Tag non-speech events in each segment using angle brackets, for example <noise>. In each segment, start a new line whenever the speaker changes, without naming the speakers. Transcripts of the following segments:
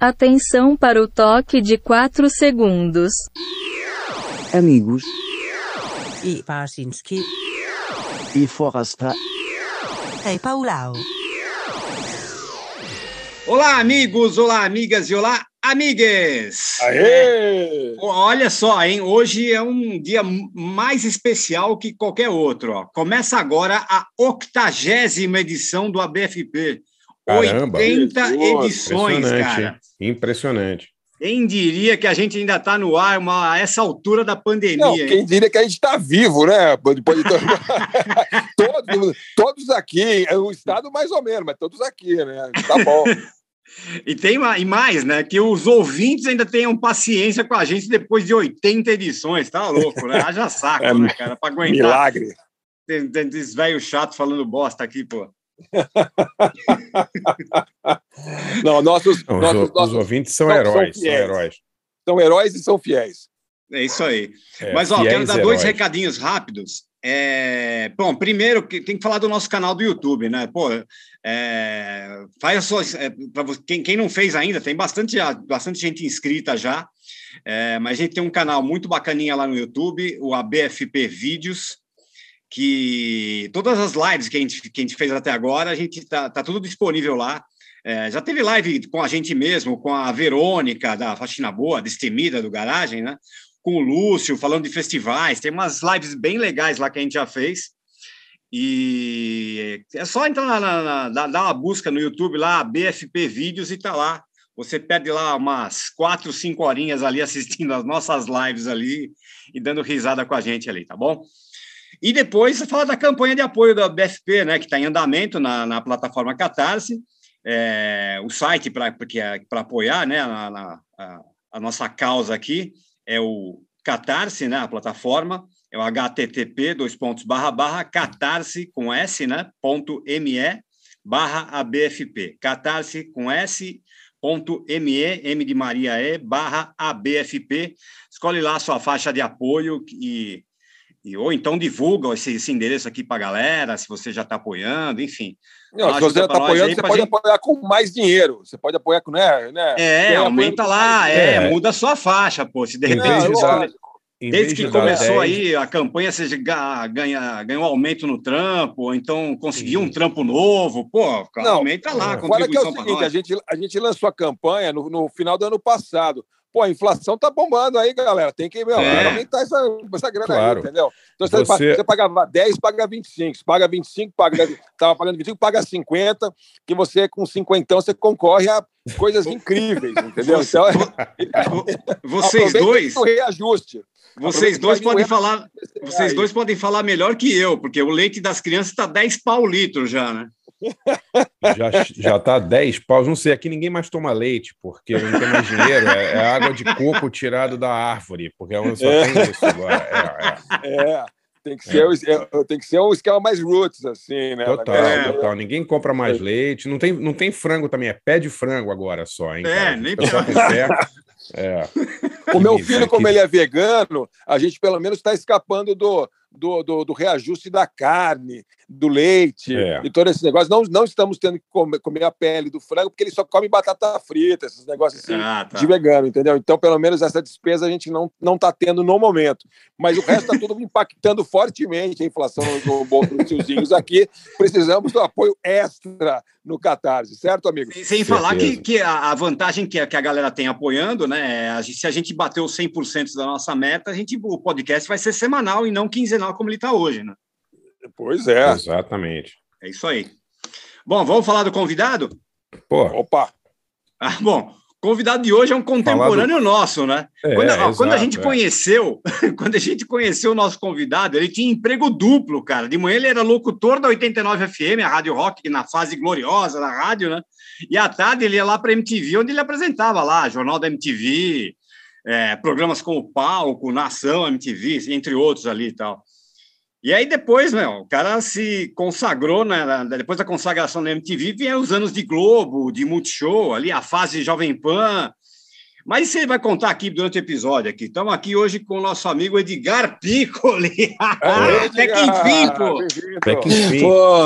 Atenção para o toque de 4 segundos.
Amigos
e Parsinski
e Forrasta.
Ei Paulau.
Olá, amigos, olá, amigas e olá, amigues!
Aê!
Olha só, hein? Hoje é um dia mais especial que qualquer outro. Ó. Começa agora a octagésima edição do ABFP.
Caramba,
80 edições, cara.
Impressionante.
Quem diria que a gente ainda está no ar uma, a essa altura da pandemia? Não,
quem diria que a gente está vivo, né? Depois de... <laughs> todos, todos aqui, é o Estado mais ou menos, mas todos aqui, né? Tá bom. <laughs>
E tem e mais, né? Que os ouvintes ainda tenham paciência com a gente depois de 80 edições, tá louco, né? Haja <laughs> saco, é, né, cara? Para aguentar.
Milagre.
Tem, tem esse velho chato falando bosta aqui, pô.
Não, nossos,
Não,
nossos,
os,
nossos,
os ouvintes são, heróis, são, são, heróis.
São heróis e são fiéis.
É isso aí. É, Mas, ó, quero dar heróis. dois recadinhos rápidos. É... Bom, primeiro, tem que falar do nosso canal do YouTube, né? Pô, é... faz a sua. É, quem, quem não fez ainda, tem bastante, bastante gente inscrita já. É, mas a gente tem um canal muito bacaninha lá no YouTube, o ABFP Vídeos que todas as lives que a gente, que a gente fez até agora, a gente tá, tá tudo disponível lá. É, já teve live com a gente mesmo, com a Verônica, da Faxina Boa, Destemida, do Garagem, né? Com o Lúcio, falando de festivais. Tem umas lives bem legais lá que a gente já fez. E é só entrar na, na, na dar uma busca no YouTube lá, BFP Vídeos, e tá lá. Você perde lá umas quatro, cinco horinhas ali assistindo as nossas lives ali e dando risada com a gente ali, tá bom? E depois fala da campanha de apoio da BFP, né, que está em andamento na, na plataforma Catarse, é, o site para é, apoiar né, a, a, a, nossa causa aqui é o Catarse, né, a plataforma, é o http dois pontos barra barra catarse com s né ponto me barra abfp catarse com s ponto me m de Maria e barra abfp escolhe lá a sua faixa de apoio e e, ou então divulga esse, esse endereço aqui para a galera, se você já está apoiando, enfim.
Não, se você está apoiando, você pode gente... apoiar com mais dinheiro. Você pode apoiar com, né? né
é, aumenta lá, é, é, muda a sua faixa, pô. Se de repente. Desde que começou 10... aí a campanha, você ganha, ganha um aumento no trampo, ou então conseguiu um trampo novo, pô, Não, aumenta lá a
Agora que é o seguinte, a gente, a gente lançou a campanha no, no final do ano passado. Pô, a inflação tá bombando aí, galera. Tem que meu, é. aumentar essa, essa grana
claro.
aí, entendeu? Então, você, você... você pagava 10, paga 25. Se paga 25, paga, tava pagando 25, paga 50, que você, com 50, você concorre a coisas incríveis, entendeu? Então,
vocês dois.
O reajuste.
Vocês dois podem falar, vocês dois podem falar melhor que eu, porque o leite das crianças está 10 pau litro já, né?
Já, já tá 10 paus. Não sei, aqui ninguém mais toma leite, porque não tem mais dinheiro. É, é água de coco tirado da árvore, porque é só é. tem isso agora.
É, é. é. Tem que, ser, é. tem que ser um esquema mais roots, assim, né?
Total, é. total. Ninguém compra mais leite. Não tem, não tem frango também, é pé de frango agora só, hein?
É, nem pé.
É. O meu filho, como ele é vegano, a gente pelo menos está escapando do, do, do, do, reajuste da carne, do leite é. e todo esse negócio. Não, não estamos tendo que comer, comer, a pele do frango, porque ele só come batata frita, esses negócios assim ah, tá. de vegano, entendeu? Então, pelo menos essa despesa a gente não está tendo no momento. Mas o resto está tudo <laughs> impactando fortemente a inflação no bolso dos tiozinhos aqui. Precisamos do apoio extra no Catarse, certo, amigo?
Sem, sem falar que, que a vantagem que a, que a galera tem apoiando, né? É se a gente bater os 100% da nossa meta, a gente, o podcast vai ser semanal e não quinzenal como ele está hoje, né?
Pois é.
Exatamente.
É isso aí. Bom, vamos falar do convidado?
Pô. Opa!
Ah, bom, convidado de hoje é um contemporâneo do... nosso, né? É, quando, ó, exato, quando, a gente é. conheceu, <laughs> quando a gente conheceu o nosso convidado, ele tinha emprego duplo, cara. De manhã ele era locutor da 89 FM, a Rádio Rock, na fase gloriosa da rádio, né? E à tarde ele ia lá para a MTV, onde ele apresentava lá, Jornal da MTV, é, programas como Palco, Nação, MTV, entre outros ali e tal. E aí depois, né, o cara se consagrou, né, depois da consagração da MTV, vieram os anos de Globo, de Multishow, ali a fase Jovem Pan. Mas isso ele vai contar aqui durante o episódio aqui. Estamos aqui hoje com o nosso amigo Edgar Piccoli. <laughs> Até que enfim, pô.
Até que enfim.
Pô,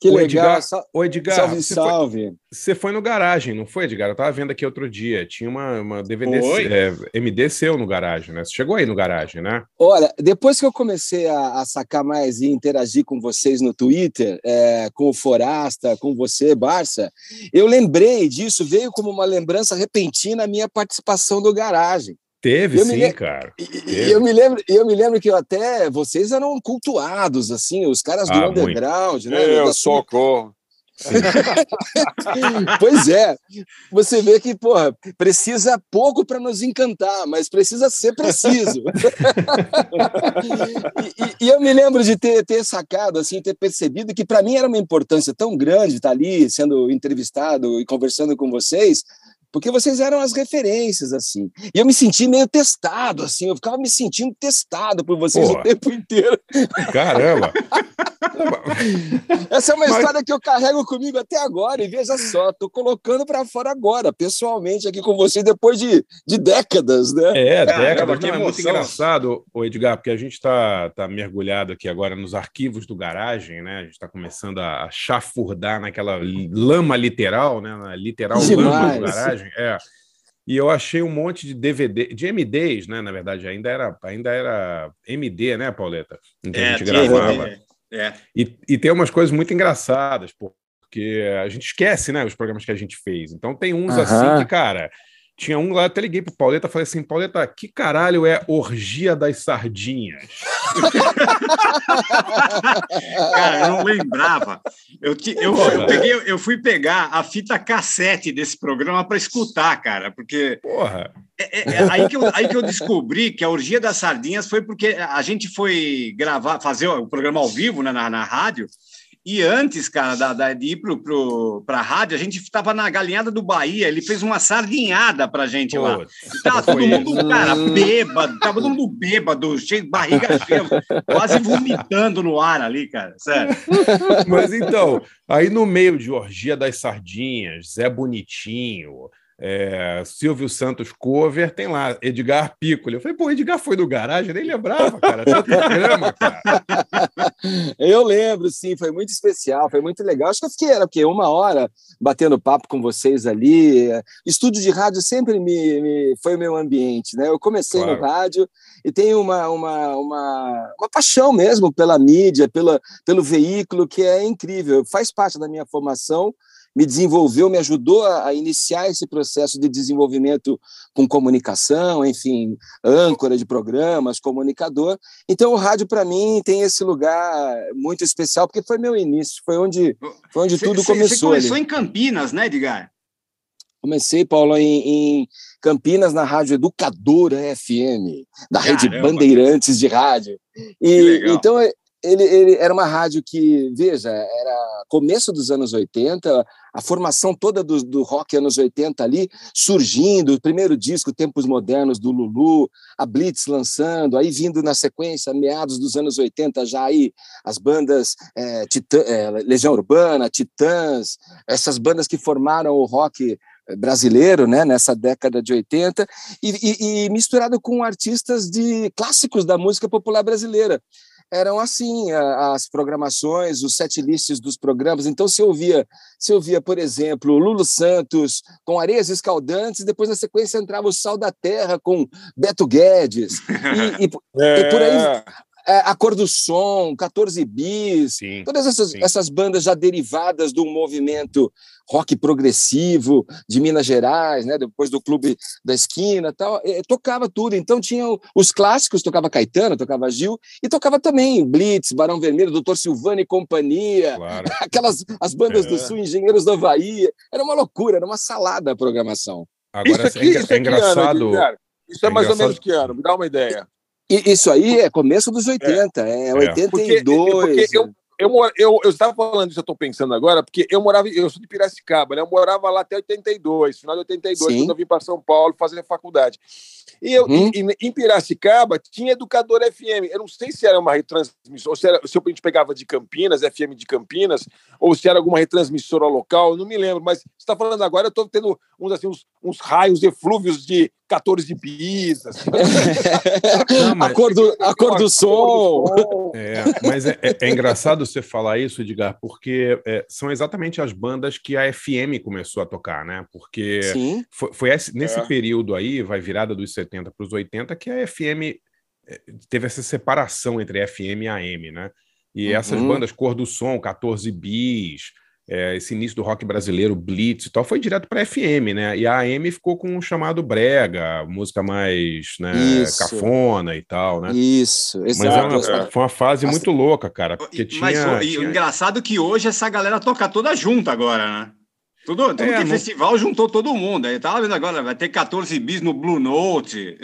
que
o
legal.
Edgar, o Edgar,
salve, salve.
Você foi no garagem, não foi, Edgar? Eu tava vendo aqui outro dia. Tinha uma, uma DVD é, MD seu no garagem, né? Você chegou aí no garagem, né?
Olha, depois que eu comecei a, a sacar mais e interagir com vocês no Twitter, é, com o Forasta, com você, Barça, eu lembrei disso, veio como uma lembrança repentina a minha participação no garagem.
Teve, eu sim, me... cara.
E, eu me lembro, eu me lembro que eu até vocês eram cultuados, assim, os caras do ah, underground, muito.
né? Eu socorro. <laughs>
pois é, você vê que, porra, precisa pouco para nos encantar, mas precisa ser preciso. <laughs> e, e, e, eu me lembro de ter, ter sacado, assim, ter percebido que para mim era uma importância tão grande estar ali sendo entrevistado e conversando com vocês, porque vocês eram as referências, assim. E eu me senti meio testado, assim, eu ficava me sentindo testado por vocês Porra. o tempo inteiro.
Caramba!
Essa é uma Mas... história que eu carrego comigo até agora, e veja só, tô colocando para fora agora, pessoalmente, aqui com vocês, depois de, de décadas, né?
É, décadas. Não, é muito engraçado, o Edgar, porque a gente está tá mergulhado aqui agora nos arquivos do garagem, né? A gente está começando a chafurdar naquela lama literal, né? Na literal Demais. lama do garagem imagem, é. E eu achei um monte de DVD, de MDs, né? Na verdade, ainda era, ainda era MD, né, Pauleta? Em que é, a gente gravava. É, é. E, e tem umas coisas muito engraçadas, porque a gente esquece, né, os programas que a gente fez. Então tem uns uh -huh. assim que, cara, tinha um lá, até liguei pro Pauleta, falei assim, Pauleta, que caralho é Orgia das Sardinhas? <laughs>
Cara, eu não lembrava. Eu, eu, eu, peguei, eu fui pegar a fita cassete desse programa para escutar, cara, porque...
Porra!
É, é, é, aí, que eu, aí que eu descobri que a Orgia das Sardinhas foi porque a gente foi gravar, fazer o programa ao vivo né, na, na rádio, e antes, cara, da, da, de ir pro, pro, pra rádio, a gente estava na galinhada do Bahia, ele fez uma sardinhada pra gente Pô, lá. E tava todo mundo, cara, bêbado, tava todo mundo bêbado, cheio de barriga cheia, quase vomitando no ar ali, cara, sério.
Mas então, aí no meio de Orgia das Sardinhas, Zé Bonitinho, é, Silvio Santos cover, tem lá, Edgar Piccoli. Eu falei, pô, Edgar foi do garagem, nem lembrava, cara. programa, cara. <laughs>
Eu lembro, sim, foi muito especial, foi muito legal. Acho que eu fiquei, era porque uma hora batendo papo com vocês ali. Estúdio de rádio sempre me, me foi o meu ambiente, né? Eu comecei claro. no rádio e tenho uma, uma, uma, uma paixão mesmo pela mídia, pela, pelo veículo, que é incrível, faz parte da minha formação me desenvolveu, me ajudou a, iniciar esse processo de desenvolvimento com comunicação, enfim, âncora de programas, comunicador. Então, o rádio, para mim, tem esse lugar muito especial, porque foi meu início, foi onde, foi onde cê, tudo cê, começou. Você
começou ali. em Campinas, né, Edgar?
Comecei, Paulo, em, em, Campinas, na Rádio Educadora FM, da Caramba. Rede Bandeirantes de Rádio. E, então, ele, ele, era uma rádio que, veja, era começo dos anos 80, a formação toda do, do rock anos 80 ali, surgindo, o primeiro disco, Tempos Modernos, do Lulu, a Blitz lançando, aí vindo na sequência, meados dos anos 80, já aí as bandas é, Titã, é, Legião Urbana, Titãs, essas bandas que formaram o rock brasileiro, né, nessa década de 80, e, e, e misturado com artistas de clássicos da música popular brasileira eram assim as programações, os set lists dos programas. Então se ouvia, se ouvia, por exemplo, Lulu Santos com Areias Escaldantes, depois na sequência entrava o Sal da Terra com Beto Guedes e, e, é. <laughs> e por aí é é, A Cor do Som, 14 Bis, sim, todas essas, essas bandas já derivadas do movimento rock progressivo de Minas Gerais, né, depois do Clube da Esquina tal, é, tocava tudo. Então tinha os clássicos, tocava Caetano, tocava Gil, e tocava também Blitz, Barão Vermelho, Doutor Silvano e companhia, claro. <laughs> aquelas as bandas é. do Sul, Engenheiros da Bahia. Era uma loucura, era uma salada a programação.
Agora, isso aqui, é, isso é engraçado.
Isso é, mais ou menos que ano? Me dá uma ideia.
Isso aí é começo dos 80, é, é 82. Porque,
porque eu, eu, eu, eu estava falando isso, eu estou pensando agora, porque eu morava, eu sou de Piracicaba, né? Eu morava lá até 82, final de 82, Sim. quando eu vim para São Paulo fazer faculdade. E eu, uhum. em, em, Piracicaba, tinha Educador FM. Eu não sei se era uma retransmissão, ou se, era, se a gente pegava de Campinas, FM de Campinas, ou se era alguma retransmissora local, não me lembro. Mas você está falando agora, eu estou tendo uns, assim, uns, uns raios eflúvios de 14 bis. Assim.
Não, mas... a, cor do, a cor do som.
É, mas é, é, é, engraçado você falar isso, Edgar, porque é, são exatamente as bandas que a FM começou a tocar, né? Porque Sim. foi, foi esse, nesse é. período aí, vai virada dos 70 para os 80, que a FM é, teve essa separação entre FM e AM, né? E uhum. essas bandas Cor do Som, 14 Bis, é, esse início do rock brasileiro, Blitz e tal, foi direto para FM, né? E a AM ficou com um chamado brega, música mais né, cafona e tal, né?
Isso,
exato. Mas é uma, foi uma fase muito louca, cara. Porque tinha, Mas
o,
tinha...
o engraçado é que hoje essa galera toca toda junta agora, né? Tudo, tudo é, que no... festival juntou todo mundo. Aí tava vendo agora, vai ter 14 bis no Blue Note.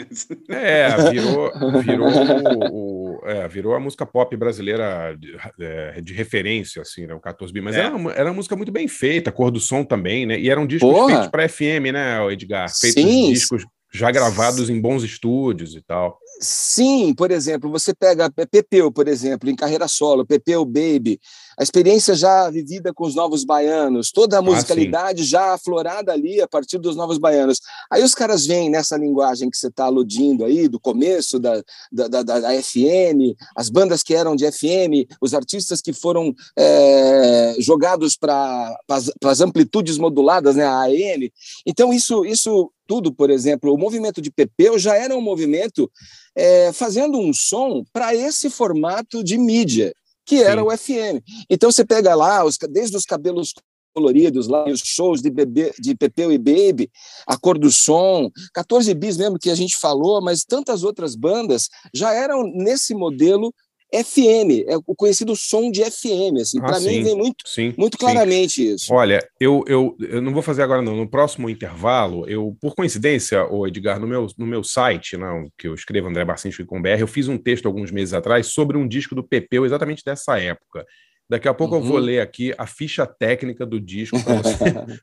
É, virou, virou, <laughs> o, o, é, virou a música pop brasileira de, é, de referência, assim, né? O 14 bis. Mas é. era, uma, era uma música muito bem feita, cor do som também, né? E eram discos Porra. feitos para FM, né, Edgar? Feitos Sim. discos já gravados em bons estúdios e tal.
Sim, por exemplo, você pega Pepeu, por exemplo, em carreira solo, Pepeu Baby, a experiência já vivida com os novos baianos, toda a ah, musicalidade ah, já aflorada ali a partir dos novos baianos. Aí os caras vêm nessa linguagem que você está aludindo aí, do começo da, da, da, da, FM, as bandas que eram de FM, os artistas que foram é, jogados para as amplitudes moduladas, né, a AM. Então, isso, isso tudo, por exemplo, o movimento de Pepeu já era um movimento é, fazendo um som para esse formato de mídia que era Sim. o FM. Então você pega lá, os, desde os cabelos coloridos lá, os shows de, bebê, de Pepeu e Baby, a cor do som, 14 bis mesmo que a gente falou, mas tantas outras bandas já eram nesse modelo FM, é o conhecido som de FM, assim, ah, para mim vem muito, sim, muito claramente sim. isso.
Olha, eu, eu, eu não vou fazer agora não, no próximo intervalo, eu, por coincidência, o Edgar, no meu, no meu site, não, que eu escrevo André Barcinski com BR, eu fiz um texto alguns meses atrás sobre um disco do Pepeu exatamente dessa época. Daqui a pouco uhum. eu vou uhum. ler aqui a ficha técnica do disco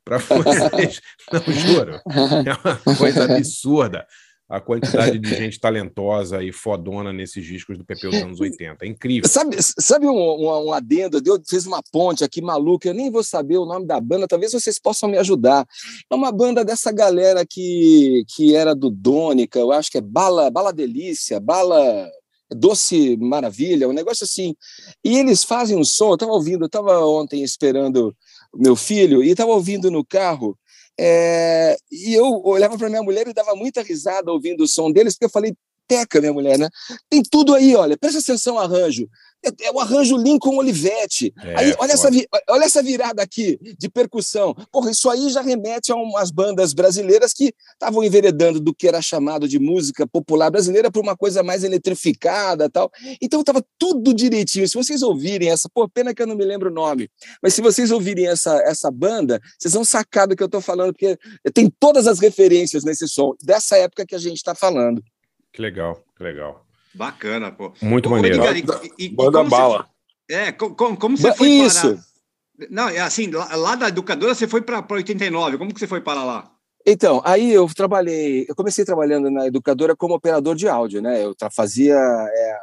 para você, <laughs> vocês. Não, juro. É uma coisa absurda a quantidade de gente talentosa e fodona nesses discos do PP dos anos 80. É incrível.
Sabe, sabe um, um, um adendo? Eu fiz uma ponte aqui maluca, eu nem vou saber o nome da banda, talvez vocês possam me ajudar. É uma banda dessa galera que, que era do Dônica, eu acho que é Bala, Bala Delícia, Bala Doce Maravilha, um negócio assim. E eles fazem um som, eu estava ouvindo, eu estava ontem esperando meu filho e estava ouvindo no carro é, e eu olhava para minha mulher e dava muita risada ouvindo o som deles, porque eu falei, peca, minha mulher, né? Tem tudo aí, olha, presta atenção ao arranjo. É, é o arranjo Lincoln Olivetti. É, aí, olha, essa, olha essa virada aqui de percussão. Porra, isso aí já remete a umas bandas brasileiras que estavam enveredando do que era chamado de música popular brasileira para uma coisa mais eletrificada tal. Então estava tudo direitinho. Se vocês ouvirem essa, pô, pena que eu não me lembro o nome, mas se vocês ouvirem essa, essa banda, vocês vão sacar do que eu estou falando, porque tem todas as referências nesse som, dessa época que a gente está falando.
Que legal, que legal.
Bacana, pô.
Muito Ô, maneiro.
Edgar, e, e, Manda bala.
Você, é, como, como você foi Isso. Parar? Não, é assim, lá, lá da educadora você foi para 89. Como que você foi para lá?
Então, aí eu trabalhei, eu comecei trabalhando na educadora como operador de áudio, né? Eu fazia é,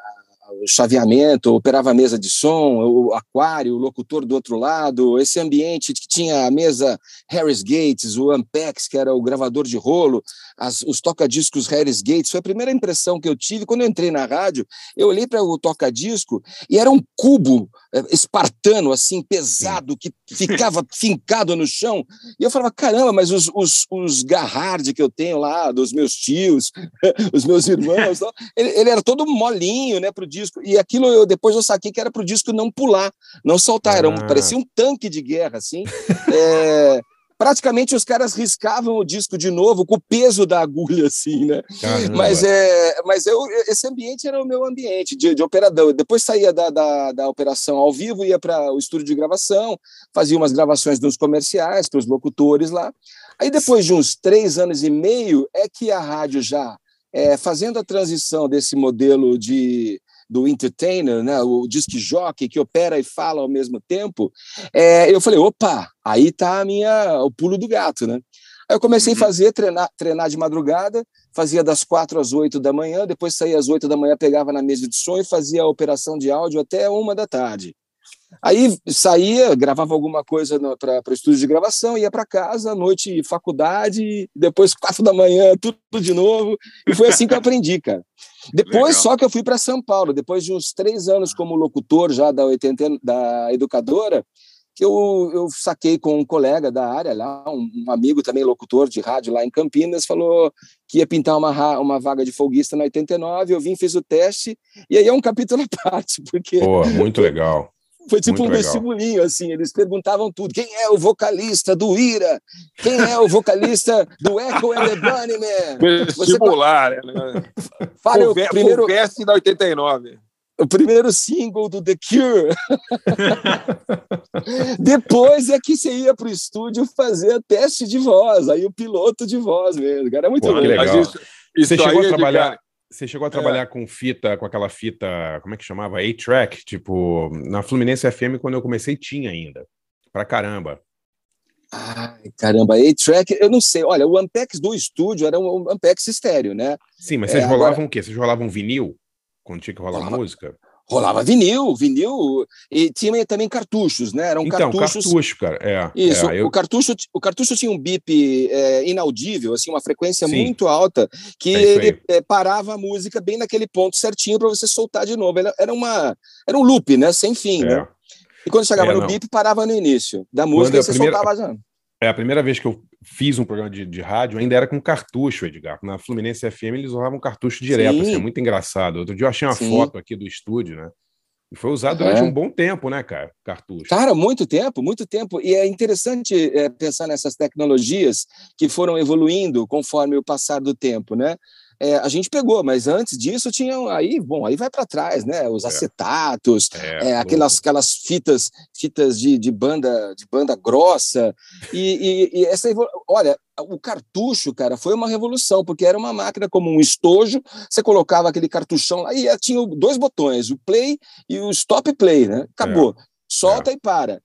o chaveamento, operava a mesa de som, o aquário, o locutor do outro lado, esse ambiente que tinha a mesa Harris Gates, o Ampex, que era o gravador de rolo, as, os toca-discos Harris Gates. Foi a primeira impressão que eu tive quando eu entrei na rádio. Eu olhei para o toca-disco e era um cubo é, espartano, assim, pesado, que ficava <laughs> fincado no chão. E eu falava, caramba, mas os, os, os Garhard que eu tenho lá, dos meus tios, <laughs> os meus irmãos, <laughs> ele, ele era todo molinho, né, pro disco. E aquilo eu depois eu saquei que era pro disco não pular, não soltar. Era um, ah. parecia um tanque de guerra, assim. <laughs> É, praticamente os caras riscavam o disco de novo com o peso da agulha, assim, né? Caramba. Mas, é, mas eu, esse ambiente era o meu ambiente de, de operador. Depois saía da, da, da operação ao vivo, ia para o estúdio de gravação, fazia umas gravações dos comerciais para os locutores lá. Aí depois de uns três anos e meio é que a rádio já é, fazendo a transição desse modelo de do entertainer, né, o disc jockey que opera e fala ao mesmo tempo, é, eu falei, opa, aí tá a minha, o pulo do gato, né? Aí eu comecei a uhum. fazer, treinar, treinar de madrugada, fazia das quatro às oito da manhã, depois saía às oito da manhã, pegava na mesa de som e fazia a operação de áudio até uma da tarde. Aí saía, gravava alguma coisa para o estúdio de gravação, ia para casa, à noite faculdade, depois quatro da manhã, tudo, de novo. E foi assim que eu aprendi, cara. <laughs> Depois Legal. só que eu fui para São Paulo, depois de uns três anos como locutor já da, 80, da educadora, que eu, eu saquei com um colega da área lá, um, um, amigo também locutor de rádio lá em Campinas, falou que ia pintar uma, uma vaga de folguista na 89, eu vim, fiz o teste, e aí é um capítulo à <laughs> parte, porque...
Pô, muito legal.
Foi tipo Muito um legal. vestibulinho, assim, eles perguntavam tudo. Quem é o vocalista do Ira? Quem é o vocalista do Echo and the Bunnyman?
Vestibular, Você... né? <laughs> Fale o primeiro... Converse da 89
o primeiro single do The Cure. <laughs> Depois é que você ia para o estúdio fazer teste de voz, aí o piloto de voz mesmo. Cara, é muito Pô,
legal. Isso, isso você chegou a é trabalhar. Você chegou a trabalhar é. com fita, com aquela fita, como é que chamava? A-Track, tipo, na Fluminense FM, quando eu comecei, tinha ainda. Pra caramba.
Ai, caramba, A-Track, eu não sei. Olha, o Ampex do estúdio era um Ampex estéreo, né?
Sim, mas vocês é, rolavam agora... o quê? Vocês rolavam vinil? Quando tinha que rolar rolava, música?
Rolava vinil, vinil, e tinha também cartuchos, né? Eram
então,
cartuchos.
cartucho, cara. É,
Isso,
é, eu...
o, cartucho, o cartucho tinha um bip é, inaudível, assim, uma frequência Sim. muito alta, que é ele é, parava a música bem naquele ponto certinho para você soltar de novo. Era, uma, era um loop, né? Sem fim, né? É. E quando chegava no não. bip, parava no início da música e você primeira... soltava já.
É a primeira vez que eu fiz um programa de, de rádio, ainda era com cartucho, Edgar. Na Fluminense FM eles usavam cartucho direto, assim, é muito engraçado. Outro dia eu achei uma Sim. foto aqui do estúdio, né? E foi usado durante é. um bom tempo, né, cara? Cartucho.
Cara, muito tempo, muito tempo. E é interessante é, pensar nessas tecnologias que foram evoluindo conforme o passar do tempo, né? É, a gente pegou, mas antes disso tinham aí, bom, aí vai para trás, né? Os é. acetatos, é, é, aquelas, aquelas fitas, fitas de, de banda, de banda grossa e, e, e essa, olha, o cartucho, cara, foi uma revolução, porque era uma máquina como um estojo, você colocava aquele cartuchão lá e tinha dois botões, o play e o stop play, né? Acabou. É. Solta e para.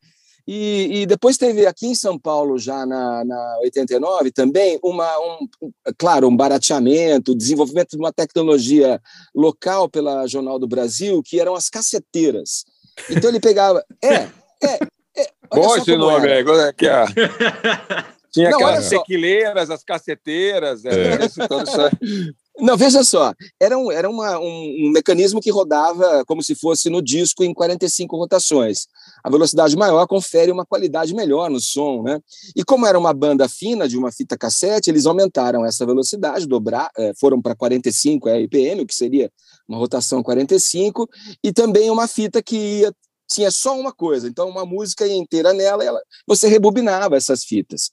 E, e, depois teve aqui em São Paulo, já na, na 89, também, uma, um, claro, um barateamento, desenvolvimento de uma tecnologia local pela Jornal do Brasil, que eram as caceteiras. Então ele pegava. <laughs> É, é. é
Bom esse nome aí, que é. <laughs> Tinha Não, aquelas tequileiras, as caceteiras, é. é. Isso, isso <laughs>
não, veja só, era, um, era uma, um, um, mecanismo que rodava como se fosse no disco em 45 rotações. A velocidade maior confere uma qualidade melhor no som, né? E como era uma banda fina de uma fita cassete, eles aumentaram essa velocidade, dobrar, é, foram para 45 RPM, o que seria uma rotação 45, e também uma fita que ia tinha só uma coisa, então uma música inteira nela, ela, você rebobinava essas fitas.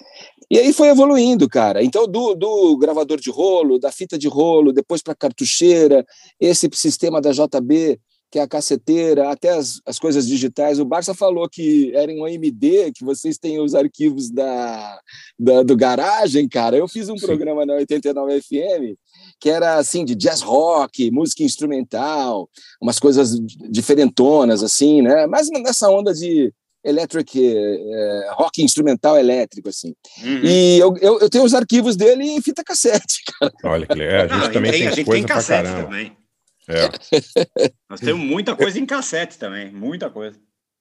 E aí foi evoluindo, cara. Então, do, do gravador de rolo, da fita de rolo, depois para cartucheira, esse sistema da JB, que é a caceteira, até as, as coisas digitais. O Barça falou que era em um AMD, que vocês têm os arquivos da, da do garagem, cara. Eu fiz um Sim. programa na 89 FM que era assim de jazz rock, música instrumental, umas coisas diferentonas assim, né? Mas nessa onda de electric é, rock instrumental elétrico assim. Uhum. E eu, eu, eu, tenho os arquivos dele em fita cassete, <laughs> cara.
Olha que legal. A gente Não, também tem, tem a gente coisa tem cassete também.
É. <laughs> Nós temos muita coisa em cassete também, muita coisa.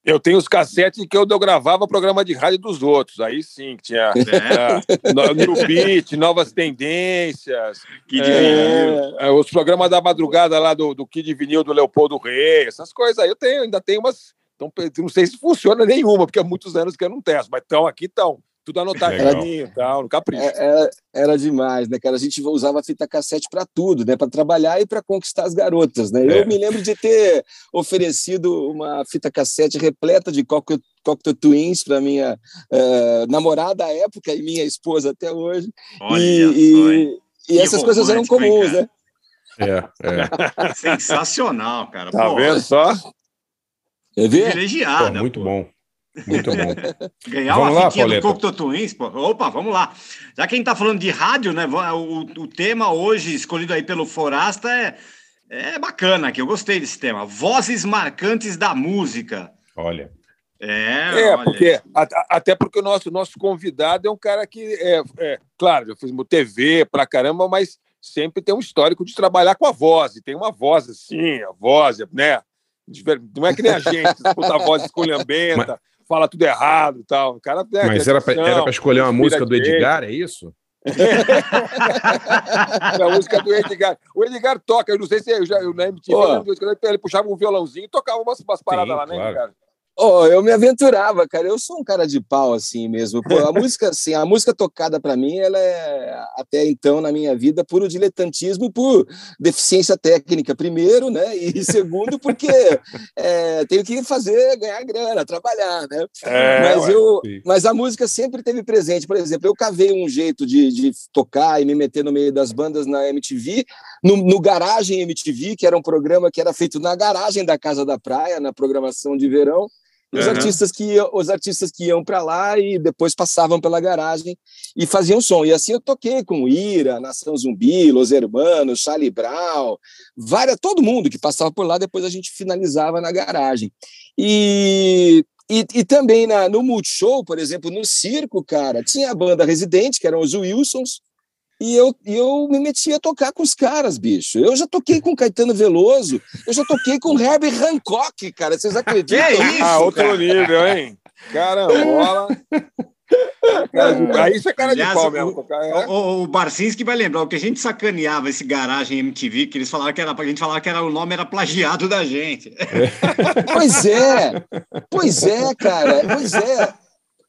Eu tenho os cassetes que eu, gravava programa de rádio dos outros. Aí sim, tinha é. uh, New Beat, Novas Tendências, Kid é, os programas da madrugada lá do, do Kid Vinil do Leopoldo Rei, essas coisas aí eu tenho, ainda tenho umas. Então, não sei se funciona nenhuma, porque há muitos anos que eu não testo, mas estão aqui, estão tudo anotadinho e tal, no capricho.
É, era, era, demais, né, cara? A gente usava fita cassete para tudo, né? Para trabalhar e para conquistar as garotas, né? É. Eu me lembro de ter oferecido uma fita cassete repleta de Cocteau, Cocteau Twins para minha uh, namorada à época e minha esposa até hoje. Olha, e, e, e essas coisas eram comuns, né? <laughs>
É,
é. Sensacional, cara.
Tá Pô, vendo só?
É
Privilegiada.
Pô, muito pô. bom. Muito bom. <laughs>
Ganhar vamos uma lá, fitinha Pauleta. do Cocteau Twins, pô. Opa, vamos lá. Já que a gente tá falando de rádio, né? O, o tema hoje escolhido aí pelo Forasta é, é bacana, que eu gostei desse tema. Vozes marcantes da música.
Olha.
É, é olha. porque até porque o nosso, nosso convidado é um cara que é, é claro, já fiz TV pra caramba, mas sempre tem um histórico de trabalhar com a voz, e tem uma voz assim, a voz, né? Não é que nem a gente, <laughs> escuta a voz esculhambenta, Mas... fala tudo errado e tal. O cara,
né, Mas era para escolher uma música do Edgar, é isso? <laughs>
a música do Edgar. O Edgar toca, eu não sei se eu já eu na MTV, ele puxava um violãozinho e tocava umas, umas paradas Sim, lá, né, claro.
Oh, eu me aventurava, cara. Eu sou um cara de pau assim mesmo. Pô, a <laughs> música, assim, a música tocada para mim, ela é até então na minha vida puro diletantismo por deficiência técnica, primeiro, né? E <laughs> segundo porque é, tenho que fazer, ganhar grana, trabalhar, né? É, mas ué, eu, sim. mas a música sempre teve presente. Por exemplo, eu cavei um jeito de, de tocar e me meter no meio das bandas na MTV, no, no Garagem MTV, que era um programa que era feito na garagem da casa da praia, na programação de verão. Os, uhum. artistas que iam, os artistas que iam para lá e depois passavam pela garagem e faziam som. E assim eu toquei com Ira, Nação Zumbi, Los Hermanos, Charlie Brown, várias, todo mundo que passava por lá, depois a gente finalizava na garagem. E, e, e também na, no Multishow, por exemplo, no circo, cara, tinha a banda residente, que eram os Wilsons, e eu, eu me meti a tocar com os caras, bicho. Eu já toquei com Caetano Veloso, eu já toquei com Herbie Hancock, cara. Vocês acreditam?
Que é isso? Ah, outro cara. nível, hein? Carambola. Aí isso é cara Aliás, de pau mesmo.
O, o, o Barcinski vai lembrar, o que a gente sacaneava esse garagem MTV, que eles falaram que era, a gente falava que era, o nome era plagiado da gente.
Pois é, pois é, cara, pois é.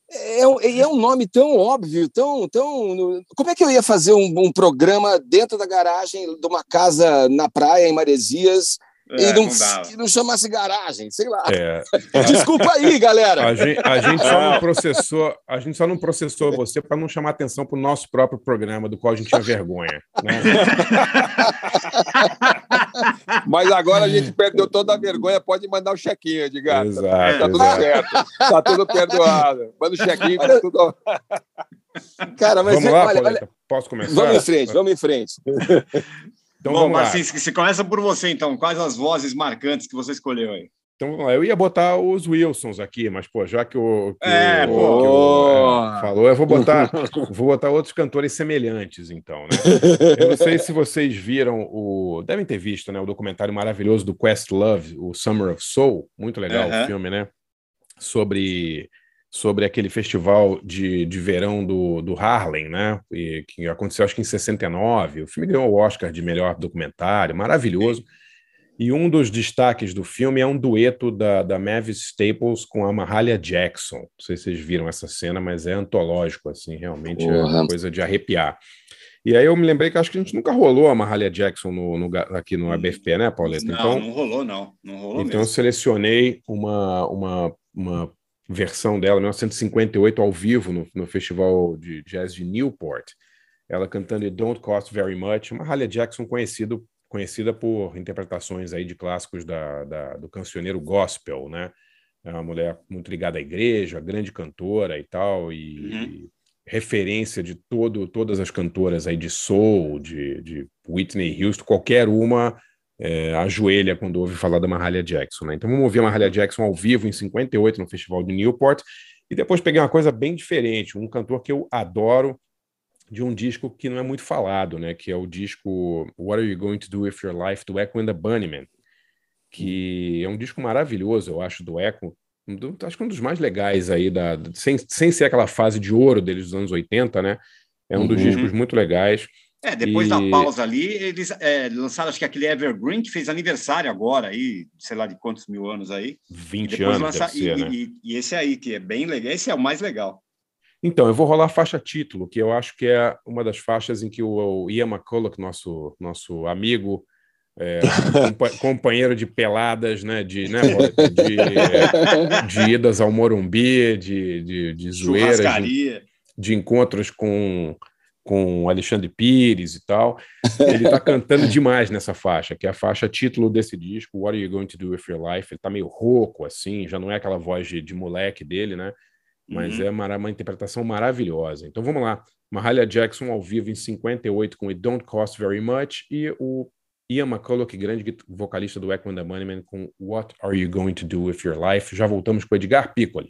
É, é um nome tão óbvio, tão, tão. Como é que eu ia fazer um, um programa dentro da garagem de uma casa na praia, em Maresias, é, e não, não, não, chamasse garagem, sei lá. É. <laughs> Desculpa aí, galera.
A gente, a gente, só não processou, a gente só não processou você para não chamar atenção para o nosso próprio programa, do qual a gente tinha vergonha. Né? <laughs>
Mas agora a gente perdeu toda a vergonha, pode mandar o um chequinho, Edgar. Exato, tá, tudo exato. certo. Tá tudo perdoado. Manda o um chequinho, tá tudo.
Cara, mas
vamos é, lá, olha, olha, posso começar?
Vamos em frente, vamos em frente.
Então, Bom, Marcinski, assim, se começa por você, então. Quais as vozes marcantes que você escolheu aí?
Então, vamos lá. Eu ia botar os Wilsons aqui, mas, pô, já que o, que é, o, pô. Que o é, falou, eu vou botar, <laughs> vou botar outros cantores semelhantes, então, né? Eu não sei se vocês viram o... Devem ter visto, né? O documentário maravilhoso do Quest Love, o Summer of Soul. Muito legal o filme, né? Sobre sobre aquele festival de, de verão do, do Harlem, né? E, que aconteceu acho que em 69. O filme ganhou o Oscar de melhor documentário, maravilhoso. E um dos destaques do filme é um dueto da, da Mavis Staples com a Mahalia Jackson. Não sei se vocês viram essa cena, mas é antológico, assim, realmente uhum. é uma coisa de arrepiar. E aí eu me lembrei que acho que a gente nunca rolou a Mahalia Jackson no, no aqui no ABFP, né, Pauleta?
Não,
então,
não rolou, não. não rolou
então
mesmo. eu
selecionei uma, uma, uma versão dela, 1958, ao vivo, no, no Festival de Jazz de Newport. Ela cantando It Don't Cost Very Much, uma Halle Jackson conhecido, conhecida por interpretações aí de clássicos da, da, do cancioneiro gospel, né? É uma mulher muito ligada à igreja, grande cantora e tal, e, uhum. e referência de todo, todas as cantoras aí de soul, de, de Whitney Houston, qualquer uma é, ajoelha quando ouve falar da Mahalia Jackson. Né? Então vamos ouvir a Mahalia Jackson ao vivo em 58 no Festival de Newport. E depois peguei uma coisa bem diferente, um cantor que eu adoro, de um disco que não é muito falado, né? Que é o disco What Are You Going to Do With Your Life, do Echo and the Bunnymen, que é um disco maravilhoso, eu acho, do Echo. acho que um dos mais legais aí, da, sem, sem ser aquela fase de ouro deles dos anos 80, né? É um uhum. dos discos muito legais.
É, depois e... da pausa ali, eles é, lançaram, acho que aquele Evergreen, que fez aniversário agora, aí, sei lá de quantos mil anos aí.
20 anos. Lança... Ser,
e,
né?
e, e, esse aí, que é bem legal, esse é o mais legal.
Então, eu vou rolar a faixa título, que eu acho que é uma das faixas em que o, o Ian McCulloch, nosso, nosso amigo, é, <laughs> companheiro de peladas, né, de, né, de, <laughs> de idas ao Morumbi, de, de, de zoeiras, de, de encontros com com Alexandre Pires e tal. Ele está <laughs> cantando demais nessa faixa, que é a faixa título desse disco, What Are You Going to Do With Your Life? Ele está meio rouco, assim, já não é aquela voz de, de moleque dele, né? Mas uhum. é uma, uma, interpretação maravilhosa. Então vamos lá. Mahalia Jackson ao vivo em 58 com It Don't Cost Very Much e o Ian McCulloch, grande vocalista do Echo and the Moneyman, com What Are You Going to Do With Your Life? Já voltamos com Edgar Piccoli.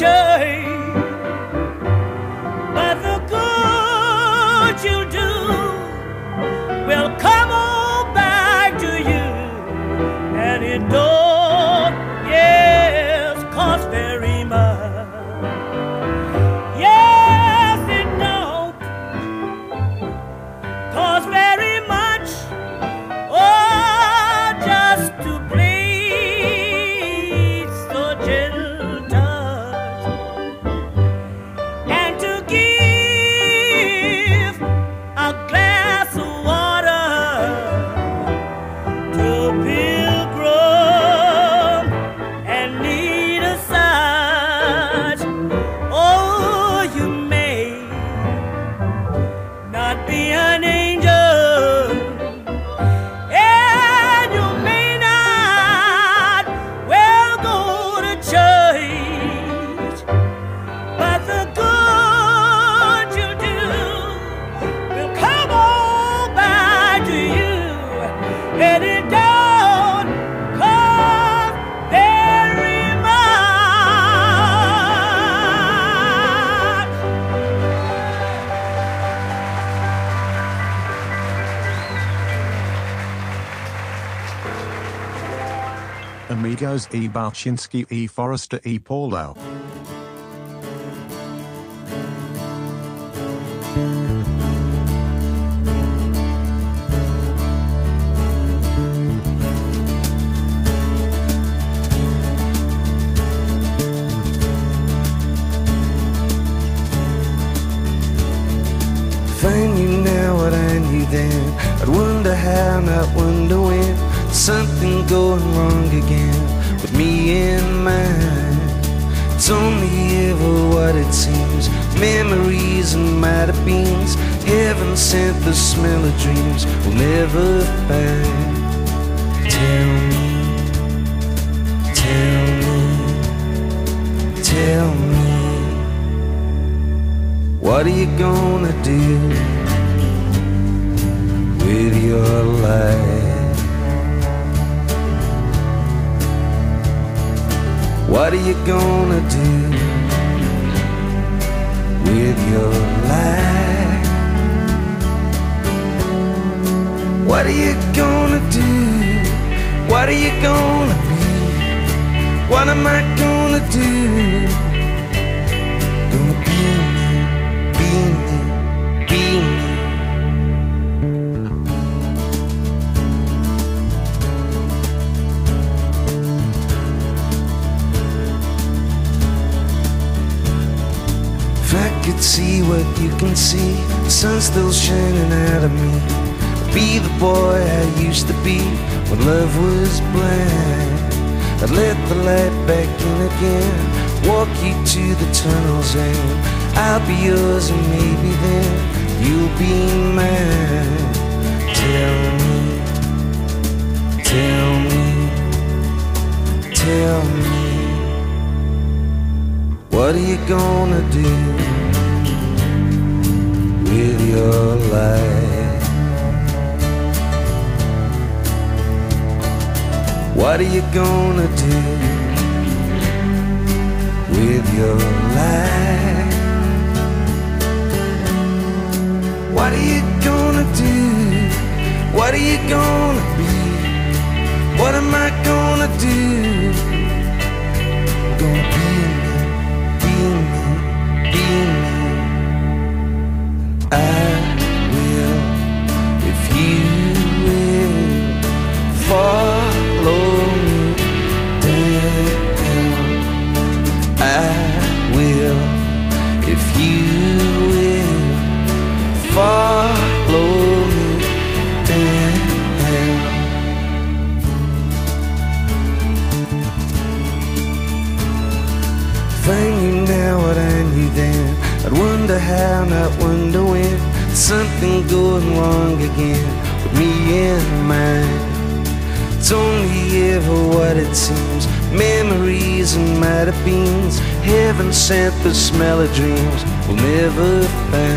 chơi E. Balchinski E. Forrester E. Paulo.
vanilla dreams will never your life. What are you gonna do? What are you gonna be? What am I gonna do? Smell of dreams we'll never find.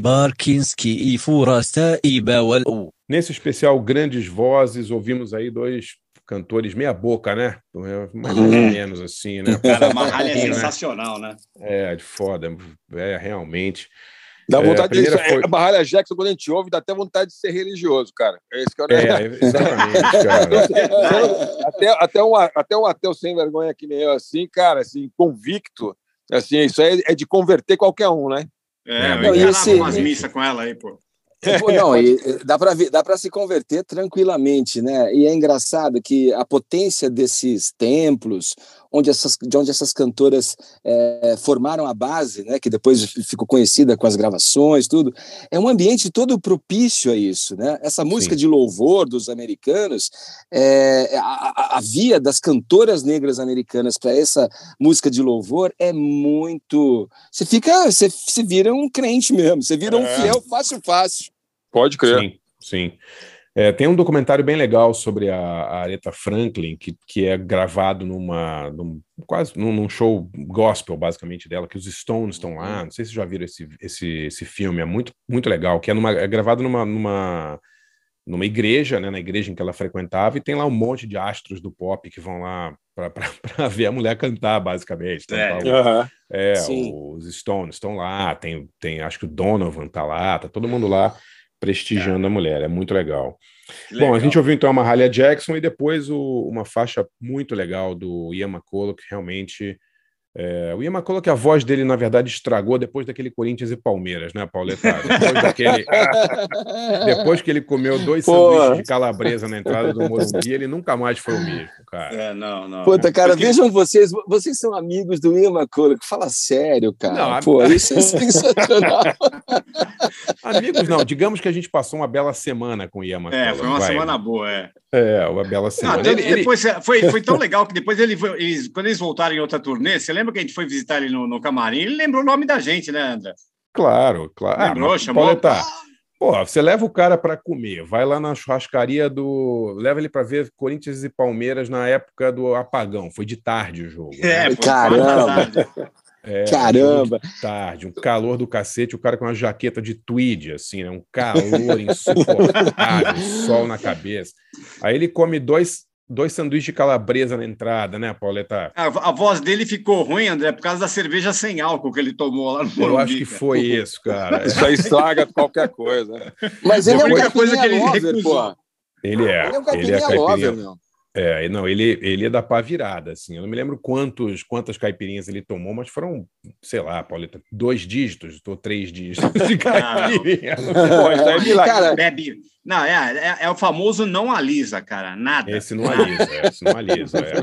Barkinski e e.
Nesse especial Grandes Vozes, ouvimos aí dois cantores meia boca, né? Mais ou menos assim, né? <laughs>
Cara, a Marralha é sensacional, né?
É, de foda, é realmente.
Dá vontade é, a, de, foi... a Barralha Jackson, quando a gente ouve, dá até vontade de ser religioso, cara. É isso que eu
é, exatamente, cara. <laughs>
até, até, um, até um ateu sem vergonha que nem eu, assim, cara, assim, convicto, assim, isso aí é de converter qualquer um, né?
É, eu não, esse, umas missas com ela aí, pô.
Não, e dá para dá para se converter tranquilamente, né? E é engraçado que a potência desses templos, onde essas, de onde essas cantoras é, formaram a base, né? Que depois ficou conhecida com as gravações, tudo, é um ambiente todo propício a isso, né? Essa música Sim. de louvor dos americanos, é, a, a, via das cantoras negras americanas para essa música de louvor é muito, você fica, você, você vira um crente mesmo, você vira um é. fiel fácil fácil.
Pode crer.
Sim, sim. É, tem um documentário bem legal sobre a, a Aretha Franklin, que, que é gravado numa, num, quase num, num, show gospel, basicamente, dela, que os Stones estão lá. Não sei se já viram esse, esse, esse filme, é muito, muito legal, que é, numa, é gravado numa, numa, numa igreja, né, na igreja em que ela frequentava, e tem lá um monte de astros do pop que vão lá para <laughs> ver a mulher cantar, basicamente. Então, é, tá, é os Stones estão lá, tem, tem acho que o Donovan tá lá, tá todo mundo lá prestigiando a mulher. É muito legal. legal. Bom, a gente ouviu então a Mahalia Jackson e depois o, uma faixa muito legal do Ian McCulloch, que realmente. É, o Ian McCulloch, a voz dele, na verdade, estragou depois daquele Corinthians e Palmeiras, né, Pauleta? Depois, daquele, <laughs> depois que ele comeu dois Pô. sanduíches de calabresa na entrada do Morumbi, ele nunca mais foi o mesmo, cara.
É, não, não.
Puta, cara, Porque... vejam vocês, vocês são amigos do Ian McCulloch, fala sério, cara. Não, Pô, a... isso é sensacional. <laughs>
Amigos, não, digamos que a gente passou uma bela semana com o Ian McCulloch.
É, foi uma vai. semana boa, é.
É, uma bela semana.
Não, ele, depois, ele... foi, foi tão legal que depois ele foi, eles, quando eles voltaram em outra turnê, você lembra que a gente foi visitar ele no, no camarim? Ele lembrou o nome da gente, né, André?
Claro, claro.
Lembrou, ah, chamou.
Tá. Pô, você leva o cara para comer, vai lá na churrascaria do. Leva ele para ver Corinthians e Palmeiras na época do apagão. Foi de tarde o jogo.
É, né? caramba! É, Caramba!
Tarde, um calor do cacete, o cara com uma jaqueta de tweed, assim, né? Um calor insuportável, <laughs> sol na cabeça. Aí ele come dois, dois sanduíches de calabresa na entrada, né, Pauleta?
A, a, voz dele ficou ruim, André, por causa da cerveja sem álcool que ele tomou lá no
Morumbi. Eu acho que foi isso, cara.
Isso aí estraga qualquer coisa.
Mas ele é um coisa que ele lover, pô.
Ele é. Ele é um ele é lover, meu. É, não, ele, ele ia dar pá virada, assim. Eu não me lembro quantos, quantas caipirinhas ele tomou, mas foram, sei lá, Pauleta, dois dígitos ou três dígitos de caipirinha. <laughs>
Não, é cara, bebe. Não, é, é, é, o famoso não alisa, cara. Nada.
Esse não alisa, é, <laughs> esse não alisa. É.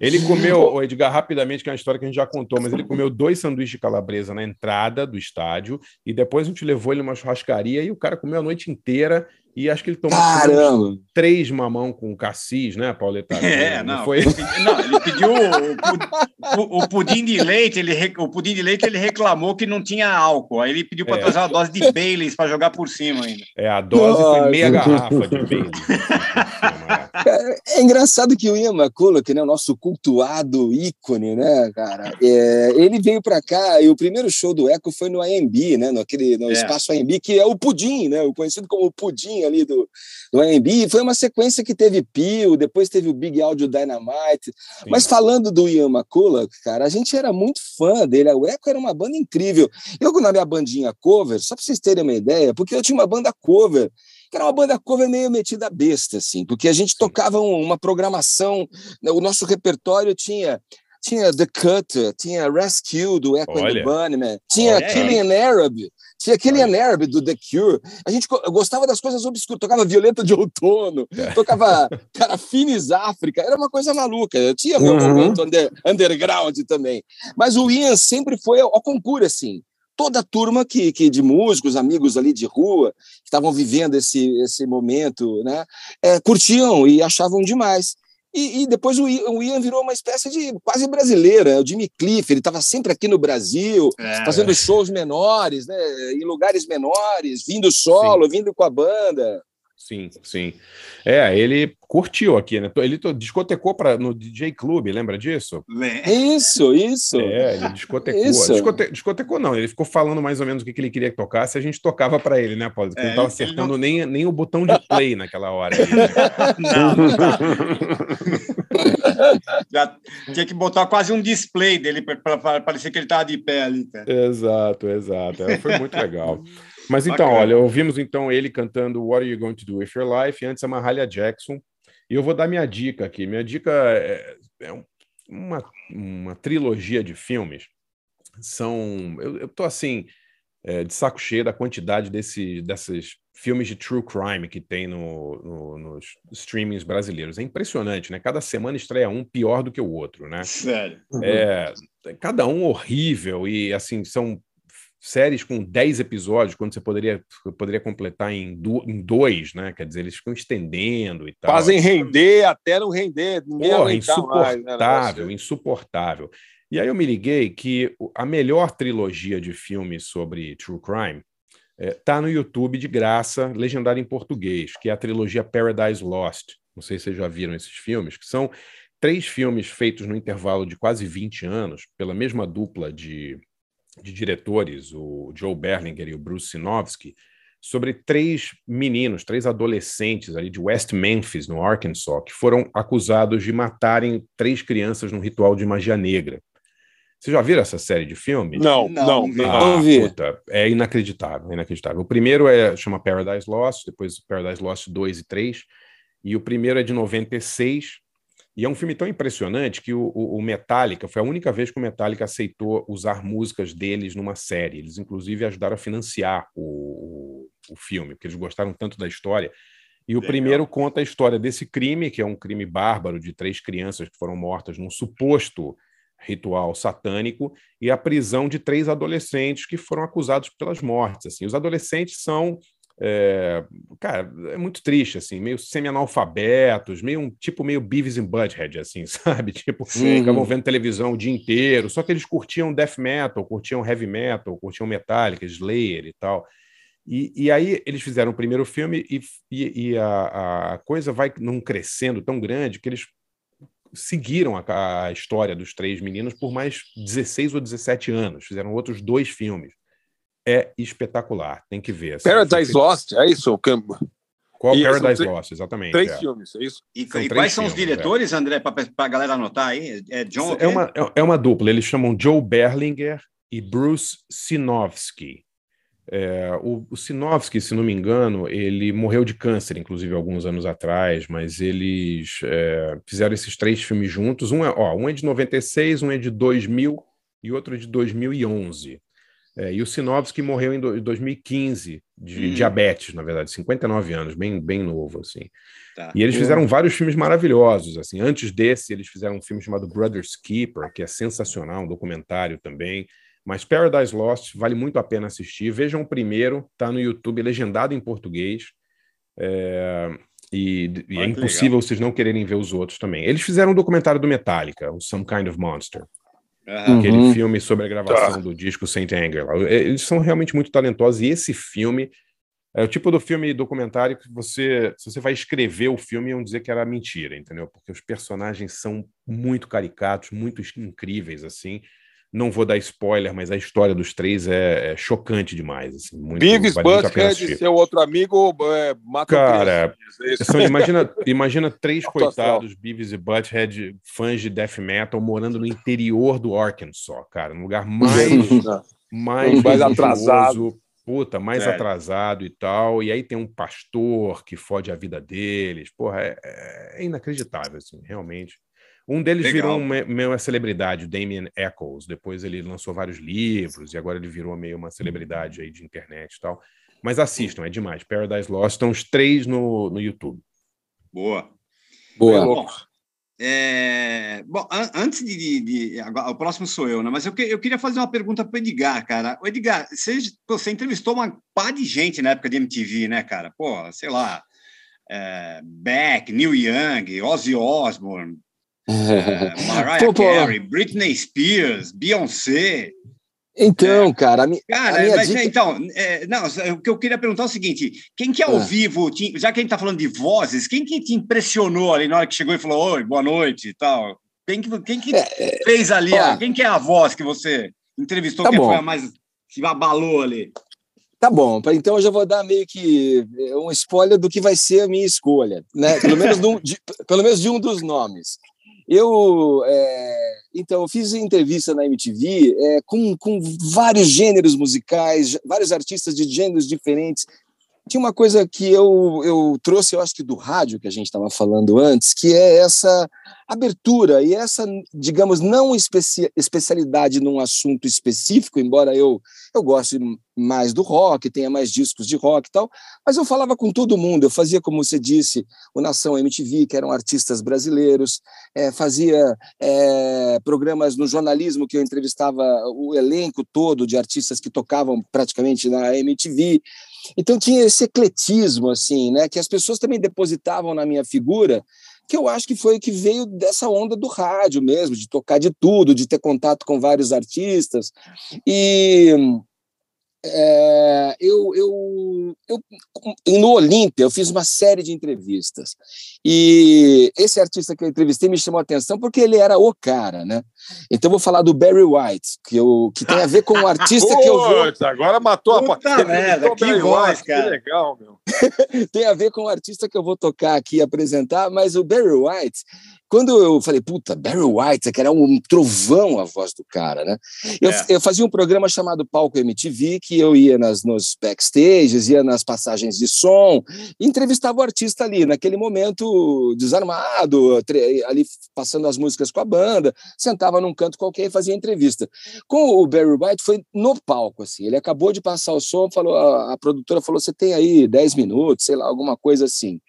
Ele comeu, o Edgar, rapidamente, que é uma história que a gente já contou, mas ele comeu dois sanduíches de calabresa na entrada do estádio e depois a gente levou ele numa churrascaria e o cara comeu a noite inteira e acho que ele tomou
Caramba.
três mamão com cassis, né, Pauleta?
É, não, não, foi... não, ele pediu o, o, o, pudim de leite, ele, o pudim de leite ele reclamou que não tinha álcool. Aí ele pediu para é. trazer uma dose de Baileys para jogar por cima ainda.
É, a dose foi meia garrafa de Baileys. <laughs>
É, é engraçado que o Ian McCulloch, né, o nosso cultuado ícone, né, cara, é, ele veio para cá e o primeiro show do Eco foi no AMB, né, no, aquele, no é. espaço AMB, que é o Pudim, né, o conhecido como Pudim ali do, do AMB. Foi uma sequência que teve Pio, depois teve o Big Audio Dynamite. Sim. Mas falando do Ian McCulloch, cara, a gente era muito fã dele. O Echo era uma banda incrível. Eu, na minha bandinha cover, só para vocês terem uma ideia, porque eu tinha uma banda cover que era uma banda cover meio metida besta, assim, porque a gente tocava uma programação, o nosso repertório tinha tinha The Cutter, tinha Rescue do Echo Olha. and the Bunnymen, tinha Olha. Killing Arab, tinha aquele Arab do The Cure. A gente gostava das coisas obscuras, tocava Violeta de Outono, <laughs> é. tocava cara, Finis África, era uma coisa maluca. Tinha uhum. momento under, underground também. Mas o Ian sempre foi ao, ao concurso, assim toda a turma que, que de músicos, amigos ali de rua, que estavam vivendo esse, esse momento, né, é, curtiam e achavam demais. E, e, depois o Ian, virou uma espécie de quase brasileira, o Jimmy Cliff, ele estava sempre aqui no Brasil, é. fazendo shows menores, né, em lugares menores, vindo solo, Sim. vindo com a banda.
Sim, sim. É, ele curtiu aqui, né? Ele discotecou pra, no DJ Clube, lembra disso?
Isso, isso.
É, ele discotecou. Isso. Discote, discotecou não, ele ficou falando mais ou menos o que, que ele queria que tocasse, a gente tocava para ele, né, Paulo? Porque é, ele não estava acertando não... nem, nem o botão de play naquela hora. Aí, né? <laughs>
não, não tá. <laughs> Já tinha que botar quase um display dele para parecer que ele estava de pé ali, cara.
Exato, exato. É, foi muito legal. <laughs> Mas então, Bacana. olha, ouvimos então ele cantando What Are You Going to Do With Your Life, antes a Mahalia Jackson. E eu vou dar minha dica aqui. Minha dica é, é uma, uma trilogia de filmes. São. Eu, eu tô assim, é, de saco cheio da quantidade desse, desses filmes de true crime que tem no, no, nos streamings brasileiros. É impressionante, né? Cada semana estreia um pior do que o outro, né?
Sério.
É, cada um horrível e assim são séries com 10 episódios, quando você poderia, poderia completar em, do, em dois, né? Quer dizer, eles ficam estendendo e tal.
Fazem render até não render.
Porra, insuportável, mais, né? insuportável. E aí eu me liguei que a melhor trilogia de filmes sobre true crime está é, no YouTube de graça, legendado em português, que é a trilogia Paradise Lost. Não sei se vocês já viram esses filmes, que são três filmes feitos no intervalo de quase 20 anos, pela mesma dupla de de diretores, o Joe Berlinger e o Bruce Sinofsky, sobre três meninos, três adolescentes ali de West Memphis, no Arkansas, que foram acusados de matarem três crianças num ritual de magia negra. Vocês já viram essa série de filmes?
Não, não,
não. Ah, não vi. Puta, é inacreditável, é inacreditável. O primeiro é chama Paradise Lost, depois Paradise Lost 2 e 3, e o primeiro é de 96, e é um filme tão impressionante que o, o, Metallica foi a única vez que o Metallica aceitou usar músicas deles numa série. Eles, inclusive, ajudaram a financiar o, o filme, porque eles gostaram tanto da história. E o Legal. primeiro conta a história desse crime, que é um crime bárbaro de três crianças que foram mortas num suposto ritual satânico, e a prisão de três adolescentes que foram acusados pelas mortes. Assim, os adolescentes são é, cara, é muito triste, assim, meio semi-analfabetos, meio um tipo meio Beavis and Butthead, assim, <laughs> sabe? Tipo, Sim. ficavam vendo televisão o dia inteiro, só que eles curtiam death metal, curtiam heavy metal, curtiam Metallica, Slayer e tal. E, e aí eles fizeram o primeiro filme e, e, e a, a, coisa vai num crescendo tão grande que eles seguiram a, a história dos três meninos por mais 16 ou 17 anos, fizeram outros dois filmes é espetacular, tem que ver.
Assim, Paradise Lost, é isso?
Qual e Paradise Lost, exatamente.
Três é. filmes, é isso?
E, e quais são os diretores, é. André, para a galera anotar aí? É John.
É uma, é uma dupla, eles chamam Joe Berlinger e Bruce Sinofsky. É, o, o Sinovsky, se não me engano, ele morreu de câncer, inclusive, alguns anos atrás, mas eles é, fizeram esses três filmes juntos. Um é, ó, um é de 96, um é de 2000 e outro é de 2011. É, e o Sinovsky morreu em, do, 2015, de hum. diabetes, na verdade, 59 anos, bem, bem novo, assim. Tá. E eles fizeram vários filmes maravilhosos, assim. Antes desse, eles fizeram um filme chamado Brothers Keeper, que é sensacional, um documentário também. Mas Paradise Lost vale muito a pena assistir. Vejam o primeiro, tá no YouTube, legendado em português. É, e, e é impossível legal. vocês não quererem ver os outros também. Eles fizeram um documentário do Metallica, Some Kind of Monster. Uhum. Aquele filme sobre a gravação tá. do disco Saint Anger. Eles são realmente muito talentosos e esse filme é o tipo do filme documentário que você, se você vai escrever o filme, iam dizer que era mentira, entendeu? Porque os personagens são muito caricatos, muito incríveis, assim. Não vou dar spoiler, mas a história dos três é, é chocante demais. Assim, muito,
Beavis vale Butthead, seu outro amigo, é, mata
Cara, é são, imagina, imagina <laughs> três coitados, Beavis e Butthead, fãs de death metal, morando no interior do Arkansas, cara, no lugar <laughs> mais, mais, mais atrasado. Puta, mais é. atrasado e tal. E aí tem um pastor que fode a vida deles. Porra, é, é inacreditável, assim, realmente. Um deles Legal. virou uma, meio uma celebridade, o Damien Eccles. Depois ele lançou vários livros e agora ele virou meio uma celebridade aí de internet e tal. Mas assistam, é demais. Paradise Lost, estão os três no, no YouTube.
Boa.
Boa. Bom,
é... Bom an antes de, de, de, Agora, o próximo sou eu, né? Mas eu, que, eu queria fazer uma pergunta para o Edgar, cara. O Edgar, você, você entrevistou uma pá de gente na época de MTV, né, cara? Pô, sei lá. É, Beck, Neil Young, Ozzy Osbourne, <laughs> Mariah pô, Carey. Britney Spears, Beyoncé.
Então, é. cara, a, mi,
cara,
a minha
mas, dica... então, é, não, o que eu queria perguntar é o seguinte: quem que ao é. vivo, já que a gente está falando de vozes, quem que te impressionou ali na hora que chegou e falou oi, boa noite e tal? Quem que, quem que é, é, fez ali? Ó, quem que é a voz que você entrevistou
tá
que
bom.
foi a mais que abalou ali?
Tá bom, então eu já vou dar meio que um spoiler do que vai ser a minha escolha, né? Pelo menos, de, pelo menos de um dos nomes. Eu, é, então, eu fiz entrevista na MTV é, com, com vários gêneros musicais, vários artistas de gêneros diferentes. Tinha uma coisa que eu, eu trouxe, eu acho que do rádio que a gente estava falando antes, que é essa abertura e essa, digamos, não especi especialidade num assunto específico, embora eu, eu goste mais do rock, tenha mais discos de rock e tal, mas eu falava com todo mundo, eu fazia, como você disse, o Nação MTV, que eram artistas brasileiros, é, fazia é, programas no jornalismo que eu entrevistava o elenco todo de artistas que tocavam praticamente na MTV, então tinha esse ecletismo, assim, né, que as pessoas também depositavam na minha figura, que eu acho que foi o que veio dessa onda do rádio mesmo, de tocar de tudo, de ter contato com vários artistas. E é, eu, eu, eu, no Olímpia, eu fiz uma série de entrevistas. E esse artista que eu entrevistei me chamou a atenção porque ele era o cara, né? Então, vou falar do Barry White, que, eu, que tem a ver com o <laughs> artista que eu vou.
Agora matou a
Puta merda, que voz, cara. Que legal, meu. <laughs>
tem a ver com o artista que eu vou tocar aqui e apresentar, mas o Barry White, quando eu falei, puta, Barry White, que era um trovão a voz do cara, né? Eu, é. eu fazia um programa chamado Palco MTV, que eu ia nas, nos backstages, ia nas passagens de som, e entrevistava o artista ali, naquele momento desarmado, ali passando as músicas com a banda, sentava num canto qualquer e fazia entrevista. Com o Barry White foi no palco, assim, ele acabou de passar o som, falou, a, a produtora falou, você tem aí 10 minutos, sei lá, alguma coisa assim.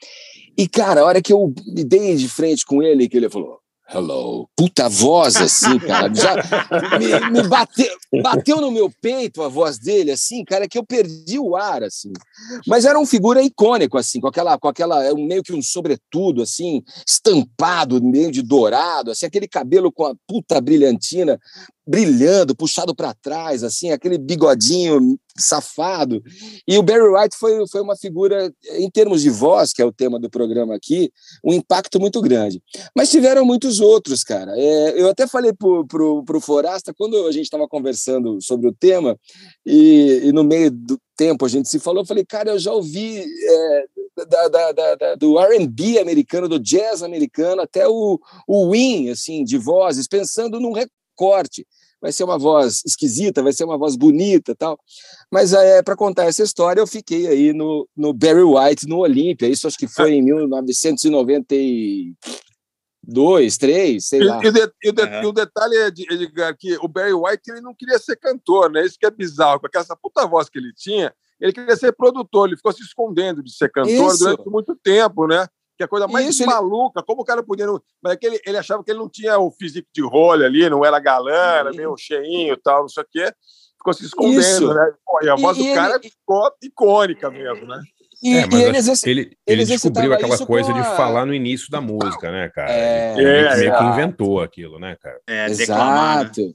E, cara, a hora que eu me dei de frente com ele, que ele falou, hello, puta voz assim, cara, já me, me, bateu, bateu no meu peito a voz dele, assim, cara, que eu perdi o ar, assim. Mas era um figura icônico, assim, com aquela, com aquela, meio que um sobretudo, assim, estampado, meio de dourado, assim, aquele cabelo com a puta brilhantina, brilhando, puxado para trás, assim, aquele bigodinho safado. E o Barry White foi, foi uma figura, em termos de voz, que é o tema do programa aqui, um impacto muito grande. Mas tiveram muitos outros, cara. É, eu até falei pro, pro, pro Forasta, quando a gente estava conversando sobre o tema, e, e, no meio do tempo a gente se falou, eu falei, cara, eu já ouvi é, da, da, da, do R&B americano, do jazz americano, até o, o Win, assim, de vozes, pensando num recorte vai ser uma voz esquisita, vai ser uma voz bonita tal. Mas é, para contar essa história, eu fiquei aí no, no Barry White, no Olímpia. Isso acho que foi em 1992, 3, sei lá.
E, e, de, e, de, uhum. e, o detalhe é, Edgar, que o Barry White ele não queria ser cantor, né? Isso que é bizarro, porque essa puta voz que ele tinha, ele queria ser produtor, ele ficou se escondendo de ser cantor Isso. durante muito tempo, né? Que é a coisa mais Isso, maluca. Ele... Como o cara podia. Não... Mas é que ele, ele achava que ele não tinha o físico de rolha ali, não era galã, era meio cheinho e tal, não sei o quê. Ficou se escondendo, Isso. né? Pô, e a voz e, do cara ele... ficou icônica mesmo, né?
E, é, mas ele, exerc... ele, ele descobriu aquela coisa a... de falar no início da música, né, cara? É, ele é, meio que inventou aquilo, né, cara?
É, Exato. Né?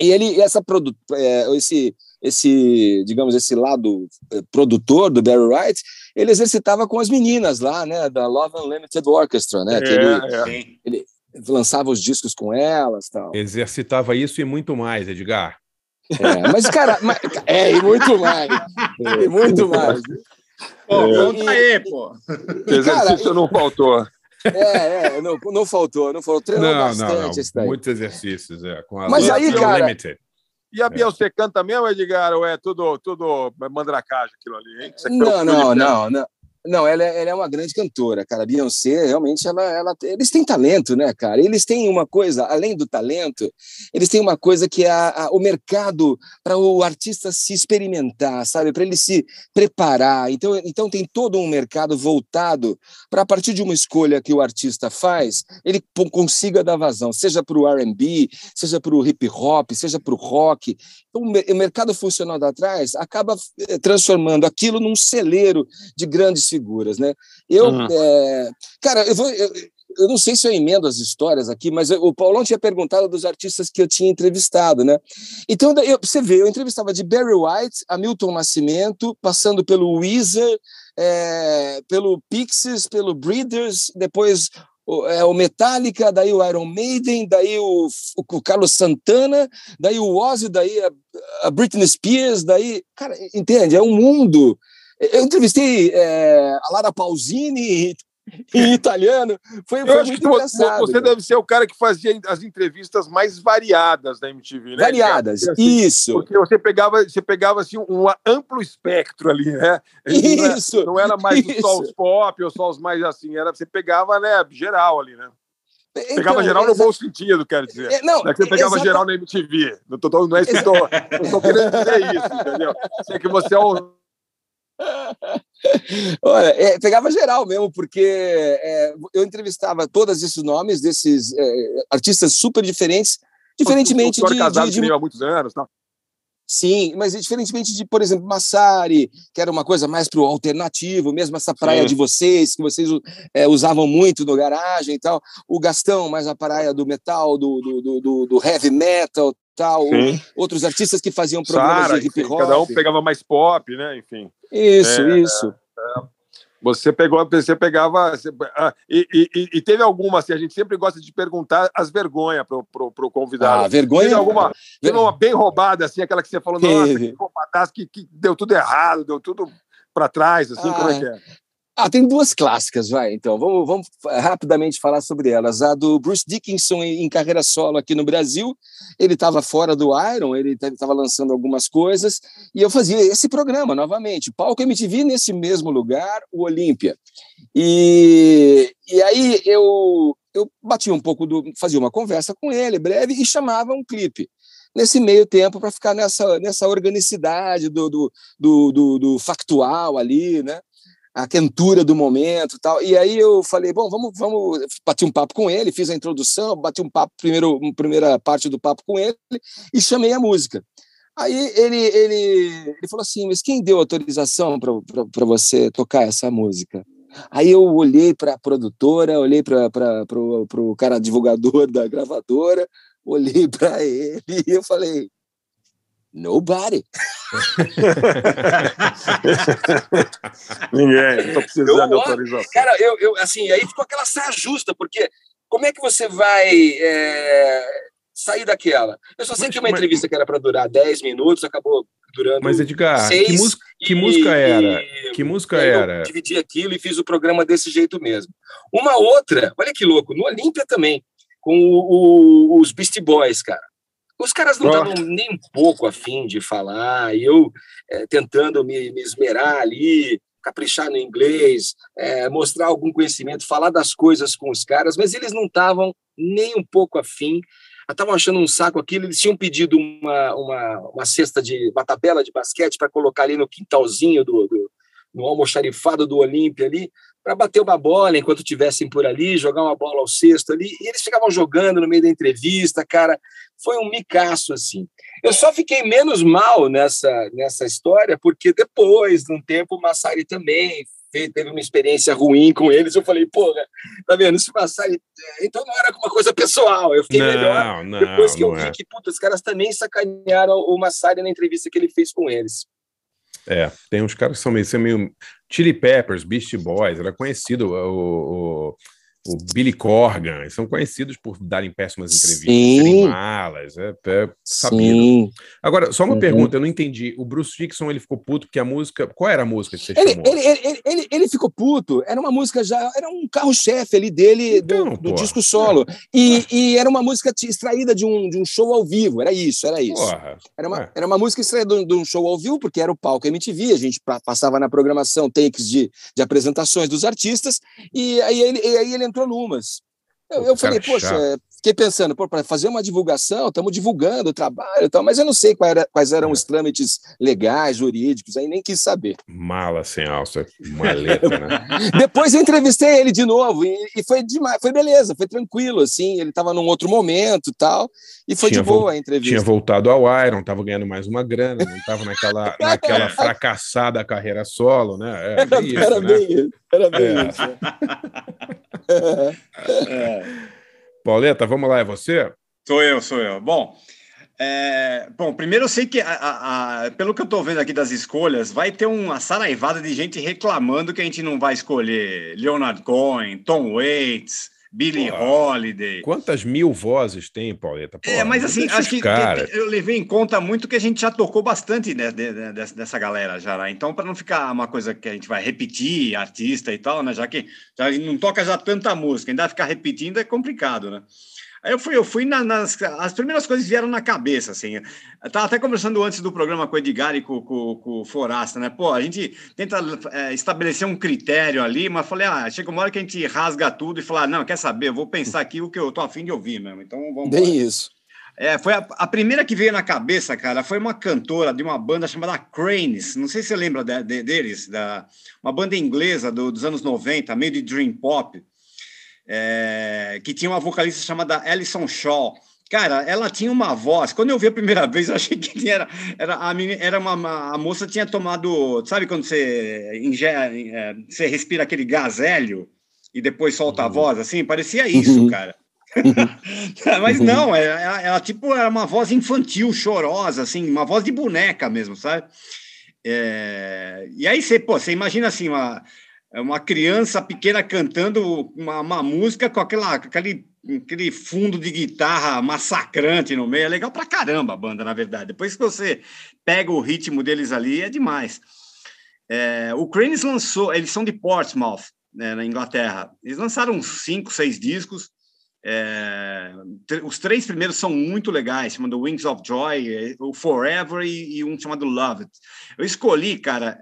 E ele, essa produ... É, esse, esse, digamos, esse lado eh, produtor do Barry Wright, ele exercitava com as meninas lá, né, da Love Unlimited Orchestra, né, que ele, é. ele lançava os discos com elas, tal.
Exercitava isso e muito mais, Edgar.
É, mas cara, mas, é e muito mais, e muito mais.
Pô, conta aí, pô.
Exercício cara, não faltou.
É, é, não, não faltou, não faltou. Treinou não, bastante
não, não. Muitos exercícios, é. Com a
Mas aí, cara,
Unlimited.
E a Beyoncé é. canta mesmo, Edgar, ou é tudo, tudo mandracagem aquilo ali, hein?
Não, não, não, não. Não, ela, é, ela é uma grande cantora, cara. A Beyoncé, realmente, ela, ela, eles têm talento, né, cara? Eles têm uma coisa, além do talento, eles têm uma coisa que é a, a, o mercado para o artista se experimentar, sabe? Para ele se preparar. Então, então, tem todo um mercado voltado para, a partir de uma escolha que o artista faz, ele consiga dar vazão, seja para o RB, seja para o hip hop, seja para o rock. Então, o mercado funcional da trás acaba eh, transformando aquilo num celeiro de grandes figuras, né? Eu, uhum. é, cara, eu vou, eu, eu, não sei se eu emendo as histórias aqui, mas eu, o Paulão tinha perguntado dos artistas que eu tinha entrevistado, né? Então, eu, você vê, eu entrevistava de Barry White a Milton Nascimento, passando pelo Weezer, é, pelo Pixies, pelo Breeders, depois o, é, o Metallica, daí o Iron Maiden, daí o, o, Carlos Santana, daí o Ozzy, daí a, a Britney Spears, daí, cara, entende? É um mundo eu entrevistei é, a Lara Pausini em <laughs> italiano. Foi,
eu acho que engraçado, você deve ser o cara que fazia as entrevistas mais variadas da MTV, né?
Variadas, assim, isso.
Porque você pegava, você pegava assim, um amplo espectro ali, né?
Isso.
Não era, não era mais isso. só os pop ou só os mais assim, era você pegava, né, geral ali, né? Então, pegava geral no bom sentido, quero dizer. É, não, não é que você pegava geral na MTV. Não, tô, não é isso que eu estou querendo dizer isso, entendeu? Sei que você é um <laughs>
Olha, é, pegava geral mesmo, porque é, eu entrevistava todos esses nomes desses é, artistas super diferentes, diferentemente
o, o, de, casado de, de... há muitos anos, tá?
Sim, mas diferentemente de, por exemplo, Massari, que era uma coisa mais para o alternativo, mesmo essa praia Sim. de vocês, que vocês é, usavam muito no garagem e tal. O Gastão, mais a praia do metal, do, do, do, do heavy metal tal. Outros artistas que faziam programas Sarah, de hip hop.
Cada um pegava mais pop, né? Enfim.
Isso, é, isso. É.
Você pegou, você pegava. Você, ah, e, e, e, teve alguma, assim, a gente sempre gosta de perguntar as vergonhas para o convidado.
Ah, vergonha.
Teve alguma, teve uma bem roubada, assim, aquela que você falou, nossa, que, que, que deu tudo errado, deu tudo para trás, assim, ah, como é que é?
Ah, tem duas clássicas, vai. Então, vamos, vamos rapidamente falar sobre elas. A do Bruce Dickinson em carreira solo aqui no Brasil. Ele estava fora do Iron, ele estava lançando algumas coisas, e eu fazia esse programa novamente. Palco MTV nesse mesmo lugar, o Olímpia. E, e aí eu, eu batia um pouco do. fazia uma conversa com ele, breve, e chamava um clipe nesse meio tempo para ficar nessa, nessa organicidade do, do, do, do, do factual ali, né? A quentura do momento tal. E aí eu falei, bom, vamos, vamos, bati um papo com ele, fiz a introdução, bati um papo, primeiro, primeira parte do papo com ele e chamei a música. Aí ele, ele, ele falou assim, mas quem deu autorização para você tocar essa música? Aí eu olhei para a produtora, olhei para o cara divulgador <laughs> da gravadora, olhei para ele e eu falei, Nobody.
Ninguém, estou precisando de autorização.
Cara, eu, eu, assim, aí ficou aquela saia justa, porque como é que você vai é, sair daquela? Eu só sei mas, que uma mas, entrevista que era para durar 10 minutos acabou durando.
Mas, Edgar, seis, que, música, que música era? E, que música era?
Eu dividi aquilo e fiz o programa desse jeito mesmo. Uma outra, olha que louco, no Olímpia também, com o, o, os Beastie Boys, cara. Os caras não estavam nem um pouco afim de falar, e eu é, tentando me, me, esmerar ali, caprichar no inglês, é, mostrar algum conhecimento, falar das coisas com os caras, mas eles não estavam nem um pouco afim. Estavam achando um saco aquilo, eles tinham pedido uma, uma, uma cesta de uma tabela de basquete para colocar ali no quintalzinho do, do no almoxarifado do Olímpia ali, para bater uma bola enquanto tivessem por ali, jogar uma bola ao cesto ali, e eles ficavam jogando no meio da entrevista, cara, foi um micaço assim. Eu só fiquei menos mal nessa nessa história porque depois, de um tempo, o Massari também teve uma experiência ruim com eles, eu falei, pô, tá vendo, se passar, então não era uma coisa pessoal, eu fiquei
não,
melhor
não,
depois que eu vi
é.
que, puta, os caras também sacanearam o Massari na entrevista que ele fez com eles.
É, tem uns caras que são meio, são meio Chili Peppers, Beast Boys, era conhecido o, o, o Billy Corgan, são conhecidos por darem péssimas entrevistas,
Sim.
serem malas, é, é sabido.
Sim.
Agora, só uma
Uhum.
pergunta, eu não entendi. O Bruce Dixon, ele ficou puto porque a música... Qual era a música que você
Ele,
chamou?
ele, ele, ele, ele, ficou puto, era uma música já, era um carro-chefe ali dele do,
Então,
do disco solo. E, e era uma música extraída de um, de um show ao vivo, era isso, era isso.
Porra,
Era uma,
ué.
era uma música extraída de um show ao vivo, porque era o palco MTV, a gente pa- passava na programação takes de, de apresentações dos artistas, e aí ele, aí ele entrou numas. Eu, eu falei, poxa,
chato.
é, fiquei pensando, pô, para fazer uma divulgação, estamos divulgando o trabalho e tal, mas eu não sei era- quais eram
É.
os trâmites legais, jurídicos, aí nem quis saber.
Mala sem alça, maleta, né? <laughs>
Depois eu entrevistei ele de novo e, e foi demais, foi beleza, foi tranquilo, assim, ele estava num outro momento e tal, e foi
Tinha
de boa a entrevista.
Tinha voltado ao Iron, tava ganhando mais uma grana, não tava naquela, <laughs> naquela fracassada carreira solo, né? É,
Era,
bem isso,
era
né?
bem isso, era bem
É.
isso. <laughs>
Pauleta, vamos lá, é você?
Sou eu, sou eu. Bom, é, bom, primeiro eu sei que, a- a- a- pelo que eu estou vendo aqui das escolhas, vai ter uma saraivada de gente reclamando que a gente não vai escolher Leonard Cohen, Tom Waits,
Porra.
Holiday.
Quantas mil vozes tem, Pauleta?
É,
Porra,
mas
não
assim, acho que
cara.
eu levei em conta muito que a gente já tocou bastante né, de- de- dessa- dessa galera já, né? Então, para não ficar uma coisa que a gente vai repetir, artista e tal, né? Já que já não toca já tanta música, ainda ficar repetindo é complicado, né? Aí eu fui, eu fui na- nas. As primeiras coisas vieram na cabeça, assim. Eu tava até conversando antes do programa com o Edgar e com, com, com o Forasta, né? Pô, a gente tenta é, estabelecer um critério ali, mas falei, ah, chega uma hora que a gente rasga tudo e fala, ah, não, quer saber, eu vou pensar aqui o que eu tô afim de ouvir mesmo. Então vamos embora.
Bem isso.
É, foi a, a primeira que veio na cabeça, cara, foi uma cantora de uma banda chamada Cranes. Não sei se você lembra de- de- deles, da, uma banda inglesa do- dos anos 90, meio de dream pop, é, que tinha uma vocalista chamada Alison Shaw. Cara, ela tinha uma voz. Quando eu vi a primeira <laughs> vez, eu achei que era, era, a, menina, era uma, uma- a moça tinha tomado. Sabe quando você, ingere, é, você respira aquele gás hélio e depois solta a voz? Assim, parecia isso, <laughs>
Uhum.
cara. Mas não, ela, ela, ela, tipo era uma voz infantil, chorosa, assim, uma voz de boneca mesmo, sabe? É, e aí você, pô, você imagina assim, uma, uma criança pequena cantando uma, uma música com aquela, aquele, aquele fundo de guitarra massacrante no meio. É legal pra caramba a banda, na verdade. Depois que você pega o ritmo deles ali, é demais. É, o Cranes lançou, eles são de Portsmouth, né, na Inglaterra. Eles lançaram cinco, seis discos. É, os três primeiros são muito legais, chamado Wings of Joy, o Forever e, e um chamado Love It. Eu escolhi, cara,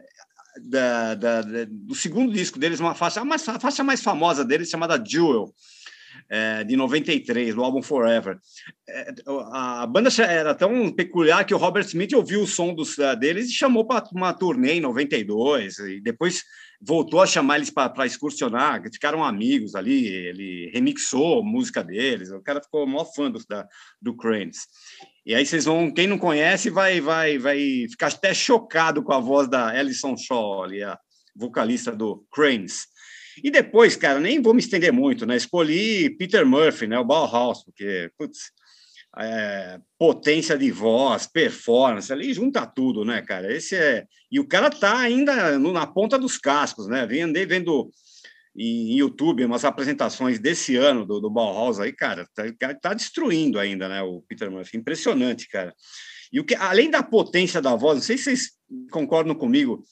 da, da, do segundo disco deles, uma faixa, a, mais, a faixa mais famosa deles, chamada Jewel, é, de 93, do álbum Forever. É, a banda era tão peculiar que o Robert Smith ouviu o som dos, uh, deles e chamou para uma turnê em 92, e depois voltou a chamar eles para excursionar, ficaram amigos ali, ele remixou a música deles, o cara ficou maior fã do, da, do Cranes. E aí vocês vão, quem não conhece vai vai vai ficar até chocado com a voz da Alison Shaw, ali, a vocalista do Cranes. E depois, cara, nem vou me estender muito, né? Escolhi Peter Murphy, né? O Bauhaus, porque, putz, é, potência de voz, performance, ali junta tudo, né, cara? Esse é. E o cara tá ainda no, na ponta dos cascos, né? Vem, andei vendo em YouTube umas apresentações desse ano do, do Bauhaus aí, cara, tá, tá destruindo ainda, né? O Peter Murphy. Impressionante, cara. E o que, além da potência da voz, não sei se vocês concordam comigo,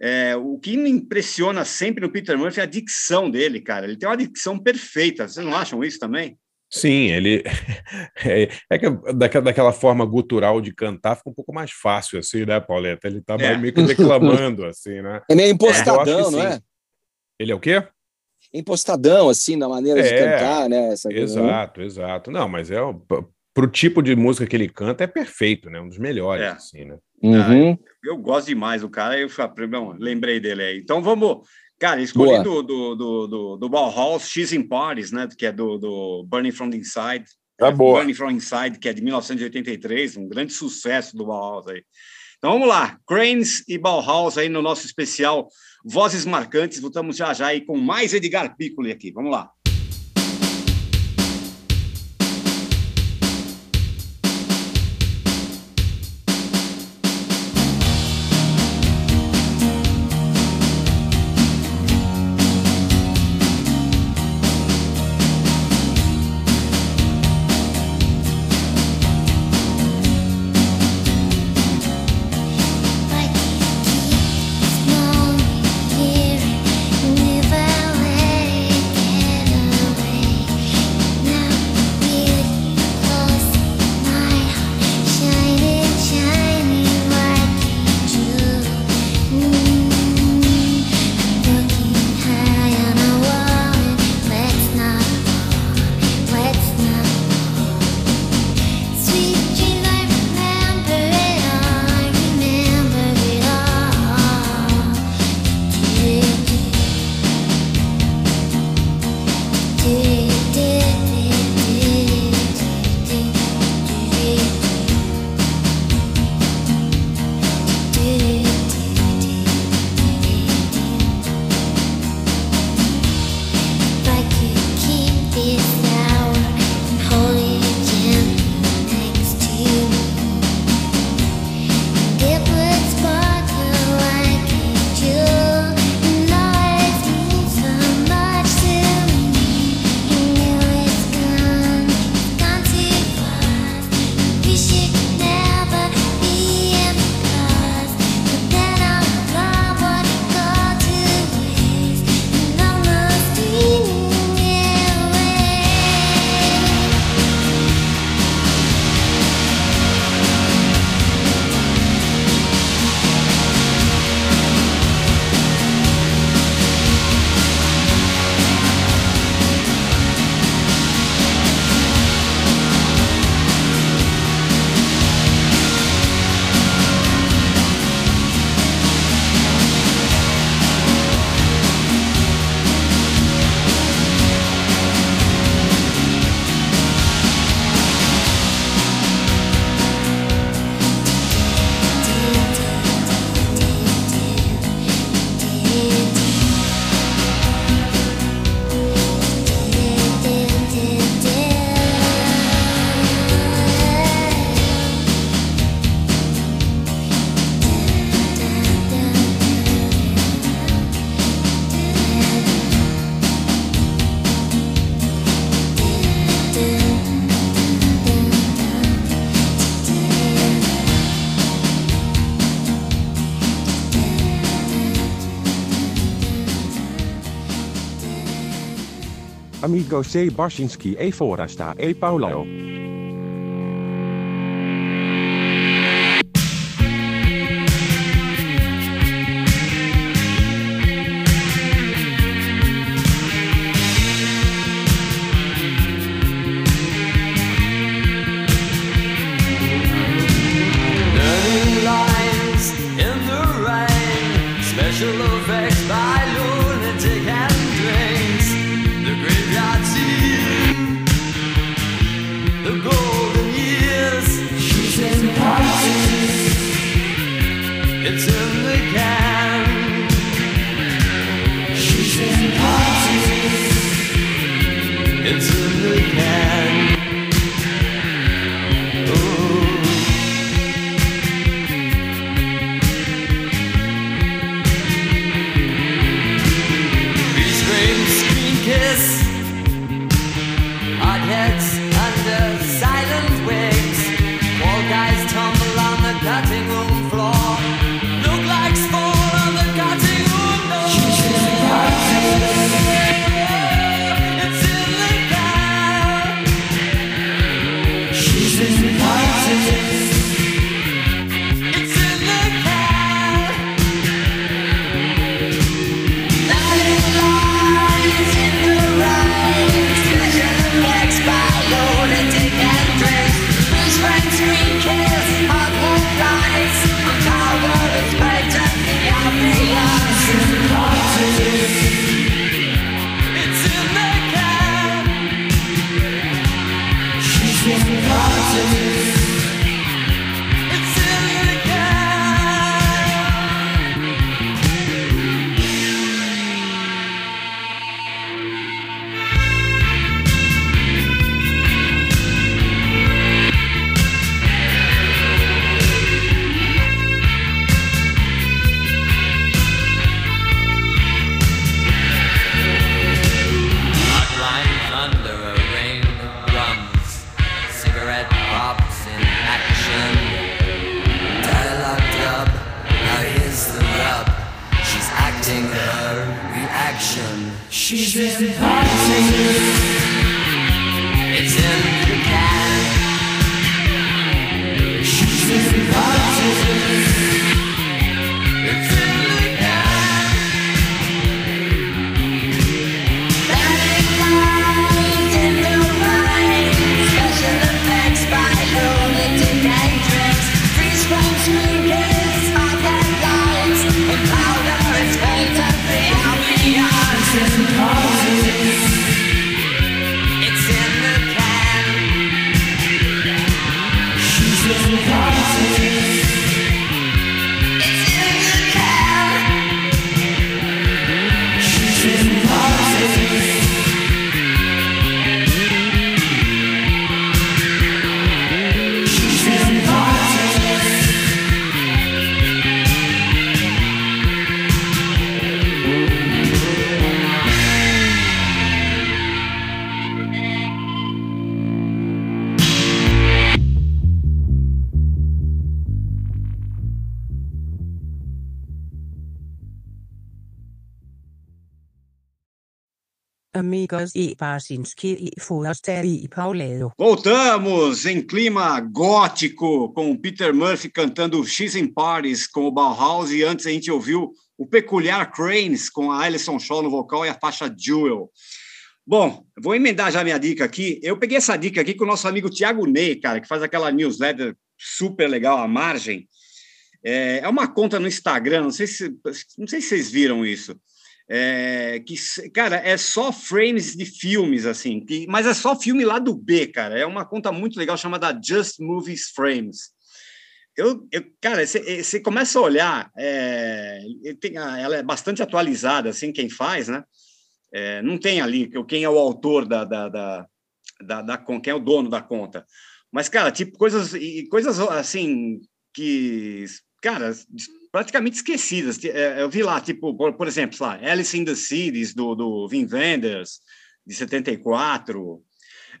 é, o que me impressiona sempre no Peter Murphy é a dicção dele, cara. Ele tem uma dicção perfeita. Vocês não acham isso também?
Sim, ele <laughs> é, é que daquela, daquela forma gutural de cantar fica um pouco mais fácil, assim, né, Pauleta? Ele tá é. meio que declamando, assim, né?
É meio impostadão, não é?
Ele é o quê?
Impostadão, assim, na maneira é, de cantar, né? Essa
exato, coisa, exato. Não, mas é pro tipo de música que ele canta é perfeito, né? Um dos melhores, é. assim, né?
Uhum. Ah, eu gosto demais do cara, eu lembrei dele aí. Então vamos Cara, escolhi do, do, do, do, do Bauhaus X in Paris, né? Que é do, do Burning from the Inside.
Tá é, boa.
Burning from Inside, que é de 1983, um grande sucesso do Bauhaus aí. Então vamos lá, Cranes e Bauhaus aí no nosso especial Vozes Marcantes. Voltamos já já aí com mais Edgar Piccoli aqui. Vamos lá.
Amigo C. Barsinski e Forasta e Paulo.
Amigos e Barcinski e Foraster e Paulero.
Voltamos em clima gótico com Peter Murphy cantando X in Parties com o Bauhaus e antes a gente ouviu o peculiar Cranes com a Alison Shaw no vocal e a faixa Jewel. Bom, vou emendar já minha dica aqui. Eu peguei essa dica aqui com o nosso amigo Tiago Ney, cara, que faz aquela newsletter super legal, a margem. É, é uma conta no Instagram, não sei se, não sei se vocês viram isso. É, que, cara, é só frames de filmes, assim, que, mas é só filme lá do B, cara. É uma conta muito legal chamada Just Movies Frames. Eu, eu cara, você começa a olhar, é, tem, ela é bastante atualizada, assim, quem faz, né? É, não tem ali quem é o autor da, da, da, da, da quem é o dono da conta. Mas, cara, tipo, coisas, coisas assim, que, cara, praticamente esquecidas. É, eu vi lá, tipo, por, por exemplo, lá, Alice in the Cities, do, do Wim Wenders, de 74,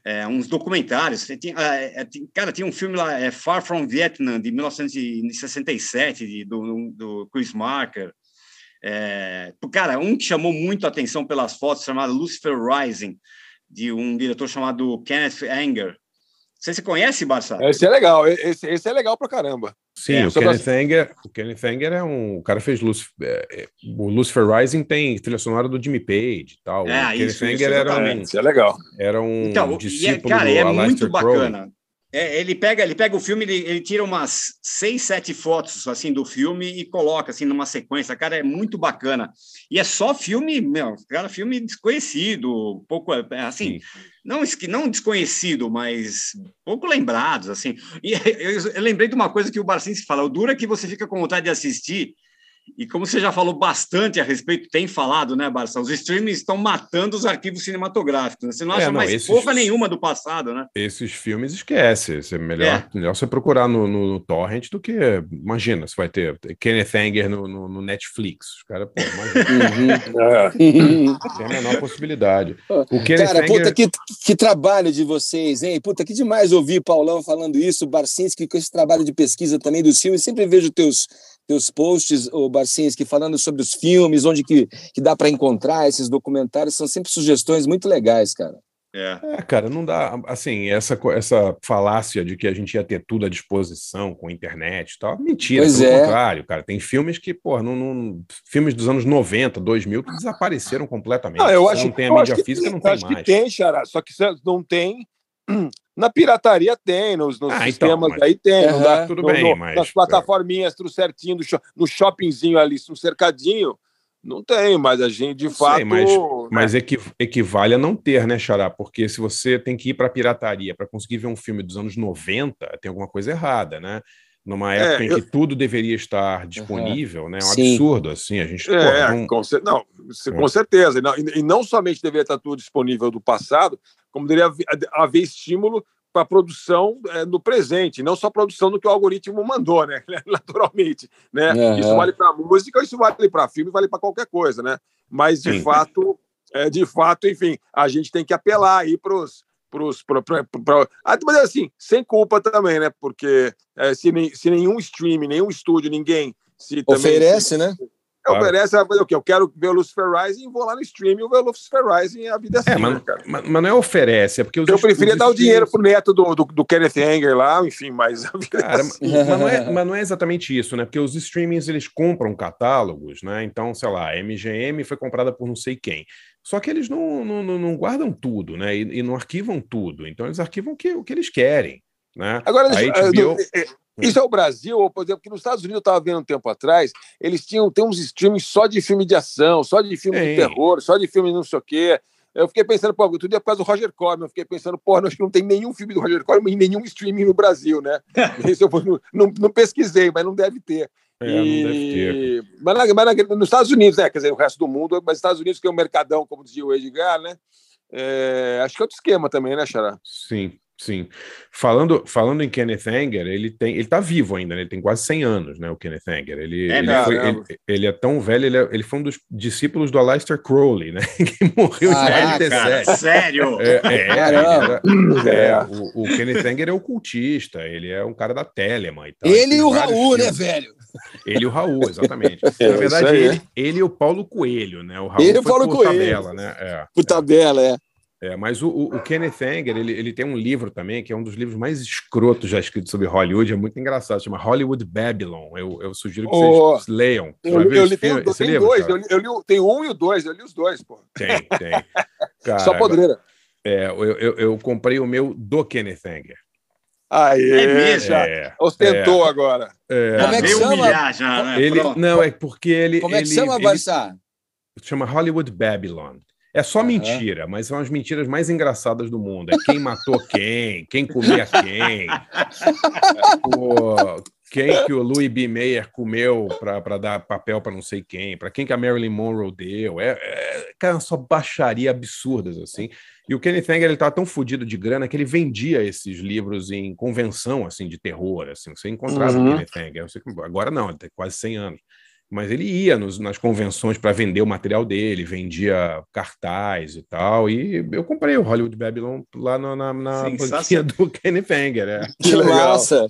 é, uns documentários. É, é cara, tinha um filme lá, é, Far From Vietnam, de 1967, de, do, do Chris Marker. É, cara, um que chamou muito a atenção pelas fotos, chamado Lucifer Rising, de um diretor chamado Kenneth Anger. Você se conhece, Barça?
Esse é legal, esse, esse é legal pra caramba.
Sim, é, o, Kenneth Anger, o Kenneth Anger é um. O cara fez Lucifer, é, o Lucifer Rising tem trilha sonora do Jimmy Page e tal.
É,
o
isso, Kenneth Anger era um.
Isso é legal.
Era um
então,
discípulo
é, cara,
do
é muito bacana. É, ele pega, ele pega o filme, ele, ele, tira umas seis, sete fotos assim do filme e coloca assim numa sequência. Cara, é muito bacana. E é só filme, meu, cara, filme desconhecido, pouco é, assim, Sim. não não desconhecido, mas pouco lembrados assim. E <laughs> eu, eu lembrei de uma coisa que o Barcinski fala: o dura é que você fica com vontade de assistir e como você já falou bastante a respeito, tem falado, né, Barça? Os streamings estão matando os arquivos cinematográficos. Né? Você não acha é, não, mais esses, porra nenhuma do passado, né?
Esses filmes esquece. É melhor, é. melhor você procurar no, no, no, Torrent do que. Imagina, você vai ter Kenneth Anger no, no, no Netflix. Os caras, pô, imagina. Uhum. <laughs> tem a menor possibilidade. <laughs>
O Kenneth Cara, Anger... puta, que, que trabalho de vocês, hein? Puta, que demais ouvir Paulão falando isso, Barcinski com esse trabalho de pesquisa também dos filmes. Sempre vejo teus teus posts, o Barcinski, falando sobre os filmes, onde que, que dá para encontrar esses documentários, são sempre sugestões muito legais, cara.
É. é. cara, não dá. Assim, essa, essa falácia de que a gente ia ter tudo à disposição com internet e tal, mentira, pois pelo é. contrário, cara. Tem filmes que, pô, não, não, filmes dos anos 90, 2000 que desapareceram completamente.
Não, eu acho, não tem a mídia física, tem, não tem acho mais. que tem, Xará, só que não tem <clears throat> na pirataria tem, nos, nos ah, então, sistemas então, aí tem.
Uhum. Dá, tudo no, bem, no, mas...
Nas plataforminhas, tudo certinho, no, no shoppingzinho ali, no cercadinho, não tem, mas a gente, de não fato... Sei,
mas, né? mas equivale a não ter, né, Xará? Porque se você tem que ir para pirataria para conseguir ver um filme dos anos 90, tem alguma coisa errada, né? Numa é, época é, em que tudo deveria estar disponível, uhum. né? É um Sim. absurdo, assim, a gente...
É, pô, não... Com, não, com certeza, e não, e não somente deveria estar tudo disponível do passado, como deveria haver, haver estímulo para a produção é, no presente, não só produção do que o algoritmo mandou, né? <laughs> Naturalmente, né? Uhum. Isso vale para música, isso vale para filme, vale para qualquer coisa, né? Mas de Sim. fato, é, de fato, enfim, a gente tem que apelar aí para os pros, pra, pra, pra, ah, mas assim, sem culpa também, né? Porque é, se, se nenhum stream, nenhum estúdio, ninguém se
oferece, se, né?
Claro. Oferece o que eu quero ver o Lucifer Rising, vou lá no stream e ver o Lucifer Rising a vida é,
assim, mas,
né, cara.
Mas, mas, não é oferece, é porque
os Eu preferia dar o dinheiro pro neto do, do, do, Kenneth Anger lá, enfim, mas a vida
é cara, é assim. mas, não é, mas não é exatamente isso, né? Porque os streamings eles compram catálogos, né? Então, sei lá, a MGM foi comprada por não sei quem. Só que eles não, não, não guardam tudo, né? E, e, não arquivam tudo. Então eles arquivam o que, o que eles querem. Né?
Agora, HBO... Isso é o Brasil, ou, por exemplo, que nos Estados Unidos eu estava vendo um tempo atrás, eles tinham tem uns streams só de filme de ação, só de filme de terror, só de filme não sei o quê. Eu fiquei pensando, pô, tudo é por causa do Roger Corman. Eu fiquei pensando, pô, acho que não tem nenhum filme do Roger Corman em nenhum streaming no Brasil, né? <laughs> Isso eu não, não, não pesquisei, mas não deve ter.
É, e... não deve ter.
Mas, na, mas na, nos Estados Unidos, né? Quer dizer, o resto do mundo, mas nos Estados Unidos, que é um mercadão, como dizia o Edgar, né? É, acho que é outro esquema também, né, Xará?
Sim. Sim. Falando, falando em Kenneth Anger, ele tem, ele tá vivo ainda, né? Ele tem quase 100 anos, né, o Kenneth Anger. Ele é, ele, foi, ele, ele, é tão velho, ele, é, ele foi um dos discípulos do Aleister Crowley, né? <laughs> que morreu
ah, em 97. sério?
É, é, era, é, o, o, Kenneth Anger é ocultista, ele é um cara da Telema e tal.
Ele e o Raul, né, filmes. né, velho?
Ele e o Raul, exatamente. <laughs> Na verdade, ele, ele e o Paulo Coelho, né? O Raul
ele e o Paulo Coelho.
tabela, né? É,
por tabela, é.
É, mas o, o, Kenneth Anger, ele, ele tem um livro também, que é um dos livros mais escrotos já escritos sobre Hollywood, é muito engraçado, chama Hollywood Babylon. Eu, eu sugiro que oh, vocês leiam.
Eu, eu, eu li, tem, tem livro, dois, eu li, eu li, tem um e o dois, eu li os dois, pô.
Tem, tem. <laughs>
Cara, Só podreira.
É, eu, eu, eu, comprei o meu do Kenneth Anger.
Aí, é mesmo? É, ostentou é, agora.
É, Como é que chama?
Já, né? ele, não, é porque ele...
Como é que
ele,
chama, Barça?
Chama Hollywood Babylon. É só uhum. mentira, mas são as mentiras mais engraçadas do mundo. É quem matou <laughs> quem, quem comia quem, <laughs> o, quem que o Louis B. Mayer comeu para dar papel para não sei quem, para quem que a Marilyn Monroe deu. É, é cara, só baixaria absurdas assim. E o Kenneth Anger ele tava tão fodido de grana que ele vendia esses livros em convenção assim de terror, assim. Você encontrava uhum. o Kenneth Anger. Agora não, ele tem quase 100 anos mas ele ia nos, nas convenções para vender o material dele, vendia cartaz e tal, e eu comprei o Hollywood Babylon lá na, na, na banquinha <laughs> do Kenny Fanger. É.
Que massa!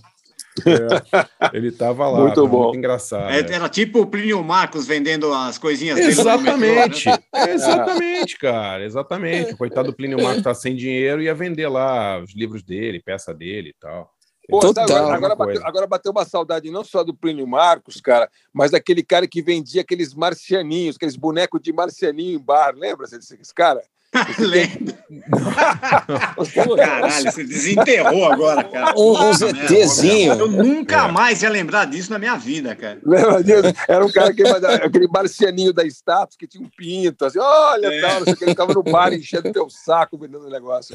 É, ele estava lá,
muito bom,
muito engraçado.
É, era tipo o Plínio Marcos vendendo as coisinhas
Exatamente, metrô, né? <laughs> exatamente, cara, exatamente. O coitado do Plínio <laughs> Marcos está sem dinheiro e ia vender lá os livros dele, peça dele e tal.
Pô, Total, agora, agora, bateu, agora, bateu, uma saudade não só do Plínio Marcos, cara, mas daquele cara que vendia aqueles marcianinhos, aqueles bonecos de marcianinho em bar. Lembra-se desse cara? <laughs>
Lembro. <laughs> Caralho, você desenterrou agora, cara.
Um, um ZTzinho.
Eu nunca é. mais ia lembrar disso na minha vida, cara.
Lembra disso? Era um cara que <laughs> aquele marcianinho da status que tinha um pinto, assim, olha, é. tal, não sei o que, ele ficava no bar enchendo teu saco vendendo o negócio.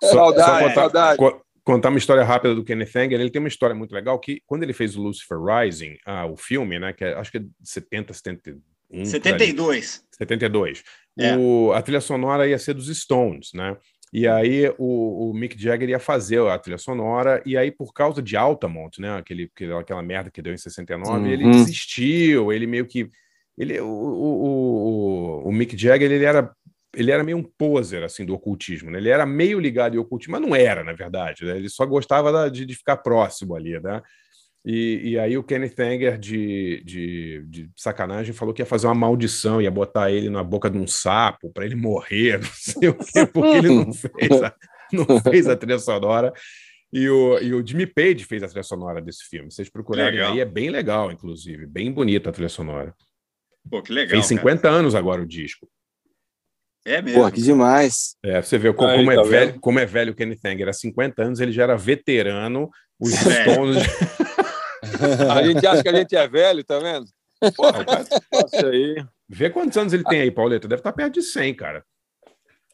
Saudade, saudade
contar uma história rápida do Kenneth Anger. Ele tem uma história muito legal que, quando ele fez o Lucifer Rising, ah, o filme, né, que é, acho que é de 70, 71.
72.
72. É. O, a trilha sonora ia ser dos Stones, né? E aí o, o, Mick Jagger ia fazer a trilha sonora, e aí por causa de Altamont, né, aquele, aquela merda que deu em 69, uhum. ele desistiu, ele meio que... Ele, o, o, o, o Mick Jagger ele era ele era meio um poser assim do ocultismo, né? Ele era meio ligado em ocultismo, mas não era, na verdade. Né? Ele só gostava de, de, ficar próximo ali, né? E, e aí o Kenneth Anger, de, de, de, sacanagem, falou que ia fazer uma maldição, ia botar ele na boca de um sapo para ele morrer, <laughs> não sei o quê, porque ele não <laughs> fez a, não fez a trilha sonora. E o, e o Jimmy Page fez a trilha sonora desse filme. Vocês procurarem aí, é bem legal, inclusive. Bem bonita a trilha sonora.
Pô, que legal.
Fez 50
cara.
anos agora o disco.
É mesmo. Pô, que demais.
É, você vê como, Aí, como é, velho, como é velho o Kenny Anger. Há 50 anos ele já era veterano. Os é. Stones. <laughs>
a gente acha que a gente é velho, tá vendo?
Isso aí. Vê quantos anos ele tem aí, Pauleta. Deve estar perto de 100, cara.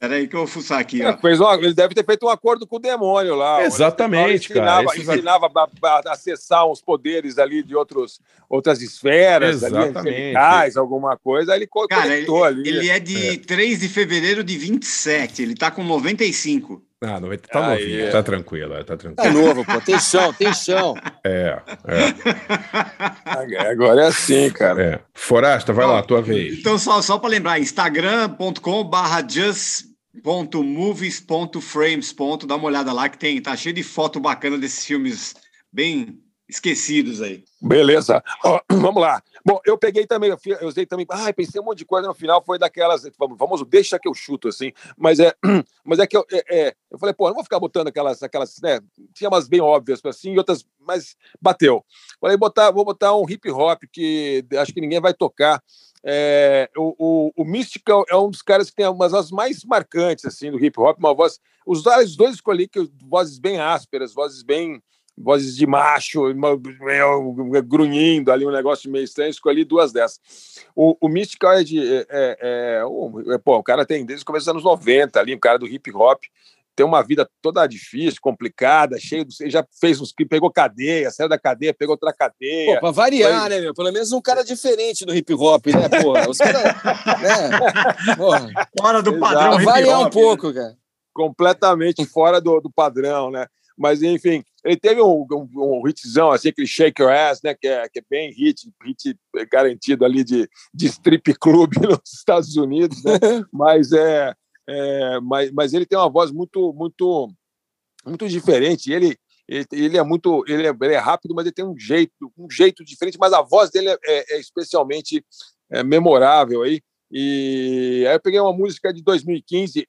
Peraí que eu vou fuçar aqui.
É, fez uma, ele deve ter feito um acordo com o demônio lá.
Exatamente,
ensinava,
cara.
Ensinava a, a, acessar uns poderes ali de outros, outras esferas,
Exatamente.
ali, alguma coisa. Aí ele cara, conectou
ele,
ali.
Ele é de é. 3 de fevereiro de 27, ele tá com 95.
Ah, 90, tá ah, novinho, é. tá tranquilo, tá tranquilo.
Tá novo, pô, tem chão, tem chão.
É,
é. Agora é assim, cara.
É. Forasta, vai então, lá, tua vez.
Então, só, só para lembrar, instagram.com barra just ponto movies ponto frames ponto dá uma olhada lá que tem tá cheio de foto bacana desses filmes bem esquecidos aí.
Beleza. Oh, <clears throat> vamos lá. Bom eu peguei também eu usei também ah pensei um monte de coisa no final foi daquelas vamos, vamos deixa que eu chuto assim. Mas é <clears throat> mas é que eu, é, é, eu falei pô não vou ficar botando aquelas aquelas né tinha umas bem óbvias assim outras mas bateu. Falei botar vou botar um hip hop que acho que ninguém vai tocar é, o, o, o Mystical é um dos caras que tem umas das mais marcantes assim do hip hop, uma voz. Os dois escolhi que vozes bem ásperas, vozes bem vozes de macho, meio grunhindo ali, um negócio meio estranho, escolhi duas dessas. O, o Mystical é de. É, é, é, o, pô, o cara tem desde o começo dos anos 90 ali, um cara do hip hop, tem uma vida toda difícil, complicada, cheio de. Já fez uns que pegou cadeia, saiu da cadeia, pegou outra cadeia.
Pô, pra variar, Foi... né, meu? Pelo menos um cara diferente do hip hop, né, porra? Os caras. né? <laughs>
Fora do padrão.
Pra variar um pouco, né? cara.
Completamente fora do, do padrão, né? Mas, enfim, ele teve um, um, um hitzão, assim, aquele Shake Your Ass, né? Que é, que é bem hit, hit garantido ali de, de strip club <laughs> nos Estados Unidos, né? <laughs> Mas é, é, mas, mas ele tem uma voz muito, muito, muito diferente. Ele, ele, ele é muito, ele é, ele é, rápido, mas ele tem um jeito, um jeito diferente. Mas a voz dele é, é, é especialmente é, memorável aí. E aí eu peguei uma música de 2015,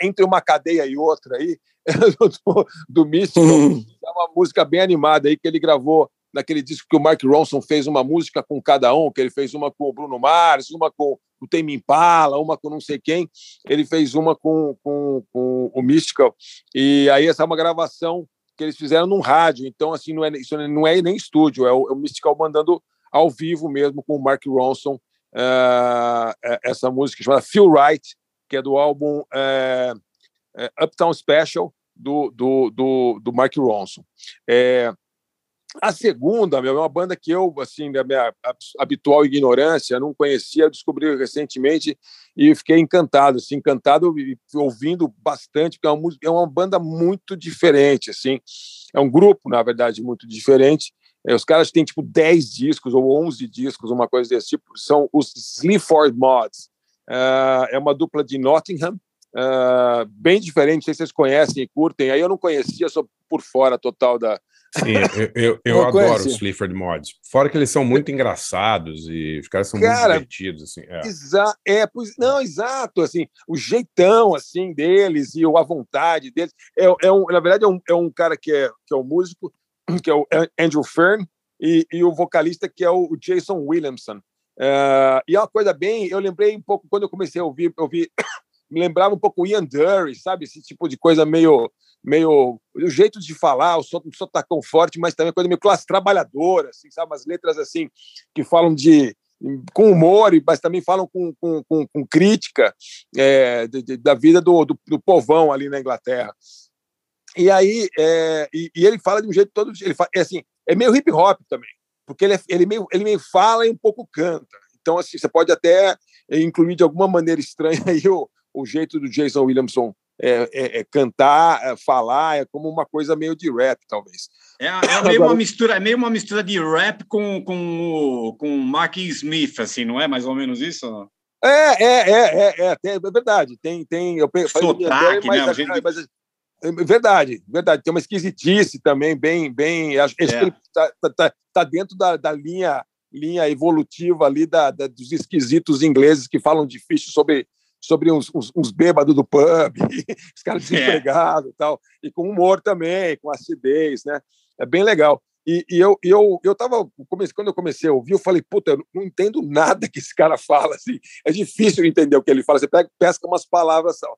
entre uma cadeia e outra aí, <laughs> do, do Místico, uhum. é uma música bem animada aí que ele gravou naquele disco que o Mark Ronson fez uma música com cada um, que ele fez uma com o Bruno Mars, uma com o Tame Impala, uma com não sei quem, ele fez uma com, com, com o Mystical, e aí essa é uma gravação que eles fizeram num rádio, então assim, não é, isso não é nem estúdio, é o, é o Mystical mandando ao vivo mesmo com o Mark Ronson uh, essa música chamada Feel Right, que é do álbum uh, uh, Uptown Special do, do, do, do Mark Ronson. É, a segunda, meu, é uma banda que eu, assim, da minha habitual ignorância, não conhecia, descobri recentemente e fiquei encantado, assim, encantado e ouvindo bastante, porque é uma, é uma banda muito diferente, assim, é um grupo, na verdade, muito diferente. É, os caras têm, tipo, 10 discos ou 11 discos, uma coisa desse tipo, são os Sleaford Mods. Uh, é uma dupla de Nottingham, uh, bem diferente, não sei se vocês conhecem e curtem, aí eu não conhecia, sou por fora total da,
Sim, eu, eu, eu adoro os Sleaford Mods. Fora que eles são muito engraçados e os caras são Cara, muito divertidos, assim.
É. Exa é, pois, não, exato, assim, o jeitão, assim, deles e a vontade deles. É, é um, na verdade, é um, é um cara que é, que é um músico, <clears throat> que é o Andrew Fern, e, e o vocalista que é o Jason Williamson. Uh, e é uma coisa bem, eu lembrei um pouco, quando eu comecei a ouvir, eu vi, me lembrava um pouco Ian Dury, sabe? Esse tipo de coisa meio meio o jeito de falar, o som, não tá forte, mas também coisa meio classe trabalhadora, assim, sabe? Umas letras assim que falam de com humor, mas também falam com, com, com, com crítica é, de, de, da vida do, do, do, povão ali na Inglaterra. E aí, é, e, e, ele fala de um jeito todo, ele fala, é assim, é meio hip hop também, porque ele, é, ele, meio, ele meio fala e um pouco canta. Então, assim, você pode até incluir de alguma maneira estranha <laughs> aí o, o jeito do Jason Williamson é, é, é, cantar, é, falar, é como uma coisa meio de rap, talvez.
É, é meio <laughs> uma mistura, é meio uma mistura de rap com com com Mark Smith, assim, não é mais ou menos isso?
É, é, é, é, é, é verdade. Tem, tem. Eu
Sotaque, mas, né? Gente...
mas, é verdade, verdade. Tem uma esquisitice também, bem, bem. Acho que ele está tá, tá, tá dentro da, da linha linha evolutiva ali da, dos esquisitos ingleses que falam difícil sobre sobre uns, uns, uns bêbados do pub, <laughs> os caras é. desempregados e tal, e com humor também, com acidez, né? É bem legal. E, e eu, eu, eu tava, quando eu comecei a ouvir, eu falei, puta, eu não entendo <laughs> nada que esse cara fala, assim, é difícil entender o que ele fala, você pega, pesca umas palavras só.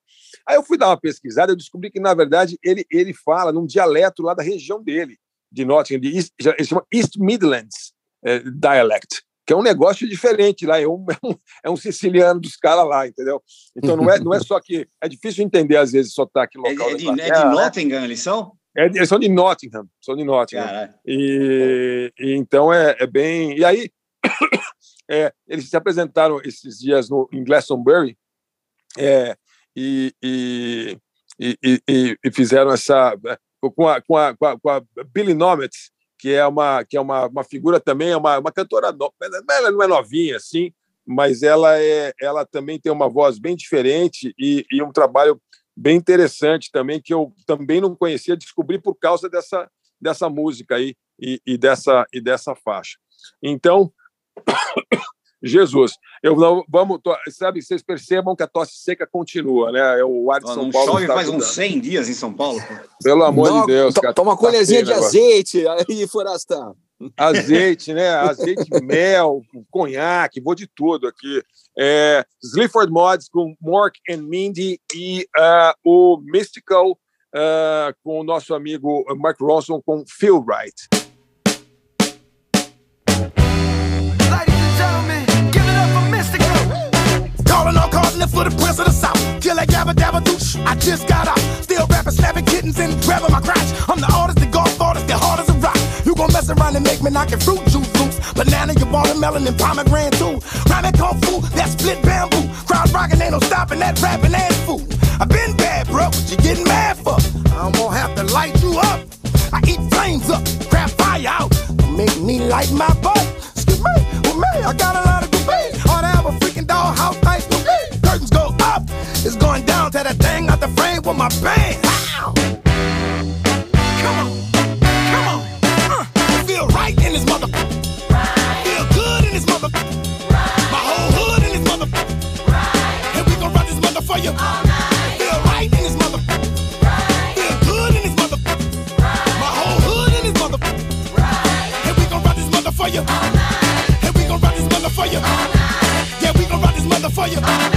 Aí eu fui dar uma pesquisada, eu descobri que, na verdade, ele, ele fala num dialeto lá da região dele, de Nottingham, de East, ele chama East Midlands eh, Dialect, que é um negócio diferente lá, é um, <laughs> é um, é um siciliano dos caras lá, entendeu? Então não é, não é só que. É difícil entender, às vezes, sotaque local.
É, é, de, é de né? Nottingham, eles são?
É, eles são de Nottingham, são de Nottingham. E, e, então é, é bem. E aí, <coughs> é, eles se apresentaram esses dias no, em Glastonbury é, e, e, e, e, fizeram essa. Com a, com a, com a Billy Nometz, que é uma que é uma, uma figura também, é uma, uma cantora, ela não é novinha assim, mas ela é ela também tem uma voz bem diferente e, e um trabalho bem interessante também que eu também não conhecia, descobri por causa dessa dessa música aí e, e dessa e dessa faixa. Então Jesus. Eu não, vamos, sabe, vocês percebam que a tosse seca continua, né? É o ar de São Paulo.
Chove faz uns 100 dias em São Paulo.
Pelo amor não, de Deus, cara.
Toma uma colherzinha de azeite <laughs> aí, Forastão.
Azeite, né? Azeite, <laughs> mel, conhaque, vou de tudo aqui. É, Sleaford Mods com Mork and Mindy e uh, o Mystical uh, com o nosso amigo Mark Ronson com Feel Right.
For the prince of the south. Kill that gabba dabba douche. I just got out. Still rapping, slapping kittens and grabbing my crotch. I'm the artist, the golf artist, the hard as a rock. You gon' mess around and make me knock your fruit juice loose. Banana, your watermelon, and pomegranate too. Rhyming kung fu, that split bamboo. Crowd rocking, ain't no stopping that rapping ass fool. I been bad, bro, what you getting mad for? I won't have to light you up. I eat flames up, crap fire out. Make me light my butt. Excuse me, with me, I got a lot of debate. Ought to have a freaking dollhouse to that thing out the frame with my band. Wow. Come on, come on. Uh, I feel right in this mother. Feel good in this mother. My whole hood in this mother. And we gon' run this mother for you. Feel right in this mother. Feel good in this mother. My whole hood in this mother. And we gon' run this mother for you. And we gon' run this mother for you. Yeah, we gon' run this mother for you. Bang.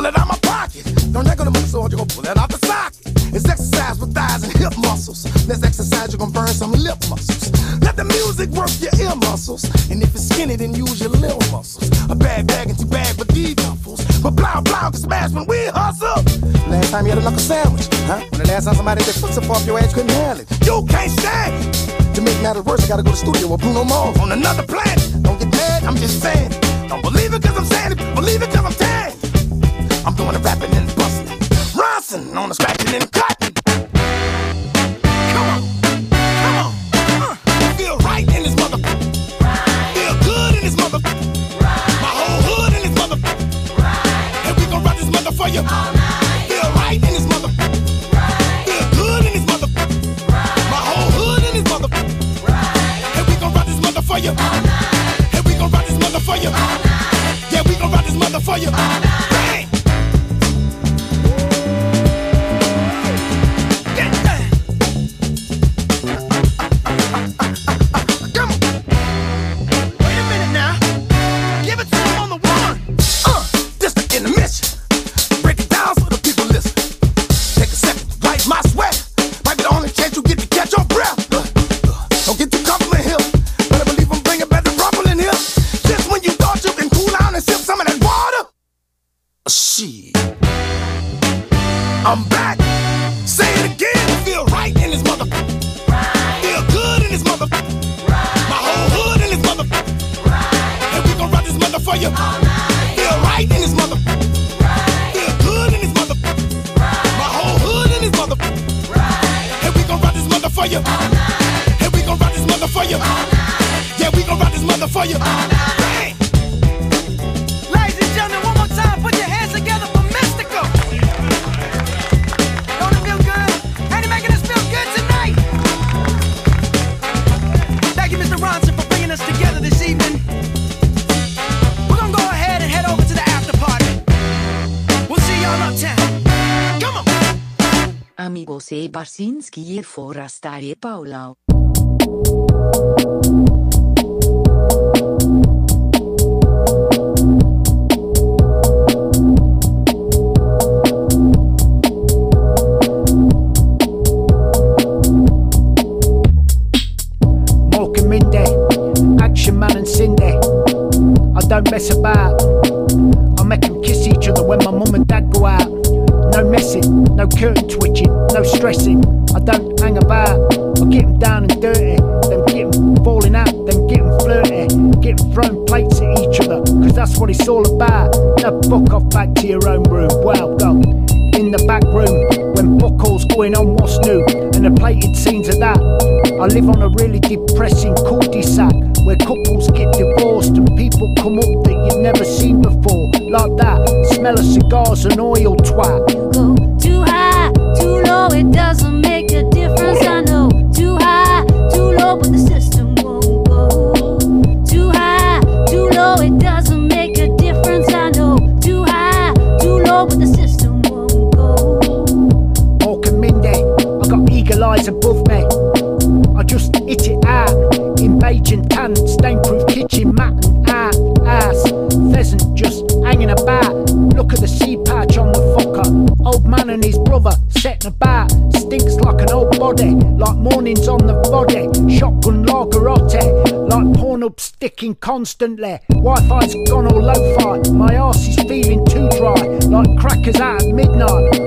Pull it out my pocket. Don't let go to my sword, you gon' pull it out the socket. It's exercise with thighs and hip muscles. Let's exercise, you're gonna burn some lip muscles. Let the music work your ear muscles. And if it's skinny, then use your little muscles. A bag, bag, and two bag with these duffels. But blah, blah, can smash when we hustle. Last time you had a knuckle sandwich, huh? When the last time somebody did foot up off your ass couldn't handle it. You can't stand it. To make matters worse, I gotta go to the studio with Bruno Mars on another planet.
Barsinski e Forastari e
cigars and oil twat. constantly. Wi Fi's gone all lo fi, my arse is feeling too dry, like crackers at midnight.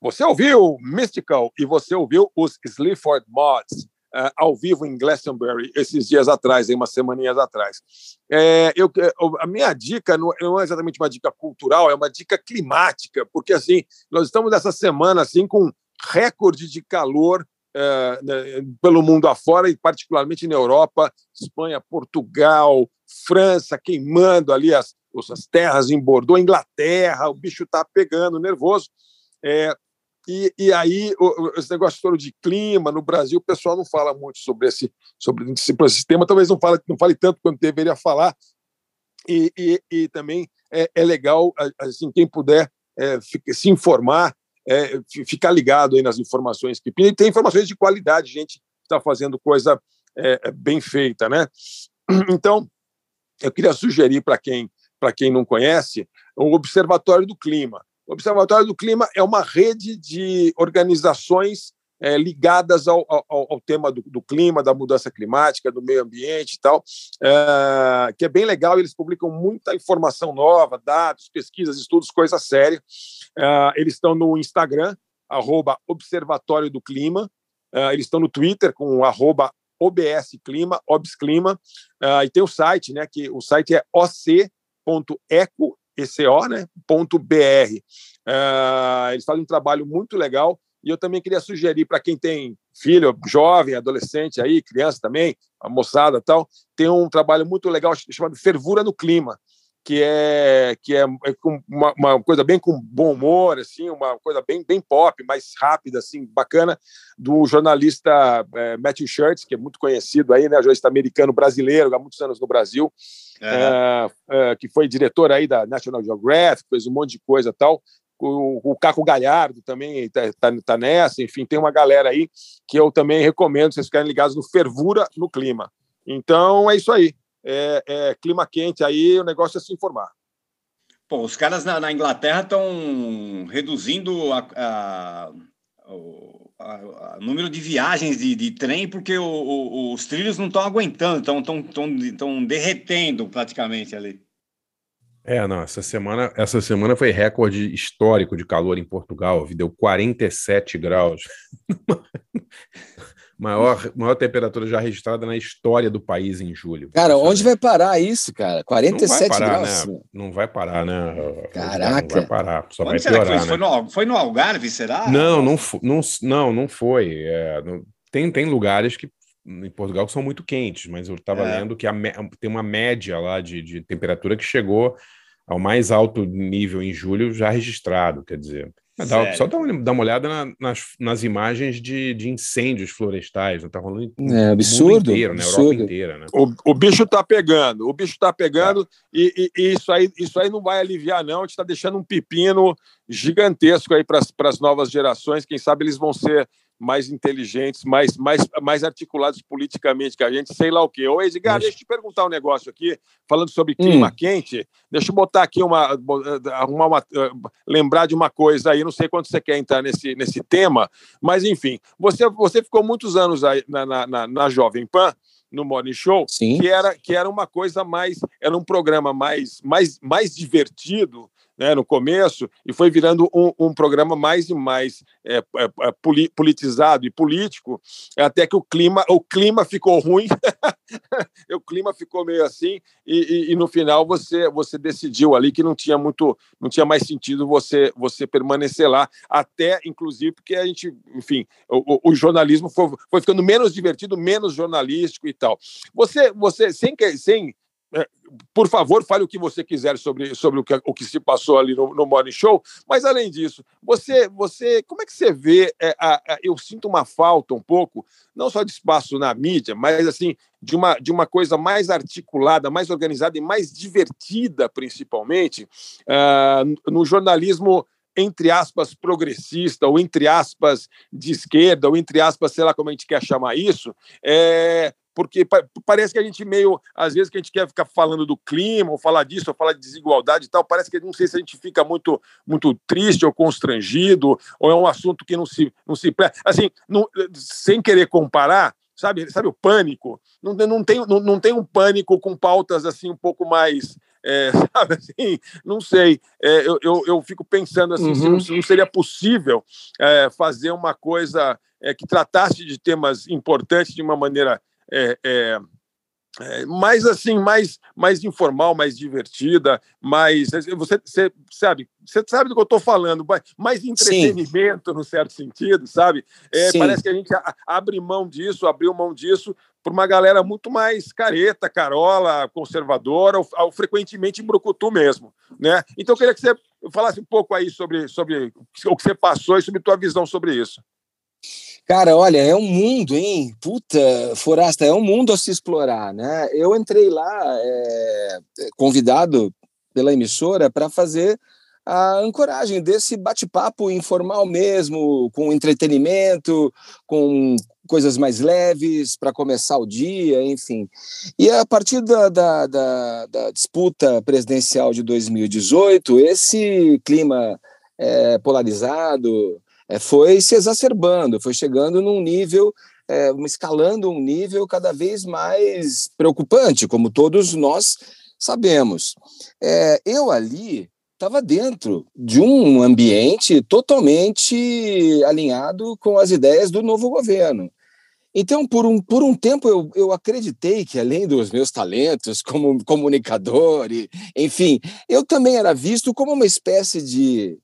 Você ouviu Mystical e você ouviu os Sleaford Mods eh, ao vivo em Glastonbury esses dias atrás, em umas semaninhas atrás. É, eu, eu- a minha dica não, não é exatamente uma dica cultural, é uma dica climática, porque assim nós estamos nessa semana assim com recorde de calor eh, né, pelo mundo afora e particularmente na Europa, Espanha, Portugal, França queimando ali as, as terras em Bordeaux, Inglaterra, o bicho está pegando nervoso. É, e, e aí, o- esse negócio todo de clima no Brasil, o pessoal não fala muito sobre esse, sobre esse, esse tema, talvez não fale, não fale tanto quanto deveria falar. E, e, e também é, é legal, assim, quem puder é, se informar, é, fi- ficar ligado aí nas informações que e tem informações de qualidade, gente está fazendo coisa é, é, bem feita, né? Então, eu queria sugerir para quem para quem não conhece o Observatório do Clima. O Observatório do Clima é uma rede de organizações é, ligadas ao, ao, ao tema do, do, clima, da mudança climática, do meio ambiente e tal, é, que é bem legal. Eles publicam muita informação nova, dados, pesquisas, estudos, coisa séria. É, eles estão no Instagram, arroba Observatório do Clima. É, eles estão no Twitter com arroba OBS Clima, OBS Clima, e tem o site, né, que o site é oc.eco, ECO, né, ponto .br. Uh, eles fazem um trabalho muito legal e eu também queria sugerir para quem tem filho, jovem, adolescente aí, criança também, a moçada tal, tem um trabalho muito legal chamado Fervura no Clima, que é que é, é uma, uma, coisa bem com bom humor, assim, uma coisa bem bem pop, mais rápida, assim, bacana, do jornalista é, Matthew Shirts, que é muito conhecido aí, né, jornalista americano brasileiro, há muitos anos no Brasil, é. É, que foi diretor aí da National Geographic, fez um monte de coisa tal. O, o Caco Galhardo também está tá, tá nessa, enfim, tem uma galera aí que eu também recomendo vocês ficarem ligados no Fervura no Clima. Então é isso aí. É, é, clima quente aí, o negócio é se informar.
Pô, os caras na, na Inglaterra estão reduzindo a, a, o número de viagens de, de trem porque o, o, os trilhos não estão aguentando, estão derretendo praticamente ali.
É, não, essa semana, essa semana foi recorde histórico de calor em Portugal, deu 47 graus. Maior, maior temperatura já registrada na história do país em julho.
Cara, onde vai parar isso, cara? 47
não parar,
graus?
Né? Não vai parar, né?
Caraca.
Não vai parar, só
Onde
vai piorar,
foi?
né?
Foi, no, foi no Algarve, será?
Não, não, não, não, não foi. É, não, tem, tem lugares que em Portugal que são muito quentes, mas eu estava
É.
lendo que a tem uma média lá de, de temperatura que chegou ao mais alto nível em julho já registrado, quer dizer. Dá- só dá uma, dá uma olhada na- nas, nas imagens de, de incêndios florestais, não tá rolando
É
no
absurdo,
mundo inteiro, na
absurdo.
Europa inteira, né?
O, o bicho tá pegando, o bicho tá pegando e, e- e isso, aí, isso aí não vai aliviar, não. A gente está deixando um pepino gigantesco aí para as novas gerações. Quem sabe eles vão ser mais inteligentes, mais, mais, mais articulados politicamente que a gente, sei lá o quê. Ô, Edgar,
Mas-
deixa eu te perguntar um negócio aqui, falando sobre clima
Hum.
quente. Deixa eu botar aqui uma. arrumar uma. eh, lembrar de uma coisa aí, não sei quanto você quer entrar nesse, nesse tema, mas enfim, você, você ficou muitos anos aí na, na, na, na Jovem Pan no Morning Show,
Sim.
que era que era uma coisa mais, era um programa mais mais, mais divertido, né, no começo, e foi virando um, um programa mais e mais é, é, é, poli- politizado e político, até que o clima o clima ficou ruim, <laughs> o clima ficou meio assim, e, e- e no final você você decidiu ali que não tinha muito não tinha mais sentido você você permanecer lá, até inclusive porque a gente, enfim, o, o- jornalismo foi, foi ficando menos divertido, menos jornalístico e tal. Você, você sem, sem por favor, fale o que você quiser sobre, sobre o, que, o que se passou ali no, no Morning Show, mas além disso, você, você como é que você vê? eh, a- a- eu sinto uma falta um pouco, não só de espaço na mídia, mas assim, de uma, de uma coisa mais articulada, mais organizada e mais divertida, principalmente, ah, no jornalismo entre aspas, progressista, ou entre aspas, de esquerda, ou entre aspas, sei lá como a gente quer chamar isso, é, porque pa- parece que a gente meio, às vezes que a gente quer ficar falando do clima, ou falar disso, ou falar de desigualdade e tal, parece que não sei se a gente fica muito, muito triste ou constrangido, ou é um assunto que não se, não se assim, não- sem querer comparar, sabe, sabe o pânico? Não, não, tem, não, não tem um pânico com pautas assim um pouco mais é, <laughs> sabe assim, não sei. É, eu, eu, eu fico pensando assim, se,
Uhum.
não, se não seria possível é, fazer uma coisa é, que tratasse de temas importantes de uma maneira é, é, é, mais assim, mais, mais informal, mais divertida, mais você, você sabe, você sabe do que eu estou falando, mais- entretenimento no certo sentido, sabe? É,
Sim.
parece que a gente a- abre mão disso, abriu mão disso por uma galera muito mais careta, carola, conservadora, ou, ou frequentemente brucutu mesmo, né? Então eu queria que você falasse um pouco aí sobre, sobre o que você passou e sobre tua visão sobre isso.
Cara, olha, é um mundo, hein? Puta, Forasta, é um mundo a se explorar, né? Eu entrei lá é, convidado pela emissora para fazer a ancoragem desse bate-papo informal mesmo, com entretenimento, com coisas mais leves para começar o dia, enfim. E a partir da, da, da, da disputa presidencial de 2018, esse clima é, polarizado, é, foi se exacerbando, foi chegando num nível, é, escalando um nível cada vez mais preocupante, como todos nós sabemos. É, eu ali estava dentro de um ambiente totalmente alinhado com as ideias do novo governo. Então, por um, por um tempo, eu, eu acreditei que, além dos meus talentos como comunicador, e, enfim, eu também era visto como uma espécie de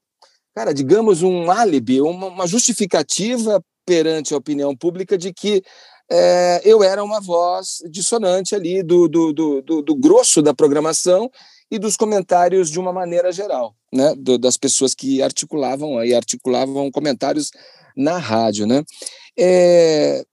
cara, digamos, um álibi, uma, uma justificativa perante a opinião pública de que é, eu era uma voz dissonante ali do, do, do, do, do grosso da programação e dos comentários de uma maneira geral, né, do, das pessoas que articulavam e articulavam comentários na rádio, né. É,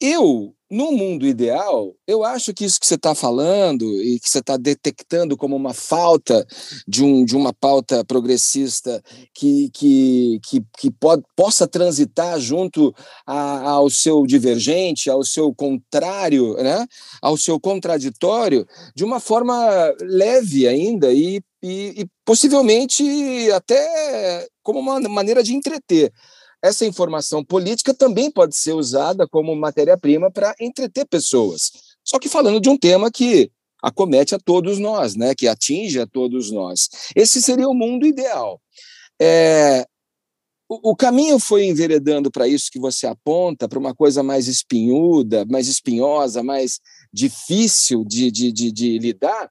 eu, no mundo ideal, eu acho que isso que você está falando e que você está detectando como uma falta de, um, de uma pauta progressista que, que, que, que pode, possa transitar junto a, ao seu divergente, ao seu contrário, né? ao seu contraditório, de uma forma leve ainda e, e, e possivelmente até como uma maneira de entreter essa informação política também pode ser usada como matéria-prima para entreter pessoas. Só que falando de um tema que acomete a todos nós, né? que atinge a todos nós. Esse seria o mundo ideal. É, o, caminho foi enveredando para isso que você aponta, para uma coisa mais espinhuda, mais espinhosa, mais difícil de, de, de, de lidar,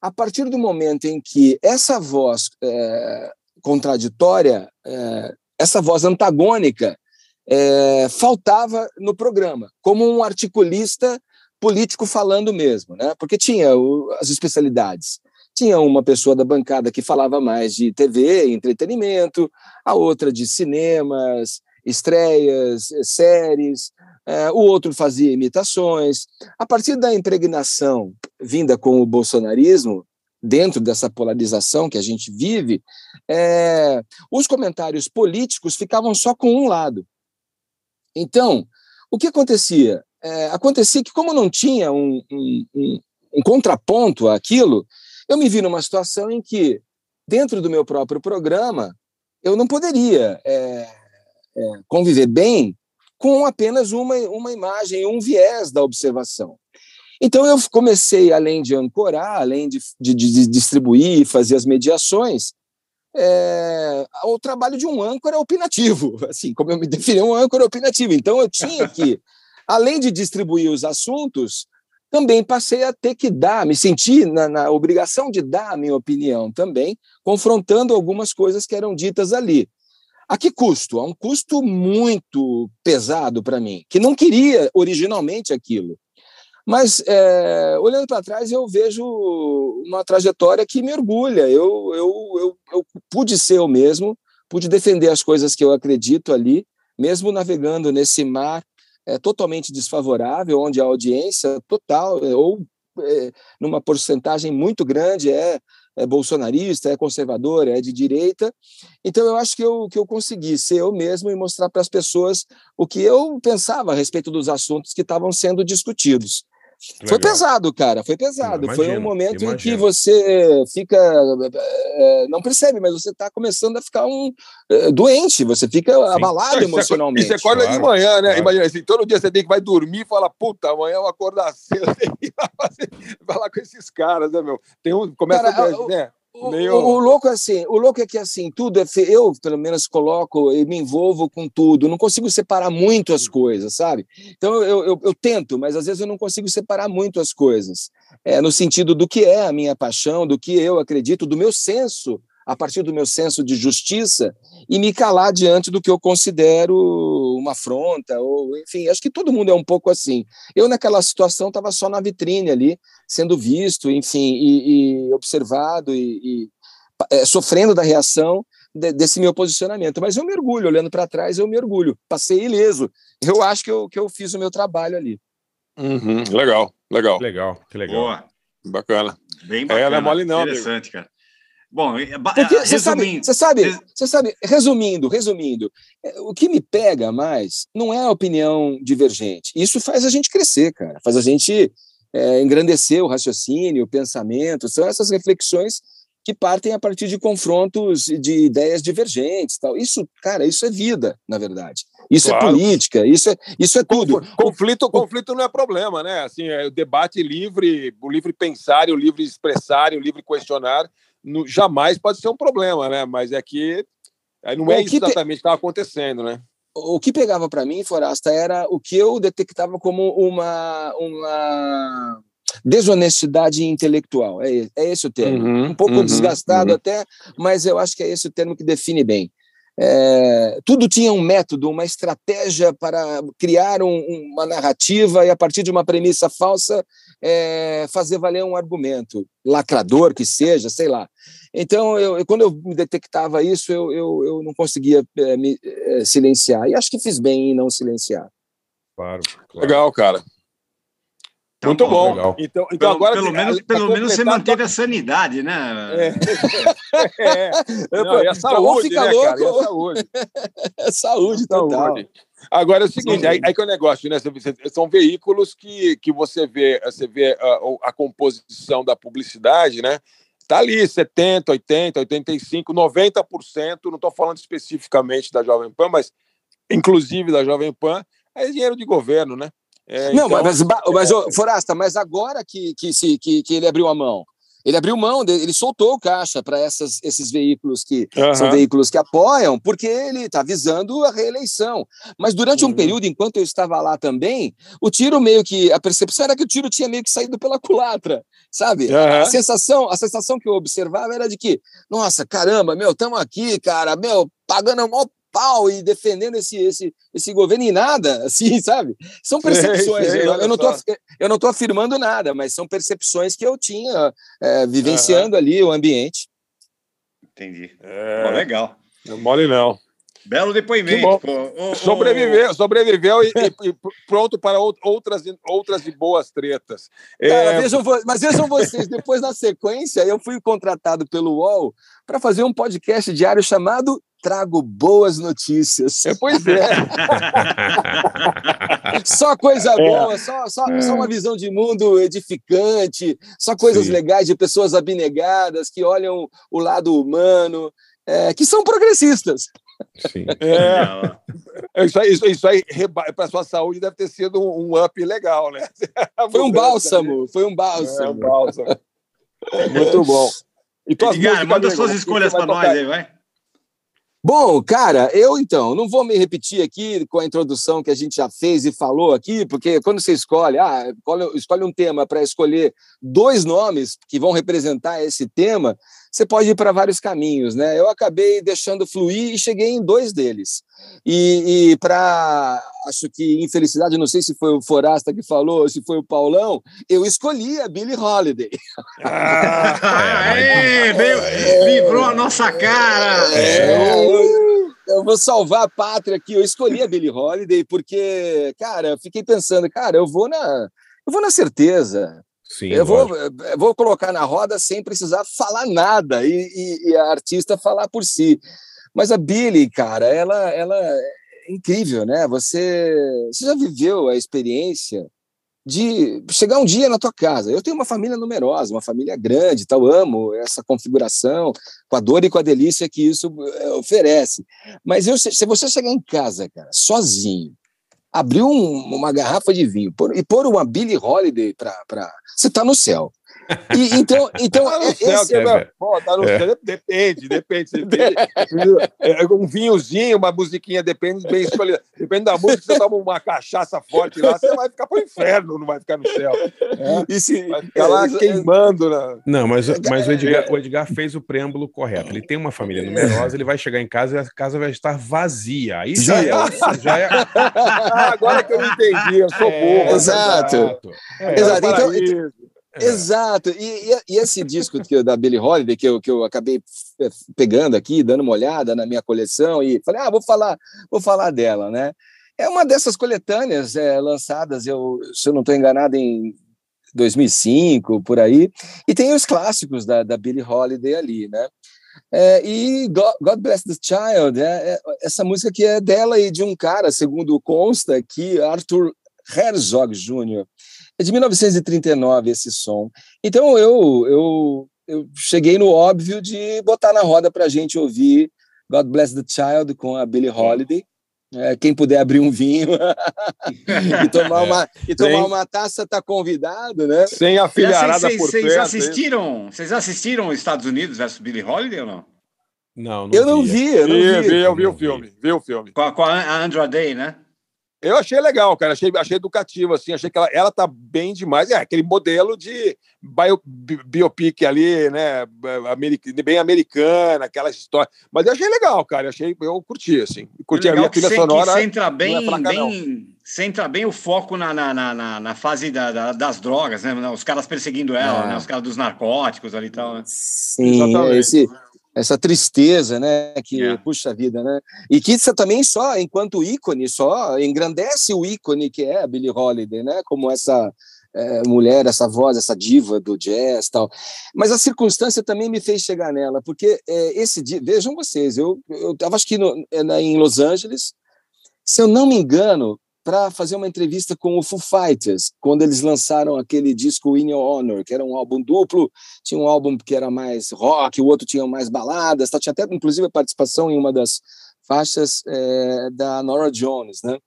a partir do momento em que essa voz é, contraditória é, essa voz antagônica é, faltava no programa, como um articulista político falando mesmo, né? Porque tinha o, as especialidades. Tinha uma pessoa da bancada que falava mais de TV, entretenimento, a outra de cinemas, estreias, séries, é, o outro fazia imitações. A partir da impregnação vinda com o bolsonarismo, dentro dessa polarização que a gente vive, é, os comentários políticos ficavam só com um lado. Então, o que acontecia? É, acontecia que, como não tinha um, um, um, um contraponto àquilo, eu me vi numa situação em que, dentro do meu próprio programa, eu não poderia é, é, conviver bem com apenas uma, uma imagem, um viés da observação. Então eu comecei, além de ancorar, além de, de, de distribuir, fazer as mediações, é, o trabalho de um âncora opinativo, <laughs> assim, como eu me defini, um âncora opinativo. Então eu tinha que, <laughs> além de distribuir os assuntos, também passei a ter que dar, me senti na, na obrigação de dar a minha opinião também, confrontando algumas coisas que eram ditas ali. A que custo? A um custo muito pesado para mim, que não queria originalmente aquilo. Mas, é, olhando para trás, eu vejo uma trajetória que me orgulha. Eu, eu, eu, eu pude ser eu mesmo, pude defender as coisas que eu acredito ali, mesmo navegando nesse mar é, totalmente desfavorável, onde a audiência total, é, ou é, numa porcentagem muito grande, é, é bolsonarista, é conservador, é de direita. Então, eu acho que eu, que eu consegui ser eu mesmo e mostrar para as pessoas o que eu pensava a respeito dos assuntos que estavam sendo discutidos. Foi pesado, cara, foi pesado. Imagino, foi um momento imagino. em que você fica. É, não percebe, mas você está começando a ficar um é, doente, você fica Sim. abalado emocionalmente.
E você acorda claro, de manhã, né? Claro. Imagina assim, todo dia você tem que vai dormir e fala, puta, amanhã eu vou acordar <laughs> cedo, tem que ir lá fazer, falar com esses caras, né, meu? Tem um. Começa cara, a, né?
Meio... O, o, louco é assim, o louco é que assim, tudo é fe... eu pelo menos coloco e me envolvo com tudo, não consigo separar muito as coisas, sabe? Então eu, eu, eu tento, mas às vezes eu não consigo separar muito as coisas, é, no sentido do que é a minha paixão, do que eu acredito, do meu senso a partir do meu senso de justiça e me calar diante do que eu considero uma afronta, ou enfim, acho que todo mundo é um pouco assim. Eu, naquela situação, estava só na vitrine ali, sendo visto, enfim, e, e observado e, e é, sofrendo da reação de, desse meu posicionamento. Mas eu me orgulho, olhando para trás, eu me orgulho. Passei ileso. Eu acho que eu, que eu fiz o meu trabalho ali.
Uhum, legal, legal.
Legal, que legal. Boa.
Bacana.
Bem bacana.
É, não é mole não,
Interessante, amigo. cara. Bom,
é, Porque você sabe, você sabe, você sabe, resumindo, resumindo, é, o que me pega mais não é a opinião divergente. Isso faz a gente crescer, cara. Faz a gente é, engrandecer o raciocínio, o pensamento. São essas reflexões que partem a partir de confrontos de ideias divergentes, tal. Isso, cara, isso é vida, na verdade. Isso é claro. é política, isso é, isso é tudo.
Conflito, conflito não é problema, né? Assim, é o debate livre, o livre pensar, o livre expressar, o livre questionar no, jamais pode ser um problema, né? Mas é que não é isso exatamente que estava acontecendo, né?
O que pegava para mim, Forasta, era o que eu detectava como uma, uma desonestidade intelectual. É, é esse o termo. Uhum, um pouco uhum, desgastado uhum. até, mas eu acho que é esse o termo que define bem. É, tudo tinha um método, uma estratégia para criar um, uma narrativa e, a partir de uma premissa falsa, é, fazer valer um argumento, lacrador que seja, sei lá. Então, eu, quando eu me detectava isso, eu, eu, eu não conseguia é, me é, silenciar. E acho que fiz bem em não silenciar.
Claro. claro. Legal, cara. Então, Muito bom. bom. Então,
então pelo, agora pelo menos, pelo menos você manteve a sanidade, né? É. <laughs>
é. Não, e a saúde, né, louco. cara? E a
saúde. <laughs> saúde total. Saúde.
Agora é o seguinte, aí, aí que é o negócio, né? São veículos que, que você vê, você vê a, a composição da publicidade, né? Está ali 70, 80, 85, 90%, não estou falando especificamente da Jovem Pan, mas inclusive da Jovem Pan, é dinheiro de governo, né?
É, não, então, mas, mas, mas Forasta, mas agora que, que, se, que, que ele abriu a mão, ele abriu mão, ele soltou o caixa para esses veículos que uhum. são veículos que apoiam, porque ele está visando a reeleição. Mas durante um uhum. período, enquanto eu estava lá também, o tiro meio que a percepção era que o tiro tinha meio que saído pela <laughs> culatra, sabe? Uhum. A sensação, a sensação que eu observava era de que, nossa, caramba, meu, estamos aqui, cara, meu, pagando mal pau e defendendo esse, esse, esse governo em nada, <laughs> assim, sabe? São percepções. Sei, sei, eu, eu, não tô, eu não estou afirmando nada, mas são percepções que eu tinha é, vivenciando uhum. ali o ambiente.
Entendi. É... legal.
Não mole não.
Belo depoimento.
sobreviveu, sobreviveu e, e, <laughs> pronto para outras, outras e boas tretas.
Cara, é... vejam, mas vejam vocês, depois na sequência, eu fui contratado pelo UOL para fazer um podcast diário chamado Trago Boas Notícias.
É, pois é. <laughs>
só coisa é. boa, só, só, só uma visão de mundo edificante, só coisas Sim. legais de pessoas abnegadas que olham o lado humano, é, que são progressistas.
Sim. <laughs> É. é. Isso aí, isso, isso aí para sua saúde deve ter sido um, um up legal, né? <laughs>
Foi um bálsamo, foi um bálsamo. É, um bálsamo.
Muito bom.
E Edgar, manda suas escolhas para nós aí, vai.
Bom, cara, eu então não vou me repetir aqui com a introdução que a gente já fez e falou aqui, porque quando você escolhe, ah, escolhe um tema para escolher dois nomes que vão representar esse tema, você pode ir para vários caminhos, né? Eu acabei deixando fluir e cheguei em dois deles. E, e para, acho que infelicidade, não sei se foi o Forasta que falou, se foi o Paulão, eu escolhi a Billie Holiday.
Ah, <laughs> é, veio, livrou a nossa cara.
É, eu, eu vou salvar a pátria aqui. Eu escolhi a Billie Holiday porque, cara, eu fiquei pensando, cara, eu vou na, eu vou na certeza. Sim, eu vou, eu vou colocar na roda sem precisar falar nada e, e, e a artista falar por si. Mas a Billy, cara, ela, ela é incrível, né? Você, você já viveu a experiência de chegar um dia na tua casa. Eu tenho uma família numerosa, uma família grande, tal, amo essa configuração, com a dor e com a delícia que isso eh, oferece. Mas eu, se você chegar em casa, cara, sozinho, abrir um, uma garrafa de vinho por, e pôr uma Billie Holiday para. Você está no céu. E, então, então tá
é, céu, esse é, Pô, tá no é. céu, depende, depende. depende. É, um vinhozinho, uma musiquinha, depende bem escolhida. Depende da música, você toma uma cachaça forte lá, você vai ficar pro inferno, não vai ficar no céu. É? E se, vai ficar lá é, queimando. Né?
Não, mas, mas o, Edgar, o Edgar fez o preâmbulo correto. Ele tem uma família numerosa, ele vai chegar em casa e a casa vai estar vazia. Aí já é. Já é...
Ah, agora que eu entendi, eu sou burro.
Exato. Exato. Exato. Então, é. Exato. E, e, e, esse disco que, da Billie Holiday, que eu, que eu acabei é, pegando aqui, dando uma olhada na minha coleção, e falei, ah, vou falar, vou falar dela, né? É uma dessas coletâneas é, lançadas, eu, se eu não estou enganado, em 2005, por aí, e tem os clássicos da, da Billie Holiday ali, né? É, e God, Bless the Child, é, é, essa música que é dela e de um cara, segundo consta aqui, Arthur Herzog Jr., é de 1939 esse som. Então eu, eu, eu cheguei no óbvio de botar na roda para a gente ouvir God Bless the Child com a Billie Holiday. É, quem puder abrir um vinho <laughs> e tomar uma, e tomar uma taça está convidado, né?
Sem a filharada por
Vocês é assistiram, vocês assistiram Estados Unidos versus Billie Holiday ou não?
Não, não
eu vi. não vi, eu não vi.
vi eu vi o filme, vi o filme.
Com a, com a Andra Day, né?
Eu achei legal, cara. Achei, achei educativo, assim. Achei que ela, ela tá bem demais. É aquele modelo de bio, biopic ali, né? bem americana, aquela história. Mas eu achei legal, cara. Eu achei, eu curti, assim. Curti
a trilha sonora. Que centra bem, é bem, centra bem o foco na, na, na, na fase da, da, das drogas, né? Os caras perseguindo ela, é. né? Os caras dos narcóticos ali e tal. Né?
Sim, Exatamente. esse essa tristeza, né, que yeah. É. puxa a vida, né? E que isso também só, enquanto ícone, só engrandece o ícone que é a Billie Holiday, né? Como essa é, mulher, essa voz, essa diva do jazz, tal. Mas a circunstância também me fez chegar nela, porque é, esse dia, vejam vocês, eu eu estava acho que no, é, em Los Angeles, se eu não me engano, para fazer uma entrevista com o Foo Fighters, quando eles lançaram aquele disco In Your Honor, que era um álbum duplo, tinha um álbum que era mais rock, o outro tinha mais baladas, tá? tinha até inclusive a participação em uma das faixas é, da Nora Jones, né?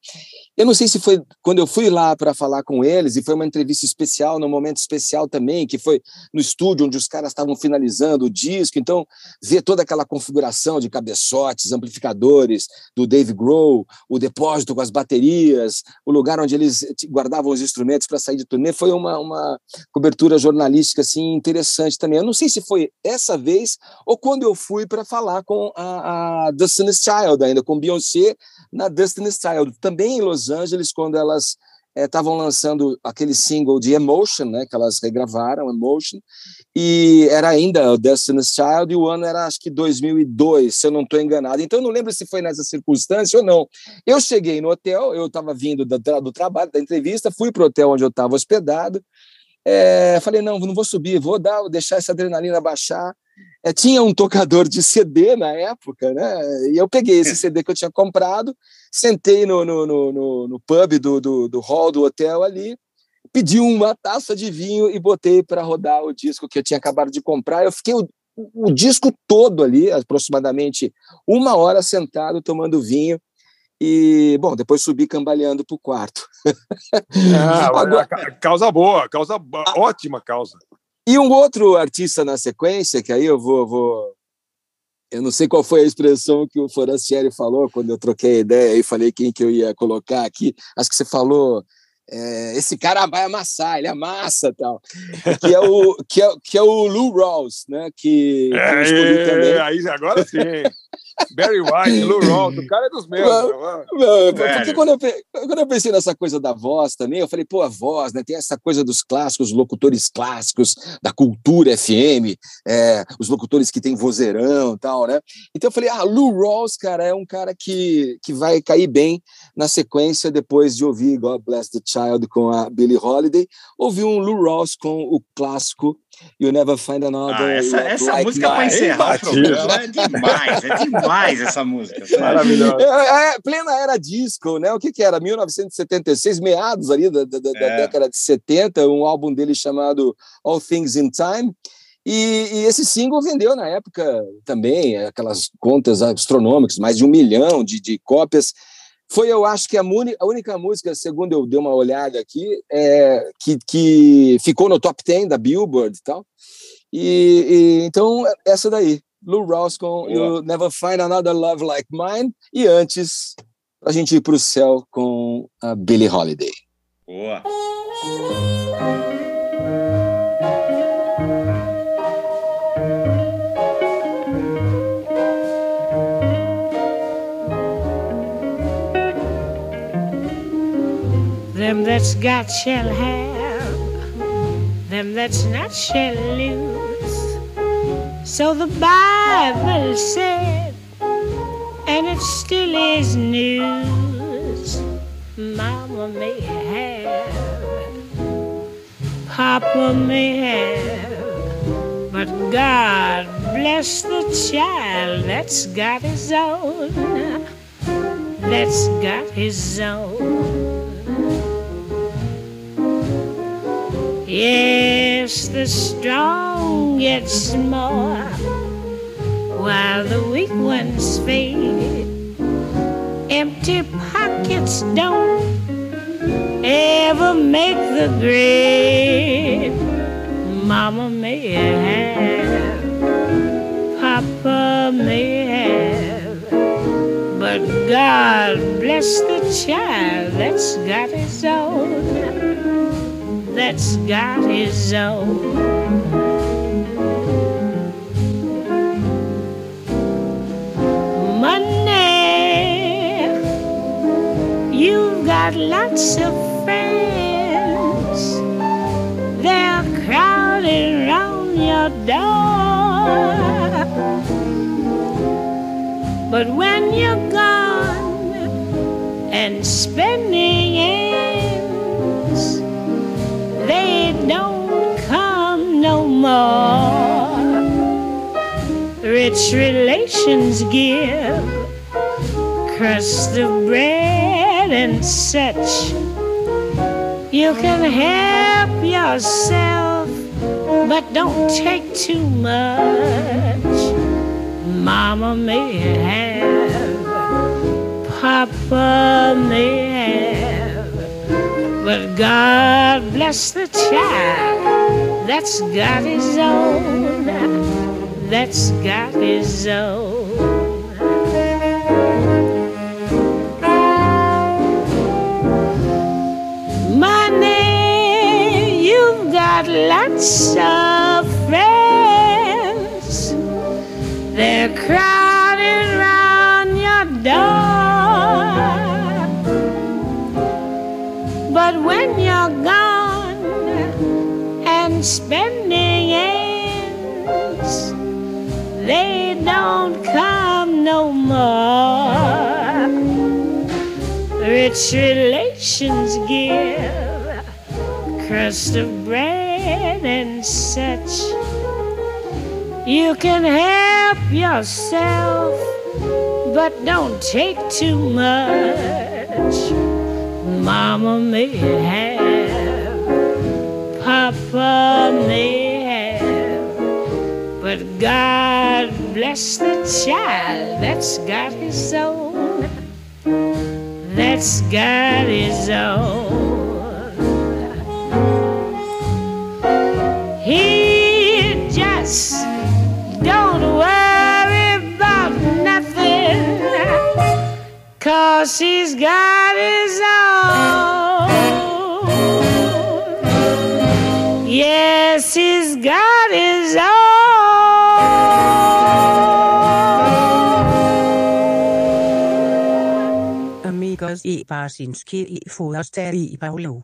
Eu não sei se foi quando eu fui lá para falar com eles, e foi uma entrevista especial, num momento especial também, que foi no estúdio onde os caras estavam finalizando o disco, então ver toda aquela configuração de cabeçotes, amplificadores do Dave Grohl, o depósito com as baterias, o lugar onde eles guardavam os instrumentos para sair de turnê, foi uma, uma cobertura jornalística assim interessante também. Eu não sei se foi essa vez ou quando eu fui para falar com a, a The Sinus Child, ainda com Beyoncé, na Destiny's Child, também em Los Angeles, quando elas estavam é, lançando aquele single de Emotion, né, que elas regravaram, Emotion, e era ainda o Destiny's Child, e o ano era acho que 2002, se eu não estou enganado. Então eu não lembro se foi nessa circunstância ou não. Eu cheguei no hotel, eu estava vindo do, do, trabalho, da entrevista, fui para o hotel onde eu estava hospedado, é, falei, não, não vou subir, vou dar, vou deixar essa adrenalina baixar. É, tinha um tocador de CD na época, né? E eu peguei esse CD que eu tinha comprado, sentei no, no, no, no pub do, do, do hall do hotel ali, pedi uma taça de vinho e botei para rodar o disco que eu tinha acabado de comprar. Eu fiquei o, o disco todo ali, aproximadamente uma hora sentado tomando vinho. E, bom, depois subi cambaleando para o quarto.
Ah, <laughs> Agora, causa boa, causa a, ótima causa.
E um outro artista na sequência, que aí eu vou, vou. Eu não sei qual foi a expressão que o Forastieri falou quando eu troquei a ideia e falei quem que eu ia colocar aqui. Acho que você falou. É, esse cara vai amassar, ele amassa tal. Que é o, que é, que é o Lou Rawls, né? Que, que eu escolhi
é,
também.
Aí, agora sim. Barry White, Lou Rawls, o cara é dos meus.
Não, porque quando eu, quando eu pensei nessa coisa da voz também, eu falei, pô, a voz, né? Tem essa coisa dos clássicos, locutores clássicos, da cultura FM, é, os locutores que tem vozeirão e tal, né? Então eu falei, ah, Lou Rawls, cara, é um cara que, que vai cair bem na sequência depois de ouvir God Bless the Child com a Billie Holiday, ouvir um Lou Rawls com o clássico You Never Find Another. Ah,
essa essa like música para encerrar o programa é demais, é demais essa música. Maravilhosa.
É, é, plena era disco, né? O que, que era? 1976, meados ali da, da, é. da, década de 70, um álbum dele chamado All Things in Time. E, e, esse single vendeu na época também, aquelas contas astronômicas, mais de um milhão de, de cópias. Foi, eu acho que a, a, única música, segundo eu dei uma olhada aqui, é, que, que ficou no top 10 da Billboard e tal. E, e então, essa daí, Lou Rawls com You Never Find Another Love Like Mine. E antes, a gente ir para o céu com a Billie Holiday.
Boa!
Them that's got shall have, them that's not shall lose. So the Bible said, and it still is news. Mama may have, Papa may have, but God bless the child that's got his own, that's got his own. Yes, the strong get more while the weak ones fade. Empty pockets don't ever make the grade. Mama may have, Papa may have, but God bless the child that's got his own that's got his own. Money, you've got lots of friends. They're crowding around your door. But when you're gone and spending more. Rich relations give crust of bread and such. You can help yourself, but don't take too much. Mama may have, Papa may have. But God bless the child that's got his own, that's got his own. Money, you've got lots of friends. They're crowded remnants, they don't come no more. Rich relations give crust of bread and such. You can help yourself, but don't take too much. Mama may have. Papa may have, but God bless the child that's got his own. That's got his own. He just don't worry about nothing, cause he's got his own.
Amigos y Pasinski y Fuosteri y Paulo.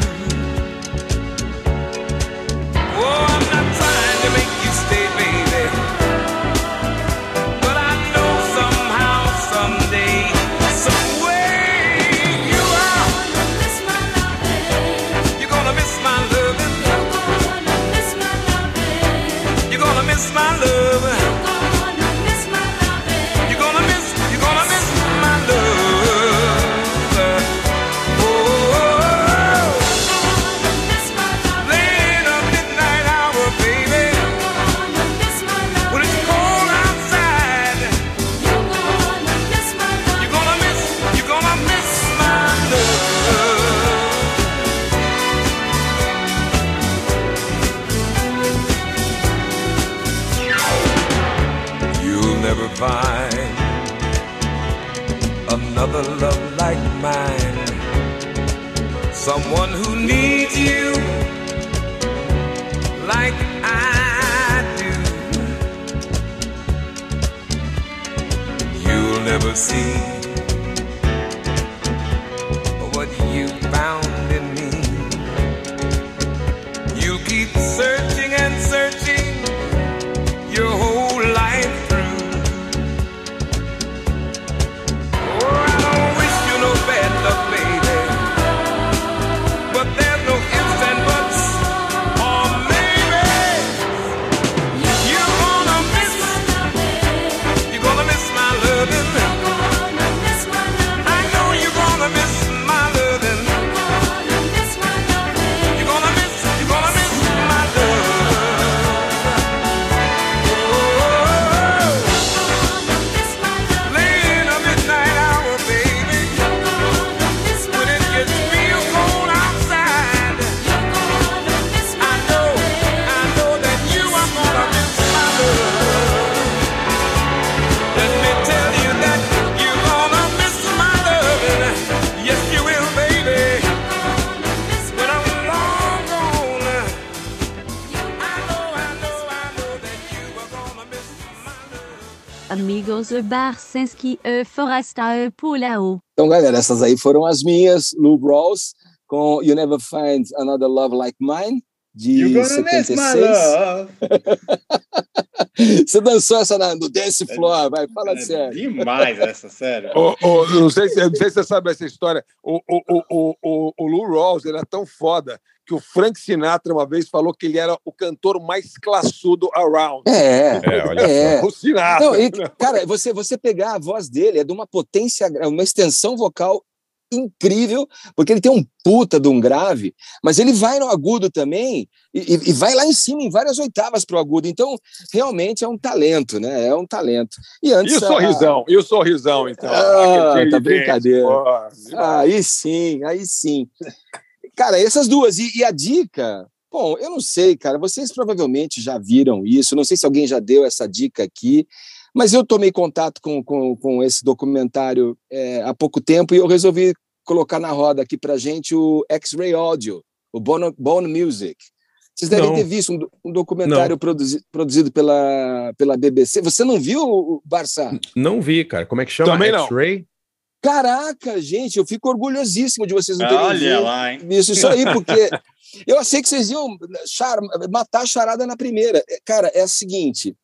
Amigos e Barsinski e Forasta e Pulao.
Então, galera, essas aí foram as minhas, Lou Rawls, com You Never Find Another Love Like Mine, de
You gonna
76.
miss my love. <laughs>
Você dançou essa na- no dance floor, vai, fala sério.
Demais essa, sério.
Ô, ô, não, sei se, não sei se você sabe essa história. O, o, o, o, o, o Lou Rawls ele é tão foda que o Frank Sinatra uma vez falou que ele era o cantor mais classudo around.
É,
É, olha
é.
O Sinatra.
Não, e, cara, você, você pegar a voz dele é de uma potência, uma extensão vocal incrível, porque ele tem um puta de um grave, mas ele vai no agudo também e, e- vai lá em cima em várias oitavas pro agudo. Então, realmente é um talento, né? É um talento. E antes
E o
a-
sorrisão? E o sorrisão, então?
Ah,
Aquele
tá brincadeira.
pô.
Aí sim, aí sim. Cara, essas duas. E, e a dica, bom, eu não sei, cara. Vocês provavelmente já viram isso. Não sei se alguém já deu essa dica aqui, mas eu tomei contato com, com, com esse documentário é, há pouco tempo e eu resolvi colocar na roda aqui pra gente o X-Ray Audio, o Bone, Bone Music. Vocês devem
Não.
ter visto um, um documentário produzi- produzido pela, pela BBC. Você não viu, Barça?
Não vi, cara. Como é que chama?
Também não.
X-Ray?
Caraca, gente, eu fico orgulhosíssimo de vocês não terem
Olha
visto
lá, hein?
visto isso aí, porque <laughs> eu achei que vocês iam char- matar a charada na primeira. É, Cara, é o seguinte,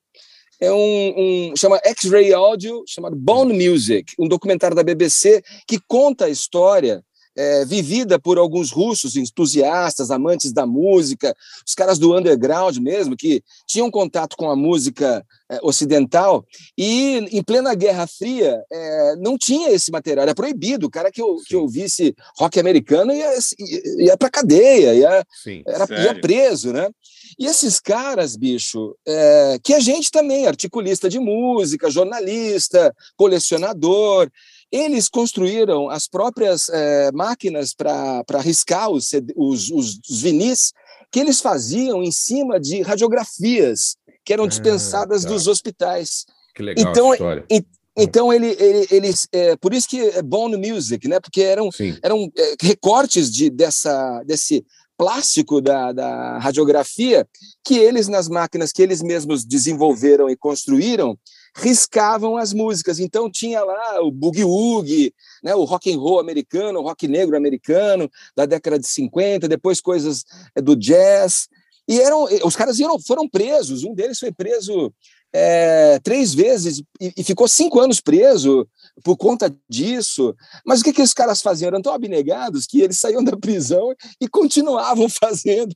é um, um- chama X-Ray Audio, chamado Bone Music, um documentário da BBC que conta a história é, vivida por alguns russos entusiastas, amantes da música, os caras do underground mesmo, que tinham contato com a música é, ocidental e em plena Guerra Fria é, não tinha esse material, era proibido. O cara que, eu, que ouvisse rock americano ia, ia, ia para cadeia, ia,
Sim.
era, ia preso, né? E esses caras, bicho, é, que a gente também, articulista de música, jornalista, colecionador, eles construíram as próprias é, máquinas para riscar os, os, os, vinis que eles faziam em cima de radiografias que eram dispensadas
tá.
dos hospitais.
Que legal
Então,
história.
e- então ele, ele, eles, é, por isso que é bone music, né? Porque eram,
Sim.
eram é, recortes de, dessa, desse plástico da, da radiografia que eles, nas máquinas que eles mesmos desenvolveram e construíram, riscavam as músicas. Então tinha lá o boogie woogie, né, o rock and roll americano, o rock negro americano da década de 50, depois coisas é, do jazz. E eram, os caras iam, foram presos. Um deles foi preso é, três vezes e, e ficou cinco anos preso por conta disso. Mas o que, que os caras faziam? Eram tão abnegados que eles saíam da prisão e continuavam <laughs> fazendo,